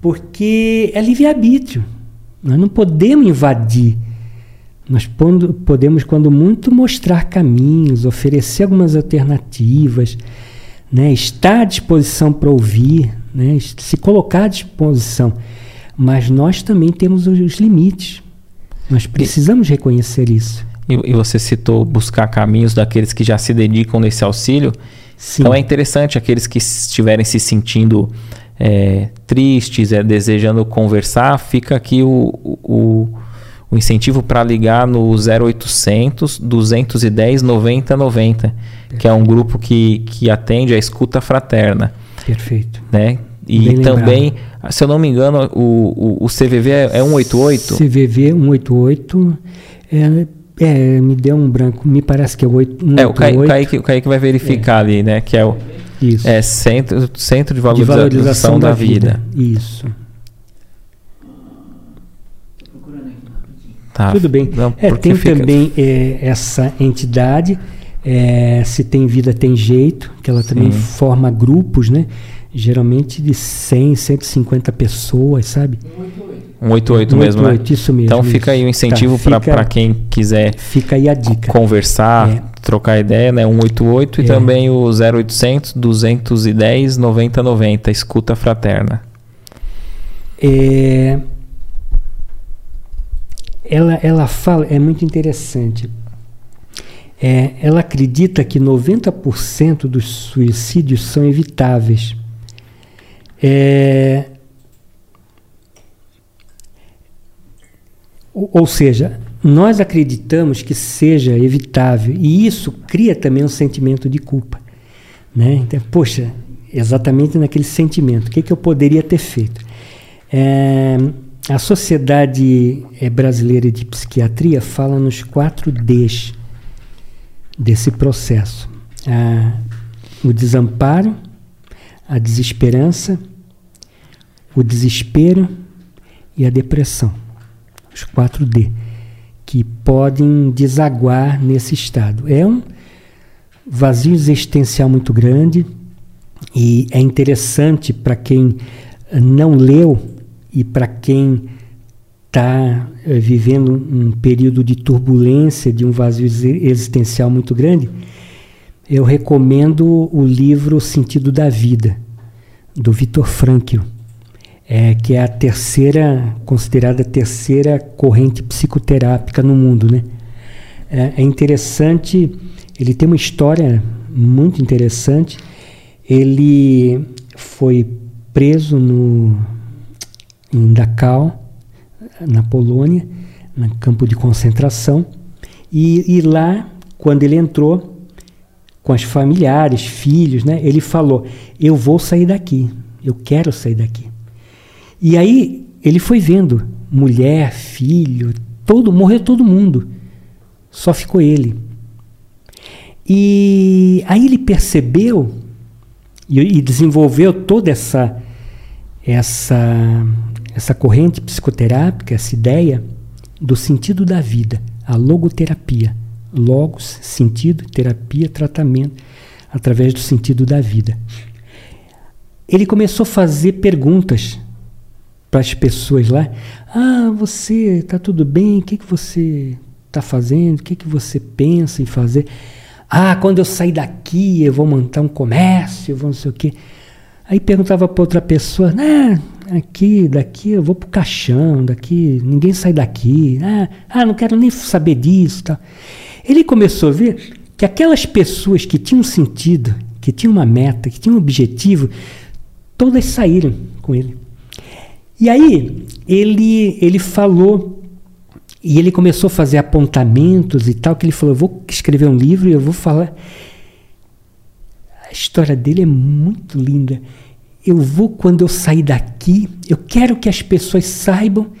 porque é livre-arbítrio. Nós não podemos invadir nós podemos, quando muito, mostrar caminhos, oferecer algumas alternativas, né? estar à disposição para ouvir, né? se colocar à disposição. Mas nós também temos os limites. Nós precisamos e, reconhecer isso. e, e você citou buscar caminhos daqueles que já se dedicam nesse auxílio. Sim. Então é interessante aqueles que estiverem se sentindo é, tristes, é, desejando conversar, fica aqui o, o, o incentivo para ligar no 0800 210 90 90, que é um grupo que, que atende a escuta fraterna. Perfeito. Né? E Bem também, lembrado. se eu não me engano, o, o, o CVV é, é 188? CVV 188 é, é, me deu um branco, me parece que é 8, É, o Kaique, Kaique, o Kaique vai verificar ali, né? Que é o Isso. é centro, centro de de Valorização, valorização da, vida. Isso. Tá. Tudo bem. Não, É, tem fica- também é, essa entidade, é, se tem vida tem jeito, que ela também Sim. forma grupos, né? Geralmente de 100, 150 pessoas, sabe? 188 mesmo, né? 188, isso mesmo. Então fica aí o isso. incentivo Tá, para quem quiser Fica aí a dica. conversar, É. trocar ideia, né? 188 e É. também o 0800 210 9090, escuta fraterna. É, ela, ela fala, é muito interessante. É, ela acredita que 90% dos suicídios são evitáveis. É, ou, seja, nós acreditamos que seja evitável e isso cria também um sentimento de culpa. Né? Então, poxa, exatamente naquele sentimento, o que, que eu poderia ter feito? É, a Sociedade eh, Brasileira de Psiquiatria fala nos quatro Ds desse processo: o desamparo, a desesperança, o desespero e a depressão. Os quatro D que podem desaguar nesse estado. É um vazio existencial muito grande e é interessante para quem eh, não leu e para quem está vivendo um período de turbulência, de um vazio exi- existencial muito grande, eu recomendo o livro Sentido da Vida, do Viktor Frankl, é, que é a terceira, considerada a terceira corrente psicoterápica no mundo. Né? É, é interessante, ele tem uma história muito interessante. Ele foi preso no, em Dachau, na Polônia, no campo de concentração. E, e lá, quando ele entrou, com as familiares, filhos, né, ele falou: Eu vou sair daqui, eu quero sair daqui. E aí ele foi vendo mulher, filho, todo morreu todo mundo, só ficou ele. E aí ele percebeu e, e desenvolveu toda essa essa essa corrente psicoterápica, essa ideia do sentido da vida, a logoterapia. Logos, sentido, terapia, tratamento, através do sentido da vida. Ele começou a fazer perguntas para as pessoas lá. Ah, você está tudo bem? O que, que você está fazendo? O que, que você pensa em fazer? Ah, quando eu sair daqui, eu vou montar um comércio, vou não sei o quê. Aí perguntava para outra pessoa, ah, aqui, daqui eu vou pro caixão, daqui ninguém sai daqui, ah, ah não quero nem saber disso, tal. Ele começou a ver que aquelas pessoas que tinham sentido, que tinham uma meta, que tinham um objetivo, todas saíram com ele. E aí ele ele falou e ele começou a fazer apontamentos e tal, que ele falou, eu vou escrever um livro e eu vou falar a história dele é muito linda. Eu vou, quando eu sair daqui, eu quero que as pessoas saibam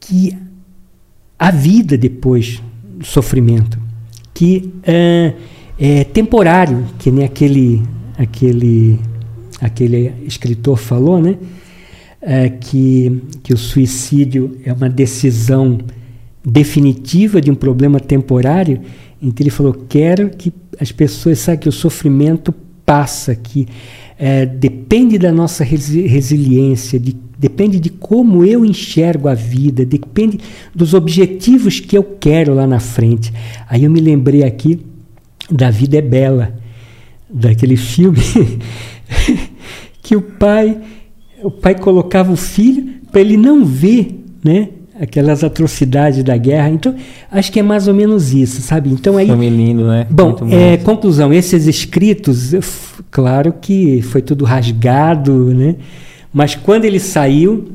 que há vida depois do sofrimento, que é, é temporário, que nem aquele, aquele, aquele escritor falou, né? É, que, que o suicídio é uma decisão definitiva de um problema temporário. Então ele falou: quero que as pessoas saibam que o sofrimento passa, que é, depende da nossa resi resiliência, de, depende de como eu enxergo a vida, depende dos objetivos que eu quero lá na frente. Aí eu me lembrei aqui da Vida é Bela, daquele filme que o pai, o pai colocava o filho para ele não ver, né? aquelas atrocidades da guerra. Então, acho que é mais ou menos isso, sabe? Então aí. Filme lindo, né? Bom, é, conclusão, esses escritos, claro que foi tudo rasgado, né? Mas quando ele saiu,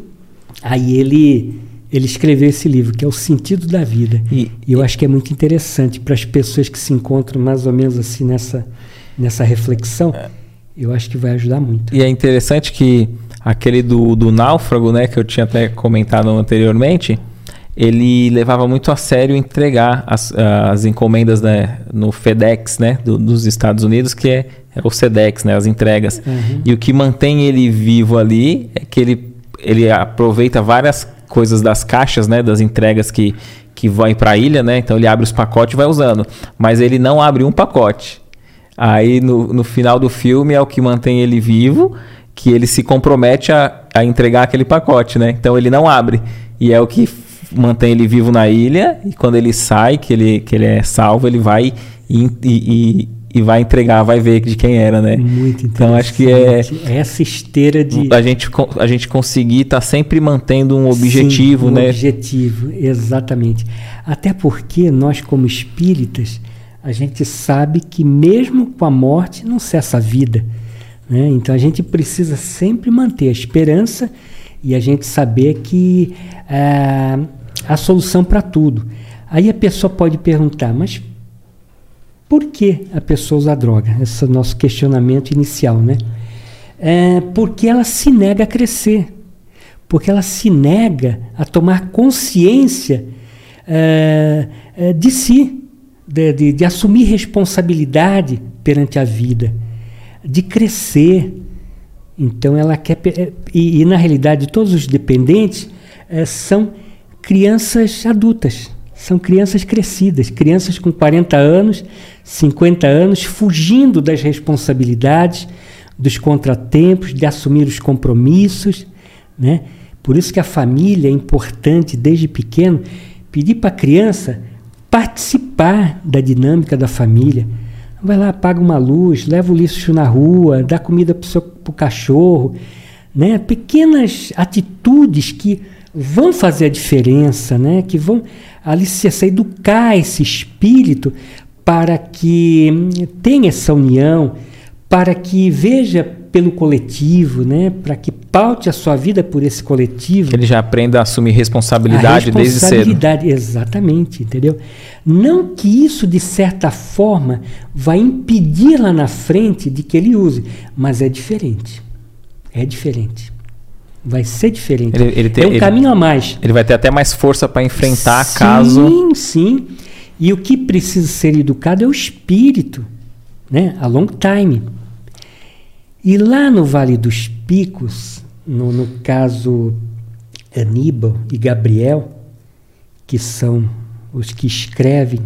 aí ele ele escreveu esse livro, que é O Sentido da Vida. E, e eu acho que é muito interessante para as pessoas que se encontram mais ou menos assim nessa, nessa reflexão. É. Eu acho que vai ajudar muito. E é interessante que aquele do, do náufrago, né, que eu tinha até comentado anteriormente, ele levava muito a sério entregar as, as encomendas né, no FedEx, né, do, dos Estados Unidos, que é, é, o SEDEX, né, as entregas. Uhum. E o que mantém ele vivo ali é que ele, ele aproveita várias coisas das caixas, né, das entregas que, que vai para a ilha, né? Então ele abre os pacotes e vai usando, mas ele não abre um pacote. Aí no, no final do filme é o que mantém ele vivo que ele se compromete a, a entregar aquele pacote, né? Então ele não abre. E é o que mantém ele vivo na ilha. E quando ele sai, que ele, que ele é salvo, ele vai e, e, e vai entregar, vai ver de quem era, né? Muito Então acho que é essa esteira de a gente a gente conseguir estar tá sempre mantendo um objetivo, Sim, um né? Objetivo, exatamente. Até porque nós como espíritas a gente sabe que mesmo com a morte não cessa a vida. Né? Então a gente precisa sempre manter a esperança e a gente saber que é, a solução para tudo. Aí a pessoa pode perguntar, mas por que a pessoa usa droga? Esse é o nosso questionamento inicial, né? É porque ela se nega a crescer, porque ela se nega a tomar consciência é, de si, de, de, de assumir responsabilidade perante a vida de crescer. Então ela quer. É, e, e na realidade, todos os dependentes é, são crianças adultas, são crianças crescidas, crianças com 40 anos, 50 anos, fugindo das responsabilidades, dos contratempos, de assumir os compromissos. Né? Por isso que a família é importante desde pequeno pedir para a criança participar da dinâmica da família Vai lá, apaga uma luz, leva o lixo na rua, dá comida para o cachorro. Né? Pequenas atitudes que vão fazer a diferença, né? que vão alicerçar, educar esse espírito para que tenha essa união, para que veja pelo coletivo, né? para que paute a sua vida por esse coletivo. Que ele já aprenda a assumir responsabilidade, a responsabilidade desde cedo. Exatamente, entendeu? Não que isso, de certa forma, vai impedir lá na frente de que ele use, mas é diferente. É diferente. Vai ser diferente. Ele, ele tem, é um ele, caminho a mais. Ele vai ter até mais força para enfrentar sim, caso. Sim, sim. E o que precisa ser educado é o espírito, né? A long time. E lá no Vale dos Picos, no, no caso Aníbal e Gabriel, que são os que escrevem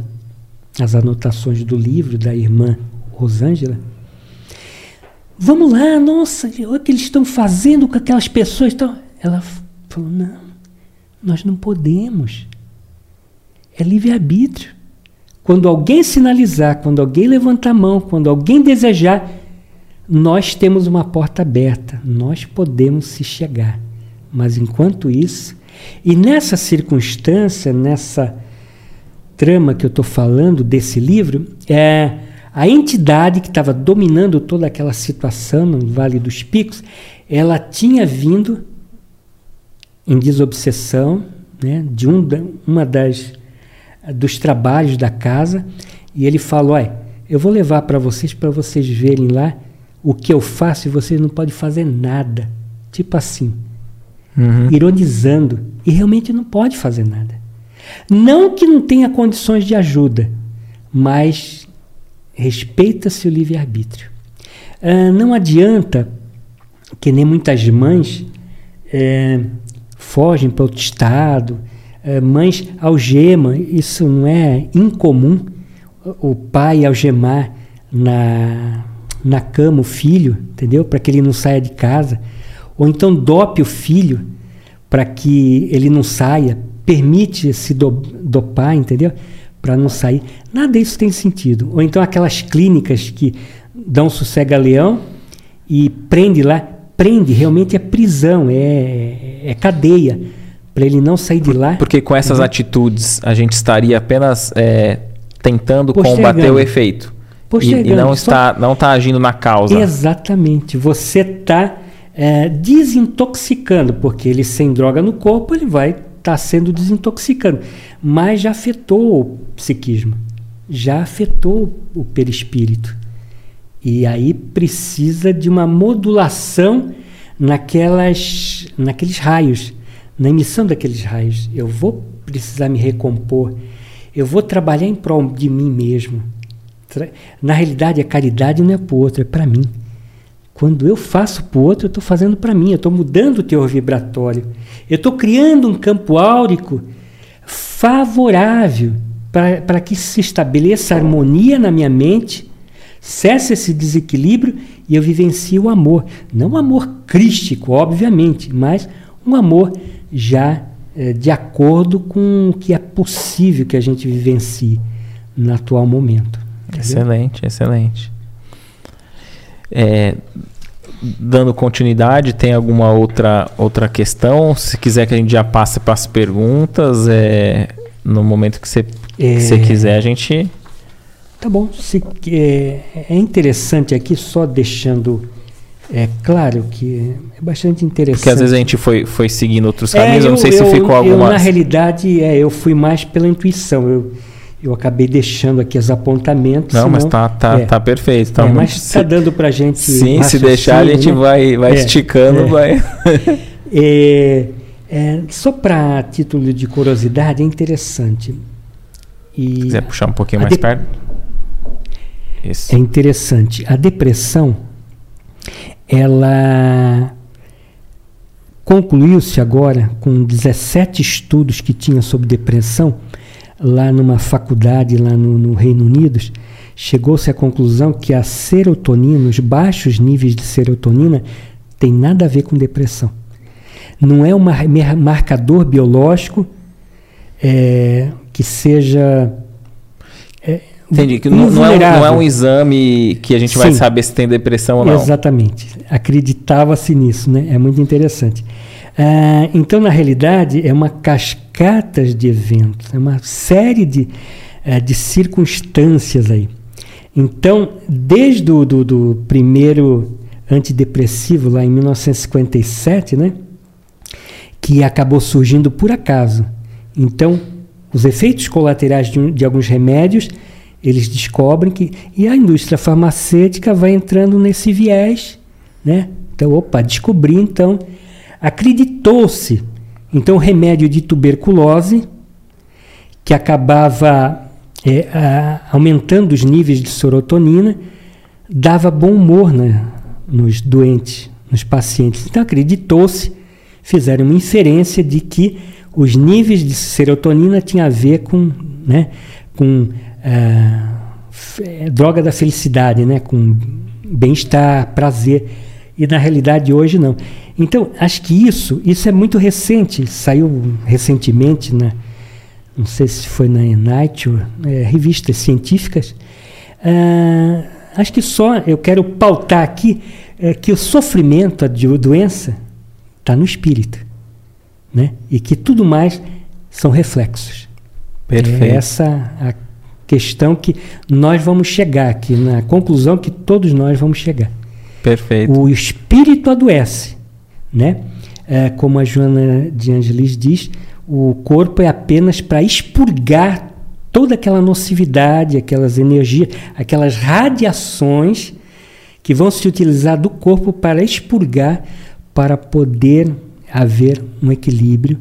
as anotações do livro da irmã Rosângela, vamos lá, nossa, o que eles estão fazendo com aquelas pessoas. Então, ela falou: não, nós não podemos. É livre-arbítrio. Quando alguém sinalizar, quando alguém levantar a mão, quando alguém desejar, nós temos uma porta aberta, nós podemos se chegar. Mas enquanto isso, e nessa circunstância, nessa trama que eu estou falando desse livro, é a entidade que estava dominando toda aquela situação no Vale dos Picos, ela tinha vindo em desobsessão né, de um, uma das dos trabalhos da casa e ele falou: olha, eu vou levar para vocês para vocês verem lá o que eu faço e você não pode fazer nada. Tipo assim, uhum. ironizando. E realmente não pode fazer nada. Não que não tenha condições de ajuda, mas respeita-se o livre-arbítrio. Ah, não adianta que nem muitas mães é, fogem para outro estado, é, mães algemam, isso não é incomum o pai algemar na na cama o filho, entendeu? Para que ele não saia de casa. Ou então dope o filho para que ele não saia. Permite se do, dopar, entendeu? Para não sair. Nada disso tem sentido. Ou então aquelas clínicas que dão sossega-leão e prende lá. Prende, realmente é prisão, é, é cadeia para ele não sair de lá. Porque com essas Uhum. atitudes a gente estaria apenas é, tentando combater o efeito. E, e Postergando, não, só- está, não está agindo na causa. Exatamente. Você está desintoxicando, porque ele sem droga no corpo, ele vai estar sendo desintoxicando. Mas já afetou o psiquismo, já afetou o perispírito. E aí precisa de uma modulação naquelas, naqueles raios, na emissão daqueles raios. Eu vou precisar me recompor, eu vou trabalhar em prol de mim mesmo. Na realidade, a caridade não é para o outro, é para mim. Quando eu faço para o outro, eu estou fazendo para mim, eu estou mudando o teor vibratório. Eu estou criando um campo áurico favorável para que se estabeleça harmonia na minha mente, cesse esse desequilíbrio e eu vivencie o amor. Não um amor crístico, obviamente, mas um amor já eh, de acordo com o que é possível que a gente vivencie no atual momento. Entendeu? Excelente, excelente. É, dando continuidade, tem alguma outra, outra questão? Se quiser que a gente já passe para as perguntas, é, no momento que você, que você É. quiser, a gente. Tá bom. Se, é, é interessante aqui, só deixando é, claro que é bastante interessante. Porque às vezes a gente foi, foi seguindo outros É, caminhos, eu, não sei se ficou eu, alguma. na realidade, é, eu fui mais pela intuição. Eu, eu acabei deixando aqui os apontamentos. Não, mas senão- tá, tá, é. tá perfeito. Tá É, muito- mas está dando para gente. Sim, se deixar a gente né? vai, vai É, esticando, é. vai. É, é, só para título de curiosidade, é interessante. E quiser puxar um pouquinho A mais de- perto. Isso. é interessante. A depressão, ela concluiu-se agora com 17 estudos que tinha sobre depressão lá numa faculdade lá no, no Reino Unido. Chegou-se à conclusão que a serotonina, os baixos níveis de serotonina, tem nada a ver com depressão. Não é um marcador biológico é, que seja é, Entendi, que não, não é um, não é um exame que a gente vai Sim. saber se tem depressão ou não. Exatamente. Acreditava-se nisso, né? É muito interessante. Ah, então, na realidade, é uma cascata de eventos, é uma série de, eh, de circunstâncias aí. Então, desde o do, do primeiro antidepressivo, lá em 1957, né? Que acabou surgindo por acaso. Então, os efeitos colaterais de, de alguns remédios, eles descobrem que. E a indústria farmacêutica vai entrando nesse viés, né? Então, opa, descobri, então. Acreditou-se. Então, o remédio de tuberculose, que acabava é, a- aumentando os níveis de serotonina, dava bom humor né, nos doentes, nos pacientes. Então, acreditou-se, fizeram uma inferência de que os níveis de serotonina tinham a ver com, né, com ah, fe- droga da felicidade, né, com bem-estar, prazer. E na realidade hoje não. Então, acho que isso, isso é muito recente, saiu recentemente na, não sei se foi na Nature, é, revistas científicas. Ah, acho que só eu quero pautar aqui é, que o sofrimento, a do- doença, está no espírito. Né? E que tudo mais são reflexos. Perfeito. É essa a questão que nós vamos chegar aqui, na conclusão que todos nós vamos chegar. Perfeito. O espírito adoece, né? É, como a Joana de Angelis diz, o corpo é apenas para expurgar toda aquela nocividade, aquelas energias, aquelas radiações que vão se utilizar do corpo para expurgar, para poder haver um equilíbrio,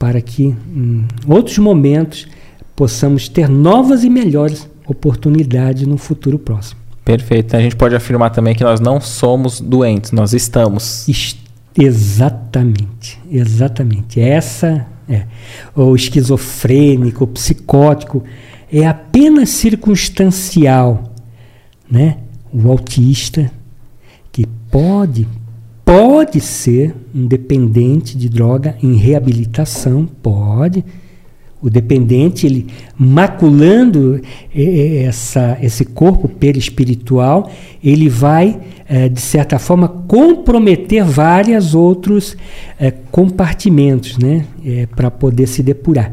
para que em outros momentos possamos ter novas e melhores oportunidades no futuro próximo. Perfeito. A gente pode afirmar também que nós não somos doentes, nós estamos. Es- Exatamente, exatamente. Essa é. O esquizofrênico, o psicótico é apenas circunstancial, né? O autista que pode pode ser um dependente de droga em reabilitação, pode. O dependente, ele maculando essa, esse corpo perispiritual, ele vai, é, de certa forma, comprometer vários outros compartimentos né, para poder se depurar.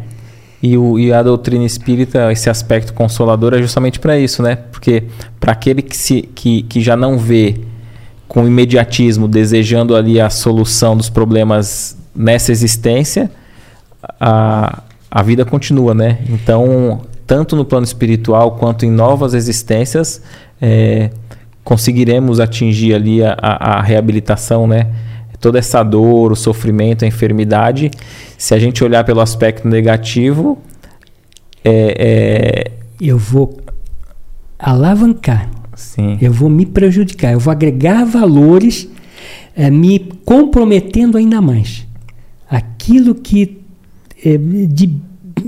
E, o, e, a doutrina espírita, esse aspecto consolador é justamente para isso, né? Porque para aquele que, se, que, que já não vê com imediatismo, desejando ali a solução dos problemas nessa existência, a, a vida continua, né? Então, tanto no plano espiritual quanto em novas existências, é, conseguiremos atingir ali a, a, a, reabilitação, né? Toda essa dor, o sofrimento, a enfermidade, se a gente olhar pelo aspecto negativo, é, é... eu vou alavancar, Sim. eu vou me prejudicar, eu vou agregar valores, é, me comprometendo ainda mais. Aquilo que de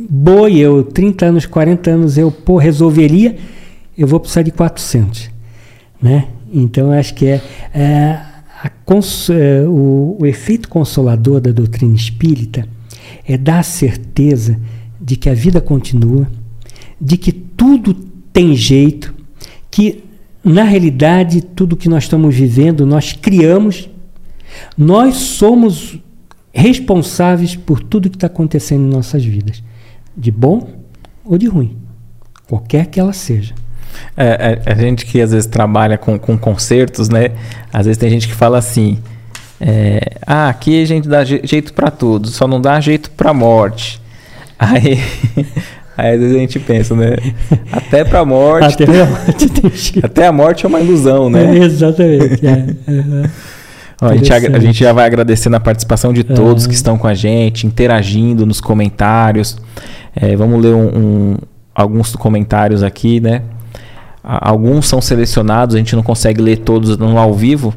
boi, eu 30 anos, 40 anos, eu pô, resolveria, eu vou precisar de 400. Né? Então, acho que é, é, cons, é, o, o efeito consolador da doutrina espírita é dar a certeza de que a vida continua, de que tudo tem jeito, que na realidade tudo que nós estamos vivendo nós criamos, nós somos responsáveis por tudo que está acontecendo em nossas vidas, de bom ou de ruim, qualquer que ela seja. É, é, a gente que às vezes trabalha com, com concertos, né? Às vezes tem gente que fala assim: é, ah, aqui a gente dá jeito para tudo, só não dá jeito para morte. Aí, aí às vezes a gente pensa, né? Até para morte. Até, a morte até a morte é uma ilusão, né? É, exatamente. É. A gente, a gente, já vai agradecendo a participação de todos que estão com a gente, interagindo nos comentários. É, vamos ler um, um, alguns comentários aqui, né? Alguns são selecionados, a gente não consegue ler todos no ao vivo,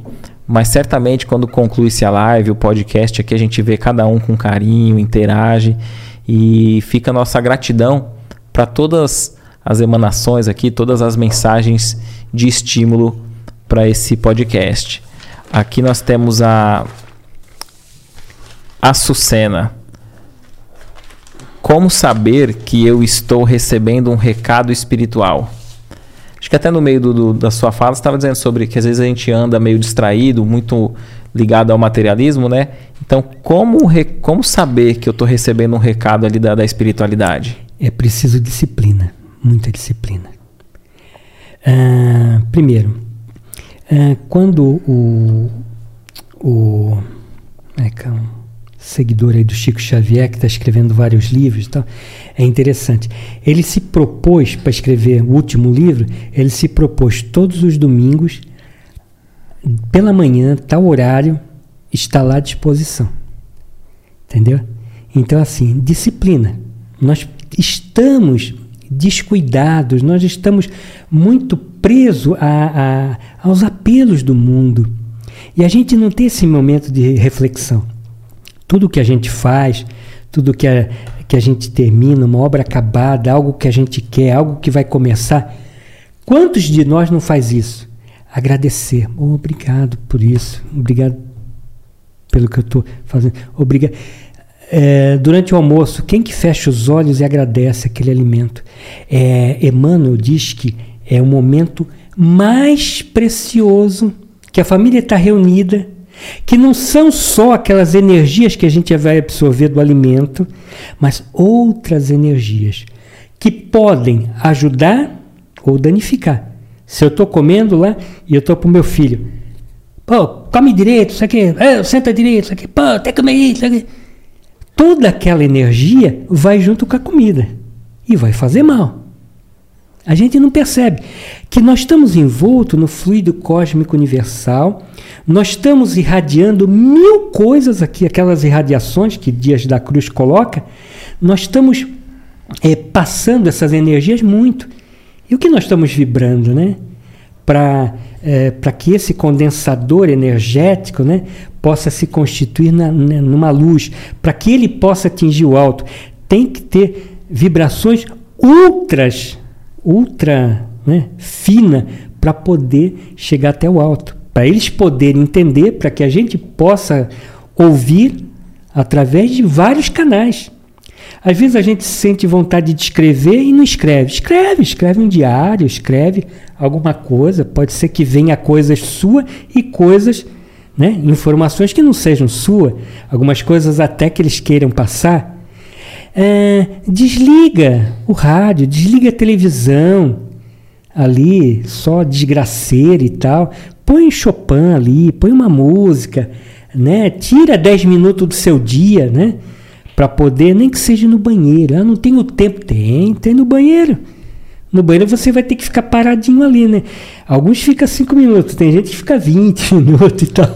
mas certamente quando conclui-se a live, o podcast aqui, a gente vê cada um com carinho, interage e fica a nossa gratidão para todas as emanações aqui, todas as mensagens de estímulo para esse podcast. Aqui nós temos a Açucena. Como saber que eu estou recebendo um recado espiritual? Acho que até no meio do, do, da sua fala você estava dizendo sobre que às vezes a gente anda meio distraído, muito ligado ao materialismo, né? Então, como, re, como saber que eu estou recebendo um recado ali da, da espiritualidade? É preciso disciplina, muita disciplina. Ah, primeiro, é, quando o, o é, é um seguidor aí do Chico Xavier, que está escrevendo vários livros, então, é interessante. Ele se propôs, para escrever o último livro, ele se propôs todos os domingos, pela manhã, tal horário, estar lá à disposição. Entendeu? Então, assim, disciplina. Nós estamos descuidados, nós estamos muito presos a, a, aos apelos do mundo. E a gente não tem esse momento de reflexão. Tudo que a gente faz, tudo que a, que a gente termina, uma obra acabada, algo que a gente quer, algo que vai começar. Quantos de nós não faz isso? Agradecer. Oh, obrigado por isso. Obrigado pelo que eu estou fazendo. Obrigado. É, durante o almoço, quem que fecha os olhos e agradece aquele alimento? É, Emmanuel diz que é o momento mais precioso que a família está reunida, que não são só aquelas energias que a gente vai absorver do alimento, mas outras energias que podem ajudar ou danificar. Se eu estou comendo lá e eu estou para o meu filho, pô, come direito, isso aqui, é, senta direito, isso aqui, pô, que comer isso aqui toda aquela energia vai junto com a comida e vai fazer mal. A gente não percebe que nós estamos envoltos no fluido cósmico universal, nós estamos irradiando mil coisas aqui, aquelas irradiações que Dias da Cruz coloca, nós estamos é, passando essas energias muito. E o que nós estamos vibrando, né? Para é, para que esse condensador energético né, possa se constituir na, né, numa luz, para que ele possa atingir o alto, tem que ter vibrações ultras, ultra né, fina para poder chegar até o alto, para eles poderem entender, para que a gente possa ouvir através de vários canais. Às vezes a gente sente vontade de escrever e não escreve. Escreve, escreve um diário, escreve alguma coisa. Pode ser que venha coisas sua e coisas, né, informações que não sejam sua. Algumas coisas até que eles queiram passar. É, desliga o rádio, desliga a televisão ali, só desgraceira e tal. Põe Chopin ali, põe uma música, né? Tira 10 minutos do seu dia, né? Para poder, nem que seja no banheiro. Ah, não tenho tempo. Tem, tem no banheiro. No banheiro você vai ter que ficar paradinho ali, né? Alguns ficam 5 minutos, tem gente que fica 20 minutos e tal.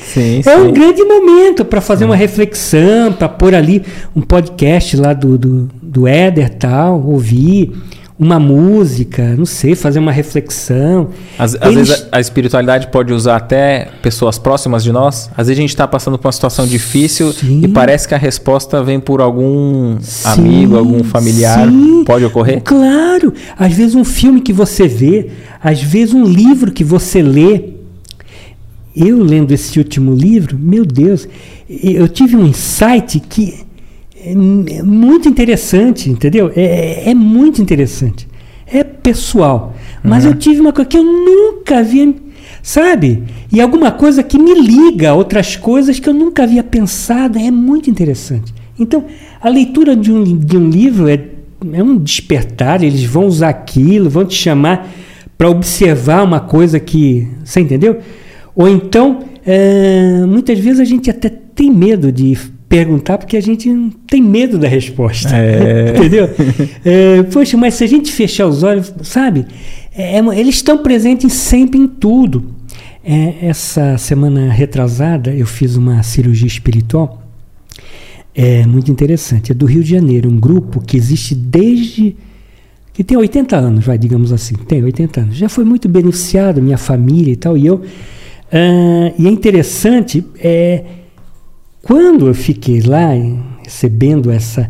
Sim, é sim. um grande momento para fazer sim. uma reflexão, para pôr ali um podcast lá do, do, do Éder tal, ouvir uma música, não sei, fazer uma reflexão. Às, Eles... às vezes a, a, espiritualidade pode usar até pessoas próximas de nós. Às vezes a gente está passando por uma situação difícil sim. e parece que a resposta vem por algum sim, amigo, algum familiar. Sim. Pode ocorrer? Claro! Às vezes um filme que você vê, às vezes um livro que você lê. Eu lendo esse último livro, meu Deus, eu tive um insight que é, é muito interessante, entendeu? É, é, é muito interessante. É pessoal. Mas uhum. eu tive uma coisa que eu nunca havia. Sabe? E alguma coisa que me liga a outras coisas que eu nunca havia pensado. É muito interessante. Então, a leitura de um, de um livro é, é um despertar. Eles vão usar aquilo, vão te chamar para observar uma coisa que. Você entendeu? Ou então, é, muitas vezes a gente até tem medo de perguntar porque a gente tem medo da resposta. É. Entendeu? É, poxa, mas se a gente fechar os olhos, sabe? É, é eles estão presentes sempre em tudo. É, essa semana retrasada eu fiz uma cirurgia espiritual. É muito interessante. É do Rio de Janeiro, um grupo que existe desde que tem 80 anos, vai, digamos assim, tem 80 anos. Já foi muito beneficiado, minha família e tal, e eu. Uh, e é interessante, é, quando eu fiquei lá recebendo essa,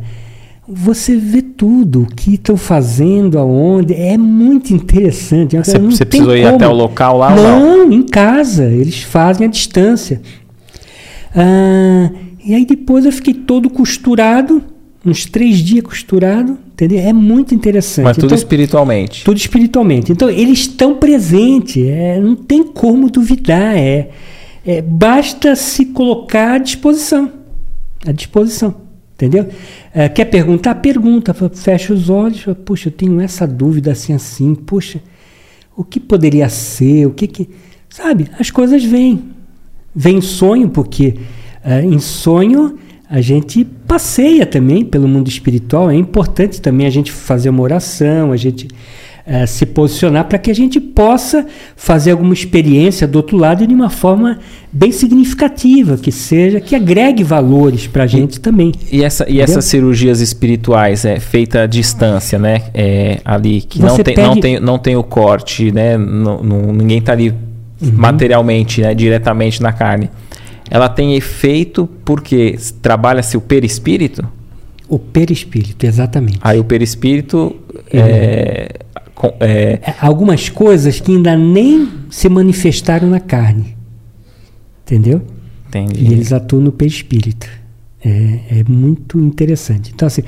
você vê tudo, o que estão fazendo, aonde, é muito interessante. Você, você precisou ir como. até o local lá? Não, não, em casa, eles fazem a distância. Ah, e aí depois eu fiquei todo costurado, uns três dias costurado, entendeu? É muito interessante. Mas tudo então, espiritualmente. Tudo espiritualmente. Então eles estão presentes, é, não tem como duvidar, é é, basta se colocar à disposição. À disposição. Entendeu? É, quer perguntar? Pergunta. Fecha os olhos. Puxa, eu tenho essa dúvida assim, assim. Puxa, o que poderia ser? O que que. Sabe? As coisas vêm. Vem sonho, porque é, em sonho a gente passeia também pelo mundo espiritual. É importante também a gente fazer uma oração, a gente é, se posicionar para que a gente possa fazer alguma experiência do outro lado de uma forma bem significativa, que seja, que agregue valores para a gente e, também. E, essa, e essas cirurgias espirituais é feita à distância, né? É, ali que não tem, pede... não, tem, não tem o corte, né? Não, não, ninguém está ali uhum. materialmente, né? diretamente na carne. Ela tem efeito porque trabalha-se o perispírito? O perispírito, exatamente. Aí o perispírito uhum. é, é... é... Algumas coisas que ainda nem se manifestaram na carne. Entendeu? Entendi. E eles atuam no perispírito. É, é muito interessante. Então, assim,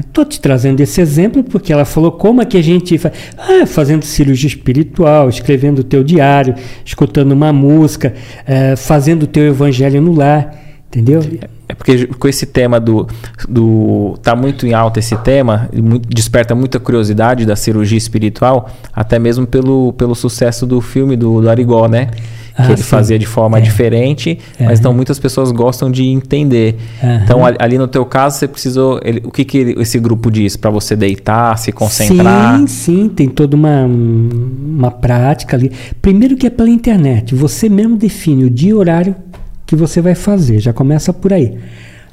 estou é, te trazendo esse exemplo porque ela falou como é que a gente faz. Ah, fazendo cirurgia espiritual, escrevendo o teu diário, escutando uma música, é, fazendo o teu evangelho no lar. Entendeu? É porque com esse tema do, do. tá muito em alta esse tema, muito, desperta muita curiosidade da cirurgia espiritual, até mesmo pelo, pelo sucesso do filme do, do Arigó, né? Ah, que ele sim. fazia de forma é. diferente, é. mas então muitas pessoas gostam de entender. Uhum. Então, ali no teu caso, você precisou. Ele, o que, que esse grupo diz? Para você deitar, se concentrar? Sim, sim, tem toda uma, uma prática ali. Primeiro que é pela internet, você mesmo define o dia e horário que você vai fazer. Já começa por aí.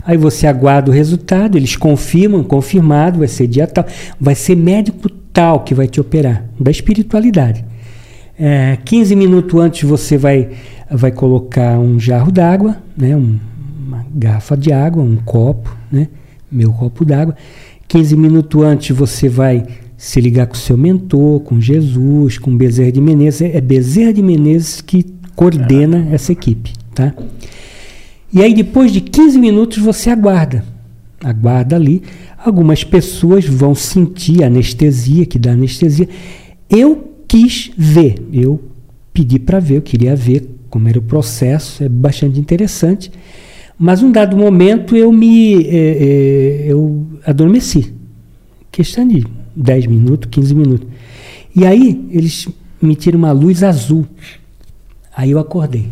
Aí você aguarda o resultado, eles confirmam, confirmado, vai ser dia tal, vai ser médico tal que vai te operar, da espiritualidade. É, 15 minutos antes você vai, vai colocar um jarro d'água, né, um, uma garrafa de água, um copo, né, meu copo d'água. 15 minutos antes você vai se ligar com o seu mentor, com Jesus, com Bezerra de Menezes. É Bezerra de Menezes que coordena essa equipe. Tá? E aí, depois de 15 minutos, você aguarda. aguarda ali. Algumas pessoas vão sentir anestesia, que dá anestesia. Eu quis ver, eu pedi para ver, eu queria ver como era o processo, é bastante interessante. Mas um dado momento eu me é, é, eu adormeci. Questão de 10 minutos, 15 minutos. E aí eles me tiram uma luz azul. Aí eu acordei.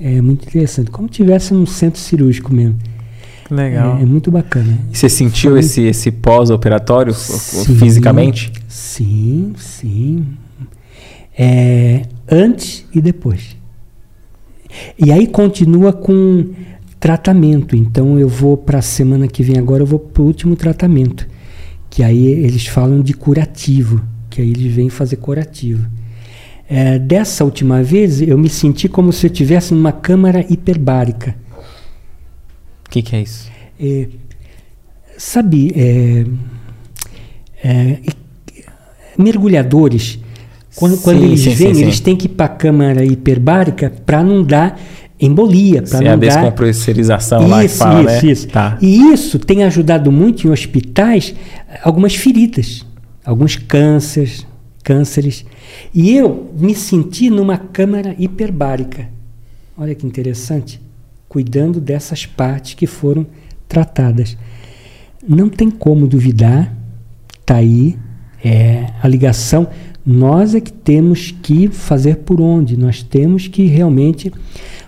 É muito interessante. Como tivesse num centro cirúrgico mesmo. Legal. É, é muito bacana. E você sentiu Foi... esse, esse pós-operatório fisicamente? Sim, sim. É, antes e depois. E aí continua com tratamento. Então eu vou para a semana que vem agora, eu vou para o último tratamento. Que aí eles falam de curativo. Que aí eles vêm fazer curativo. É, dessa última vez eu me senti como se eu estivesse numa câmara hiperbárica. O que, que, é isso? É, sabe, é, é mergulhadores, quando, sim, quando eles sim, vêm, sim, eles têm que ir para a câmara hiperbárica para não dar embolia. Para não a dar... descompressorização isso, lá que fala, isso, né? Isso. Tá. E isso tem ajudado muito em hospitais algumas feridas, alguns cânceres, cânceres. E eu me senti numa câmara hiperbárica. Olha que interessante. Cuidando dessas partes que foram tratadas. Não tem como duvidar, está aí é, a ligação. Nós é que temos que fazer por onde, nós temos que realmente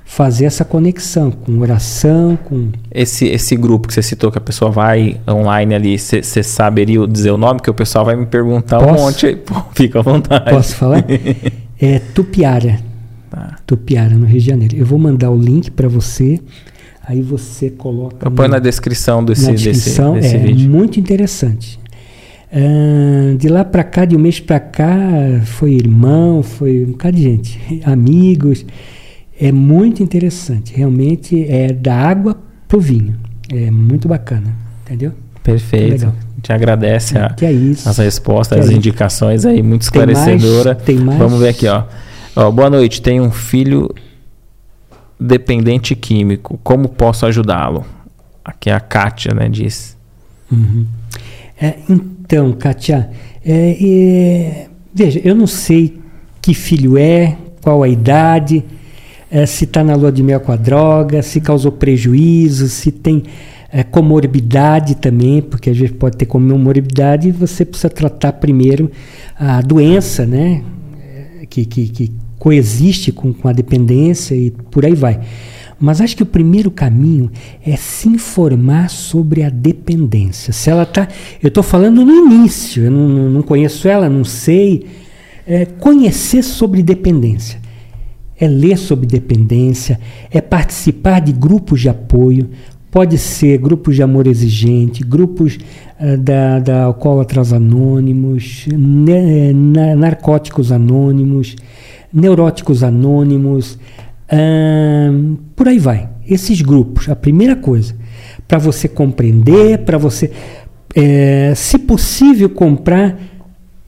fazer essa conexão com oração, com esse esse grupo que você citou que a pessoa vai online ali, você saberia dizer o nome que o pessoal vai me perguntar Posso? um monte, Pô, fica à vontade. Posso falar? é Tupiara. Tá. Tupiara no Rio de Janeiro. Eu vou mandar o link para você. Aí você coloca. Eu ponho na descrição desse, na descrição, desse, desse é vídeo. muito interessante. Uh, de lá para cá, de um mês para cá, foi irmão, foi um bocado de gente, amigos. É muito interessante. Realmente é da água pro vinho. É muito bacana. Entendeu? Perfeito. Te agradece a, é isso. as respostas, que as é indicações aí, muito esclarecedora. Tem mais, tem mais? Vamos ver aqui, ó. ó. Boa noite. Tenho um filho dependente químico. Como posso ajudá-lo? Aqui é a Kátia, né? Diz. Uhum. É, então, Kátia, é, é, veja, eu não sei que filho é, qual a idade é, se está na lua de mel com a droga, se causou prejuízo, se tem é, comorbidade também, porque às vezes pode ter comorbidade e você precisa tratar primeiro a doença, né? Que, que, que coexiste com, com a dependência e por aí vai. Mas acho que o primeiro caminho é se informar sobre a dependência. Se ela está. Eu estou falando no início, eu não, não conheço ela, não sei. É, conhecer sobre dependência é ler sobre dependência, é participar de grupos de apoio, pode ser grupos de amor exigente, grupos uh, da, da alcoólatras anônimos, ne, na, narcóticos anônimos, neuróticos anônimos, uh, por aí vai. Esses grupos, a primeira coisa, para você compreender, para você, é, se possível, comprar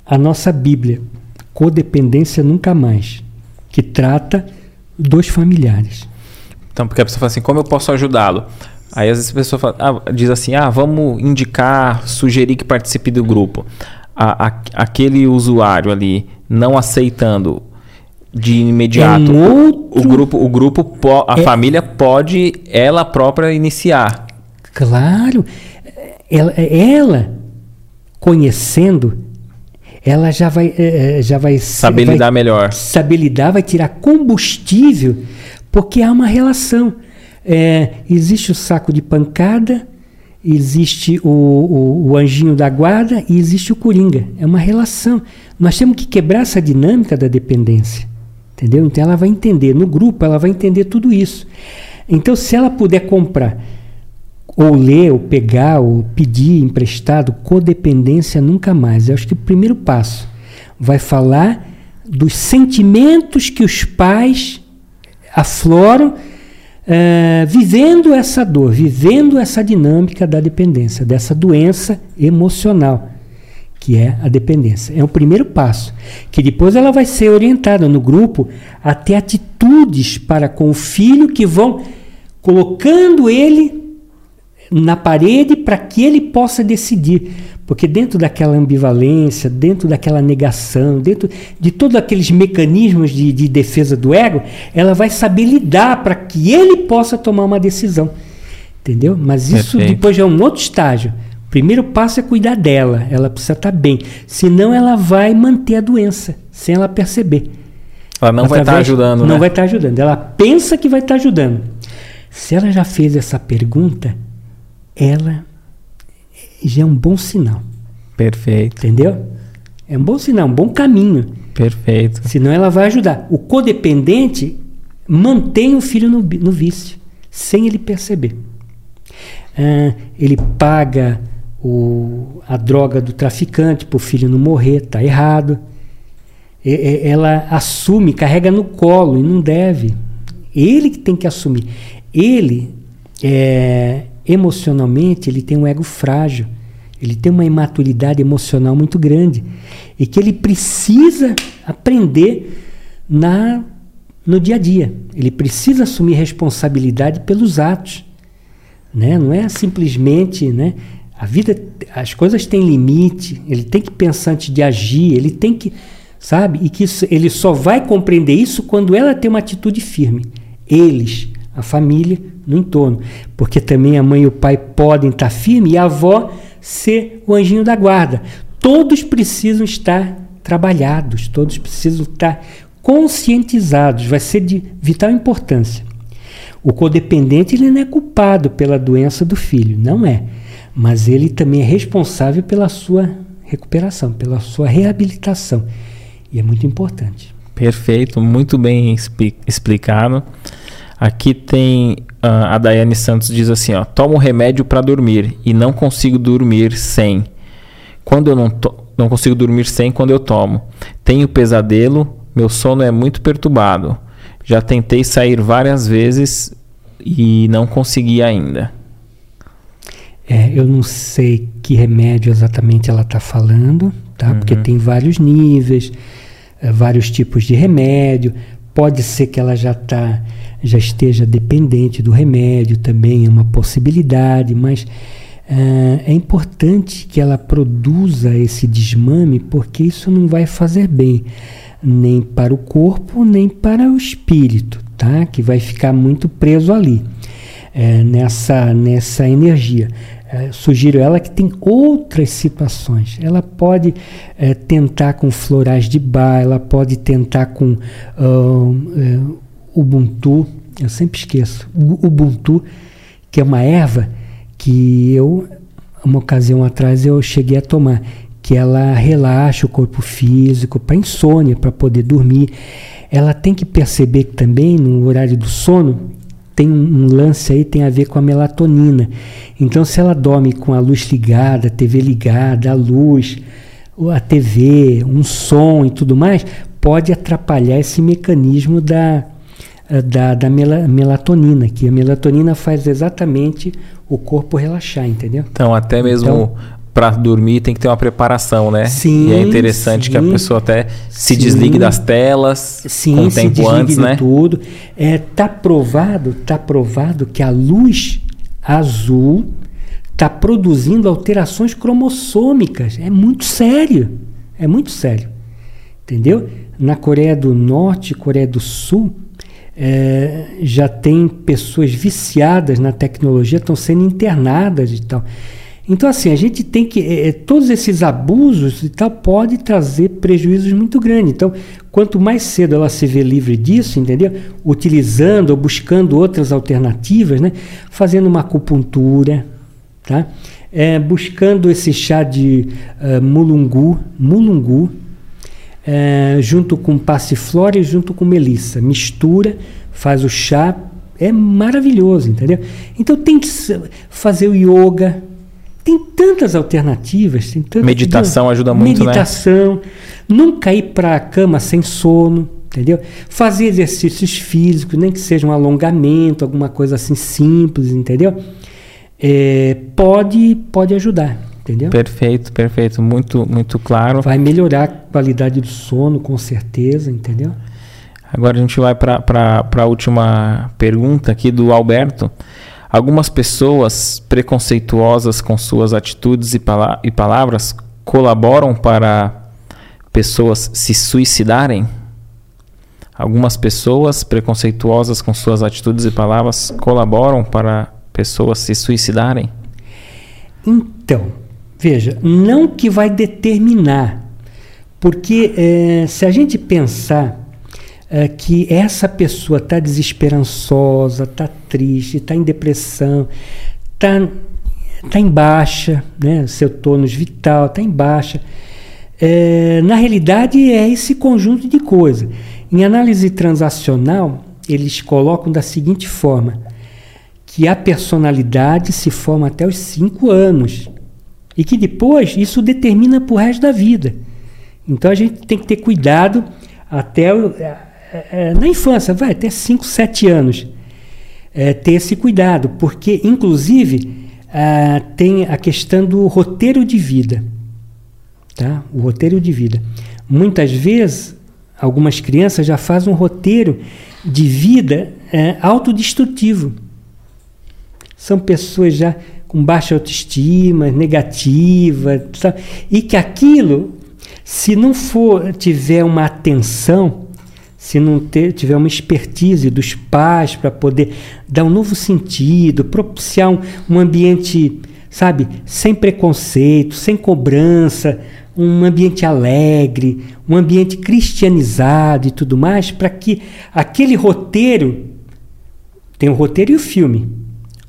a nossa Bíblia, Codependência Nunca Mais que trata dos familiares. Então, porque a pessoa fala assim, como eu posso ajudá-lo? Aí às vezes a pessoa fala, ah, diz assim, ah, vamos indicar, sugerir que participe do grupo. A, a, aquele usuário ali não aceitando de imediato, é outro... o grupo, o grupo, a é... família pode ela própria iniciar. Claro, ela, ela conhecendo ela já vai, é, é, já vai saber vai, lidar melhor. Saber lidar, vai tirar combustível, porque há uma relação. É, existe o saco de pancada, existe o, o, o, anjinho da guarda e existe o coringa. É uma relação. Nós temos que quebrar essa dinâmica da dependência. Entendeu? Então ela vai entender. No grupo, ela vai entender tudo isso. Então, se ela puder comprar ou ler, ou pegar, ou pedir emprestado, codependência nunca mais. Eu acho que o primeiro passo vai falar dos sentimentos que os pais afloram uh, vivendo essa dor, vivendo essa dinâmica da dependência, dessa doença emocional que é a dependência. É o primeiro passo, que depois ela vai ser orientada no grupo a ter atitudes para com o filho que vão colocando ele na parede para que ele possa decidir. Porque dentro daquela ambivalência, dentro daquela negação, dentro de todos aqueles mecanismos de, de defesa do ego, ela vai saber lidar para que ele possa tomar uma decisão. Entendeu? Mas isso Perfeito. depois é um outro estágio. O primeiro passo é cuidar dela, ela precisa estar tá bem. Senão ela vai manter a doença, sem ela perceber. Ela não Através, vai estar tá ajudando, Não né? vai estar tá ajudando. Ela pensa que vai estar tá ajudando. Se ela já fez essa pergunta, ela já é um bom sinal. Perfeito. Entendeu? É um bom sinal, um bom caminho. Perfeito. Senão ela vai ajudar. O codependente mantém o filho no, no vício, sem ele perceber. Ah, ele paga o, a droga do traficante para o filho não morrer, está errado. E, ela assume, carrega no colo e não deve. Ele que tem que assumir. Ele, é, emocionalmente, ele tem um ego frágil. Ele tem uma imaturidade emocional muito grande e que ele precisa aprender na no dia a dia. Ele precisa assumir responsabilidade pelos atos, né? Não é simplesmente, né? A vida, as coisas têm limite. Ele tem que pensar antes de agir. Ele tem que, sabe? E que isso, ele só vai compreender isso quando ela tem uma atitude firme. Eles, a família, no entorno, porque também a mãe e o pai podem estar firmes e a avó ser o anjinho da guarda. Todos precisam estar trabalhados, todos precisam estar conscientizados, vai ser de vital importância. O codependente ele não é culpado pela doença do filho, não é, mas ele também é responsável pela sua recuperação, pela sua reabilitação. E é muito importante. Perfeito, muito bem explicado. Aqui tem uh, a Daiane Santos diz assim, ó, tomo remédio para dormir e não consigo dormir sem. Quando eu não, não consigo dormir sem quando eu tomo. Tenho pesadelo, meu sono é muito perturbado. Já tentei sair várias vezes e não consegui ainda. É, eu não sei que remédio exatamente ela está falando, tá? Uhum. Porque tem vários níveis, é, vários tipos de remédio. Pode ser que ela já está já esteja dependente do remédio, também é uma possibilidade, mas uh, é importante que ela produza esse desmame, porque isso não vai fazer bem nem para o corpo, nem para o espírito, tá? Que vai ficar muito preso ali, é, nessa, nessa energia. É, sugiro ela que tem outras situações. Ela pode é, tentar com florais de bar, ela pode tentar com uh, Ubuntu, eu sempre esqueço, Ubuntu, que é uma erva que eu, uma ocasião atrás, eu cheguei a tomar, que ela relaxa o corpo físico para insônia, para poder dormir. Ela tem que perceber que também no horário do sono tem um lance aí tem a ver com a melatonina. Então, se ela dorme com a luz ligada, a TV ligada, a luz, a TV, um som e tudo mais, pode atrapalhar esse mecanismo da, eh, da, da melatonina, que a melatonina faz exatamente o corpo relaxar, entendeu? Então, até mesmo então, para dormir tem que ter uma preparação, né? Sim. E é interessante sim, que a pessoa até se sim, desligue das telas sim, com tempo antes, né? tudo. É, tá provado, tá provado que a luz azul está produzindo alterações cromossômicas. É muito sério. É muito sério. Entendeu? Na Coreia do Norte, Coreia do Sul, é, já tem pessoas viciadas na tecnologia, estão sendo internadas e tal. Então, assim, a gente tem que. É, é, todos esses abusos e tal pode trazer prejuízos muito grandes. Então, quanto mais cedo ela se vê livre disso, entendeu? Utilizando ou buscando outras alternativas, né? Fazendo uma acupuntura, tá? É, buscando esse chá de uh, mulungu, mulungu, é, junto com passiflora e junto com melissa. Mistura, faz o chá, é maravilhoso, entendeu? Então tem que fazer o yoga. Tem tantas alternativas. Tem tantas, Meditação entendeu? ajuda muito, né? Meditação. Né? Não cair para a cama sem sono, entendeu? Fazer exercícios físicos, nem que seja um alongamento, alguma coisa assim simples, entendeu? É, pode, pode ajudar. Entendeu? Perfeito, perfeito. Muito, muito claro. Vai melhorar a qualidade do sono, com certeza, entendeu? Agora a gente vai para a última pergunta aqui do Alberto. Algumas pessoas preconceituosas com suas atitudes e, pala e palavras colaboram para pessoas se suicidarem? Algumas pessoas preconceituosas com suas atitudes e palavras colaboram para pessoas se suicidarem? Então, veja, não que vai determinar, porque é, se a gente pensar é, que essa pessoa está desesperançosa, está triste, está em depressão, está tá em baixa, né? seu tônus vital está em baixa. É, na realidade, é esse conjunto de coisas. Em análise transacional, eles colocam da seguinte forma: que a personalidade se forma até os cinco anos e que depois isso determina para o resto da vida. Então a gente tem que ter cuidado até é, é, na infância, vai até 5, 7 anos, é, ter esse cuidado, porque, inclusive, é, tem a questão do roteiro de vida. Tá? O roteiro de vida. Muitas vezes, algumas crianças já fazem um roteiro de vida é, autodestrutivo. São pessoas já com baixa autoestima, negativa, sabe? e que aquilo, se não for tiver uma atenção, se não ter, tiver uma expertise dos pais para poder dar um novo sentido, propiciar um, um ambiente, sabe, sem preconceito, sem cobrança, um ambiente alegre, um ambiente cristianizado e tudo mais, para que aquele roteiro tem o roteiro e o filme.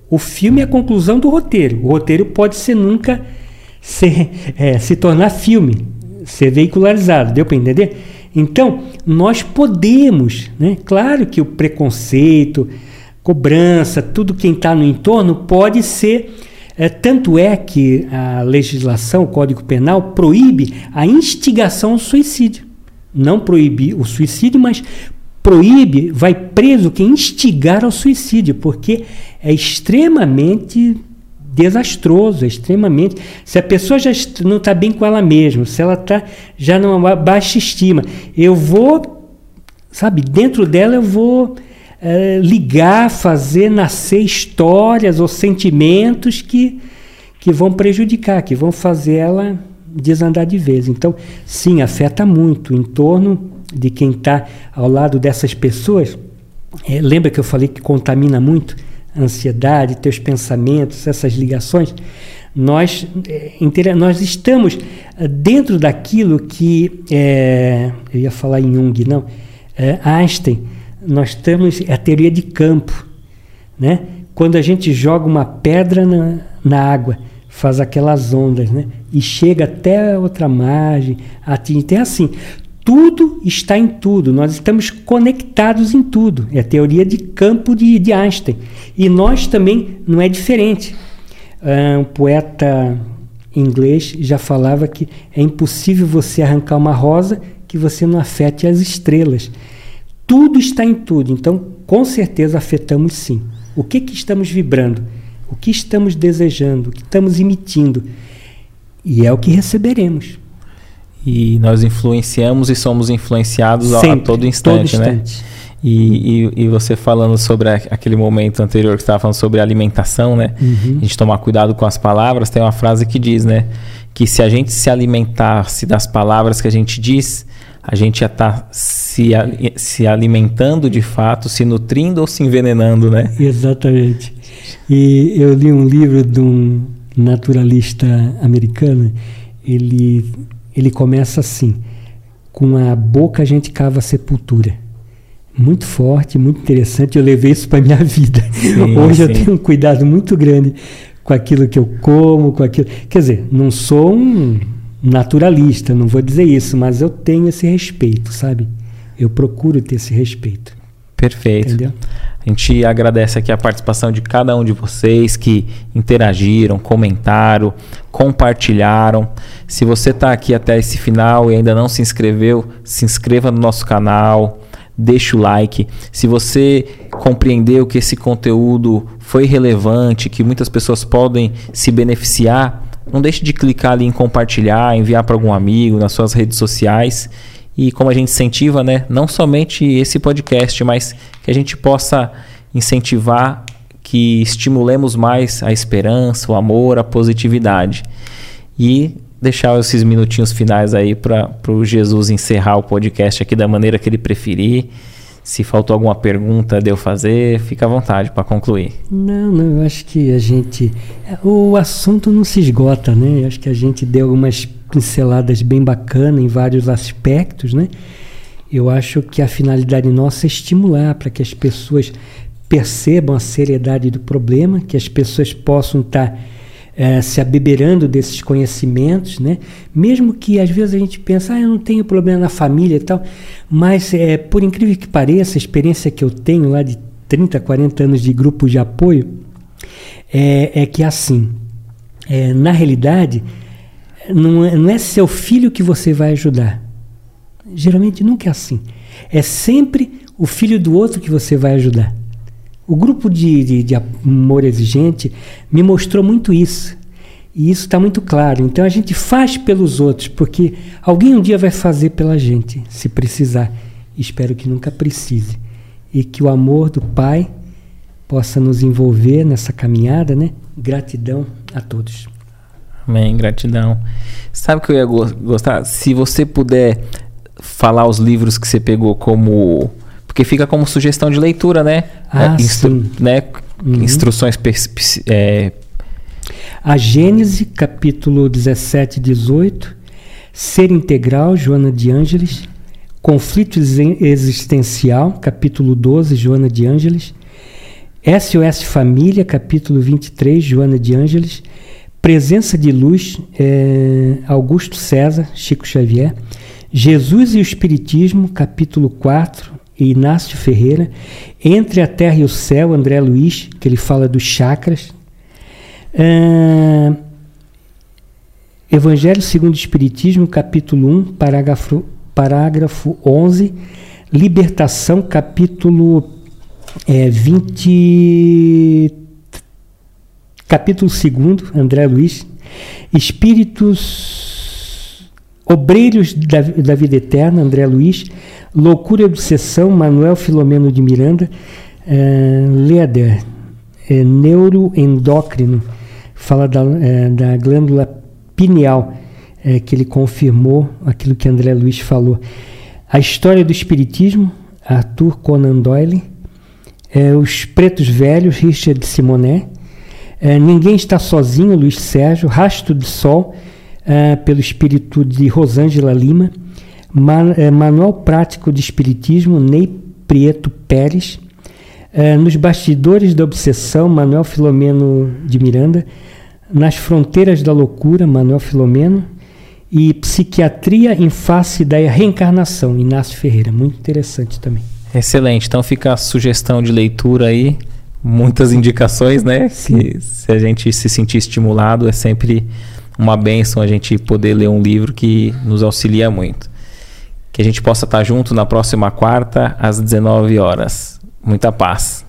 O filme é a conclusão do roteiro. O roteiro pode ser nunca ser, é, se tornar filme, ser veicularizado. Deu para entender? Então, nós podemos, né? claro que o preconceito, cobrança, tudo quem está no entorno pode ser. É, tanto é que a legislação, o Código Penal, proíbe a instigação ao suicídio. Não proíbe o suicídio, mas proíbe, vai preso quem instigar ao suicídio, porque é extremamente desastroso, extremamente. Se a pessoa já não está bem com ela mesma, se ela está já numa baixa estima, eu vou, sabe, dentro dela eu vou é, ligar, fazer nascer histórias ou sentimentos que, que vão prejudicar, que vão fazer ela desandar de vez. Então, sim, afeta muito em torno de quem está ao lado dessas pessoas. É, lembra que eu falei que contamina muito? Ansiedade, teus pensamentos, essas ligações, nós, é, nós estamos eh, dentro daquilo que, é, eu ia falar em Jung, não, é, Einstein, nós temos a teoria de campo, né? Quando a gente joga uma pedra na, na água, faz aquelas ondas, né? E chega até outra margem, atinge. Então é assim, tudo está em tudo, nós estamos conectados em tudo. É a teoria de campo de, de Einstein. E nós também não é diferente. Ah, um poeta inglês já falava que é impossível você arrancar uma rosa que você não afete as estrelas. Tudo está em tudo, então com certeza afetamos sim. O que, que estamos vibrando? O que estamos desejando? O que estamos emitindo? E é o que receberemos. E nós influenciamos e somos influenciados Sempre, a, a todo instante, todo né? Instante. E, e, e, você falando sobre aquele momento anterior que estava falando sobre alimentação, né? Uhum. A gente tomar cuidado com as palavras. Tem uma frase que diz, né? Que se a gente se alimentasse das palavras que a gente diz, a gente já está se, se alimentando de fato, se nutrindo ou se envenenando, né? Exatamente. E eu li um livro de um naturalista americano. Ele ele começa assim: com a boca a gente cava a sepultura. Muito forte, muito interessante. Eu levei isso para minha vida. Sim, Hoje sim. eu tenho um cuidado muito grande com aquilo que eu como, com aquilo. Quer dizer, não sou um naturalista, não vou dizer isso, mas eu tenho esse respeito, sabe? Eu procuro ter esse respeito. Perfeito. Entendeu? A gente agradece aqui a participação de cada um de vocês que interagiram, comentaram, compartilharam. Se você está aqui até esse final e ainda não se inscreveu, se inscreva no nosso canal, deixa o like. Se você compreendeu que esse conteúdo foi relevante, que muitas pessoas podem se beneficiar, não deixe de clicar ali em compartilhar, enviar para algum amigo nas suas redes sociais e como a gente incentiva, né, não somente esse podcast, mas que a gente possa incentivar que estimulemos mais a esperança, o amor, a positividade. E deixar esses minutinhos finais aí para o Jesus encerrar o podcast aqui da maneira que ele preferir. Se faltou alguma pergunta de eu fazer, fica à vontade para concluir. Não, não, eu acho que a gente. O assunto não se esgota, né? Eu acho que a gente deu algumas pinceladas bem bacanas em vários aspectos, né? Eu acho que a finalidade nossa é estimular para que as pessoas percebam a seriedade do problema, que as pessoas possam estar tá, é, se abeberando desses conhecimentos, né? Mesmo que às vezes a gente pense, ah, eu não tenho problema na família e tal, mas é, por incrível que pareça, a experiência que eu tenho lá de 30, 40 anos de grupo de apoio é, é que assim, é, na realidade, não é, não é seu filho que você vai ajudar. Geralmente nunca é assim. É sempre o filho do outro que você vai ajudar. O grupo de, de, de amor exigente me mostrou muito isso. E isso está muito claro. Então a gente faz pelos outros, porque alguém um dia vai fazer pela gente, se precisar. Espero que nunca precise. E que o amor do Pai possa nos envolver nessa caminhada, né? Gratidão a todos. Amém, gratidão. Sabe o que eu ia gostar? Se você puder falar os livros que você pegou como porque fica como sugestão de leitura, né? Ah, é, instru né? Uhum. Instruções. É... A Gênese, capítulo 17 e 18. Ser integral, Joana de Ângeles. Conflito existencial, capítulo 12, Joana de Ângeles. SOS Família, capítulo 23, Joana de Ângeles. Presença de Luz, é, Augusto César, Chico Xavier. Jesus e o Espiritismo, capítulo 4, Inácio Ferreira, Entre a Terra e o Céu, André Luiz, que ele fala dos chakras. Uh, Evangelho segundo o Espiritismo, capítulo 1, parágrafo, parágrafo 11. Libertação, capítulo é, 20. Capítulo 2, André Luiz. Espíritos. Obreiros da, da Vida Eterna, André Luiz. Loucura e Obsessão, Manuel Filomeno de Miranda, é, Leder, é, neuroendócrino, fala da, é, da glândula pineal, é, que ele confirmou aquilo que André Luiz falou. A História do Espiritismo, Arthur Conan Doyle, Os Pretos Velhos, Richard Simonet, é, Ninguém Está Sozinho, Luiz Sérgio, Rastro de Sol, é, pelo espírito de Rosângela Lima, Man, é, Manual Prático de Espiritismo, Ney Prieto Pérez. É, nos Bastidores da Obsessão, Manuel Filomeno de Miranda. Nas Fronteiras da Loucura, Manuel Filomeno. E Psiquiatria em Face da Reencarnação, Inácio Ferreira. Muito interessante também. Excelente. Então fica a sugestão de leitura aí. Muitas indicações, né? Que se a gente se sentir estimulado, é sempre uma benção a gente poder ler um livro que nos auxilia muito. Que a gente possa estar junto na próxima quarta, às 19 horas. Muita paz.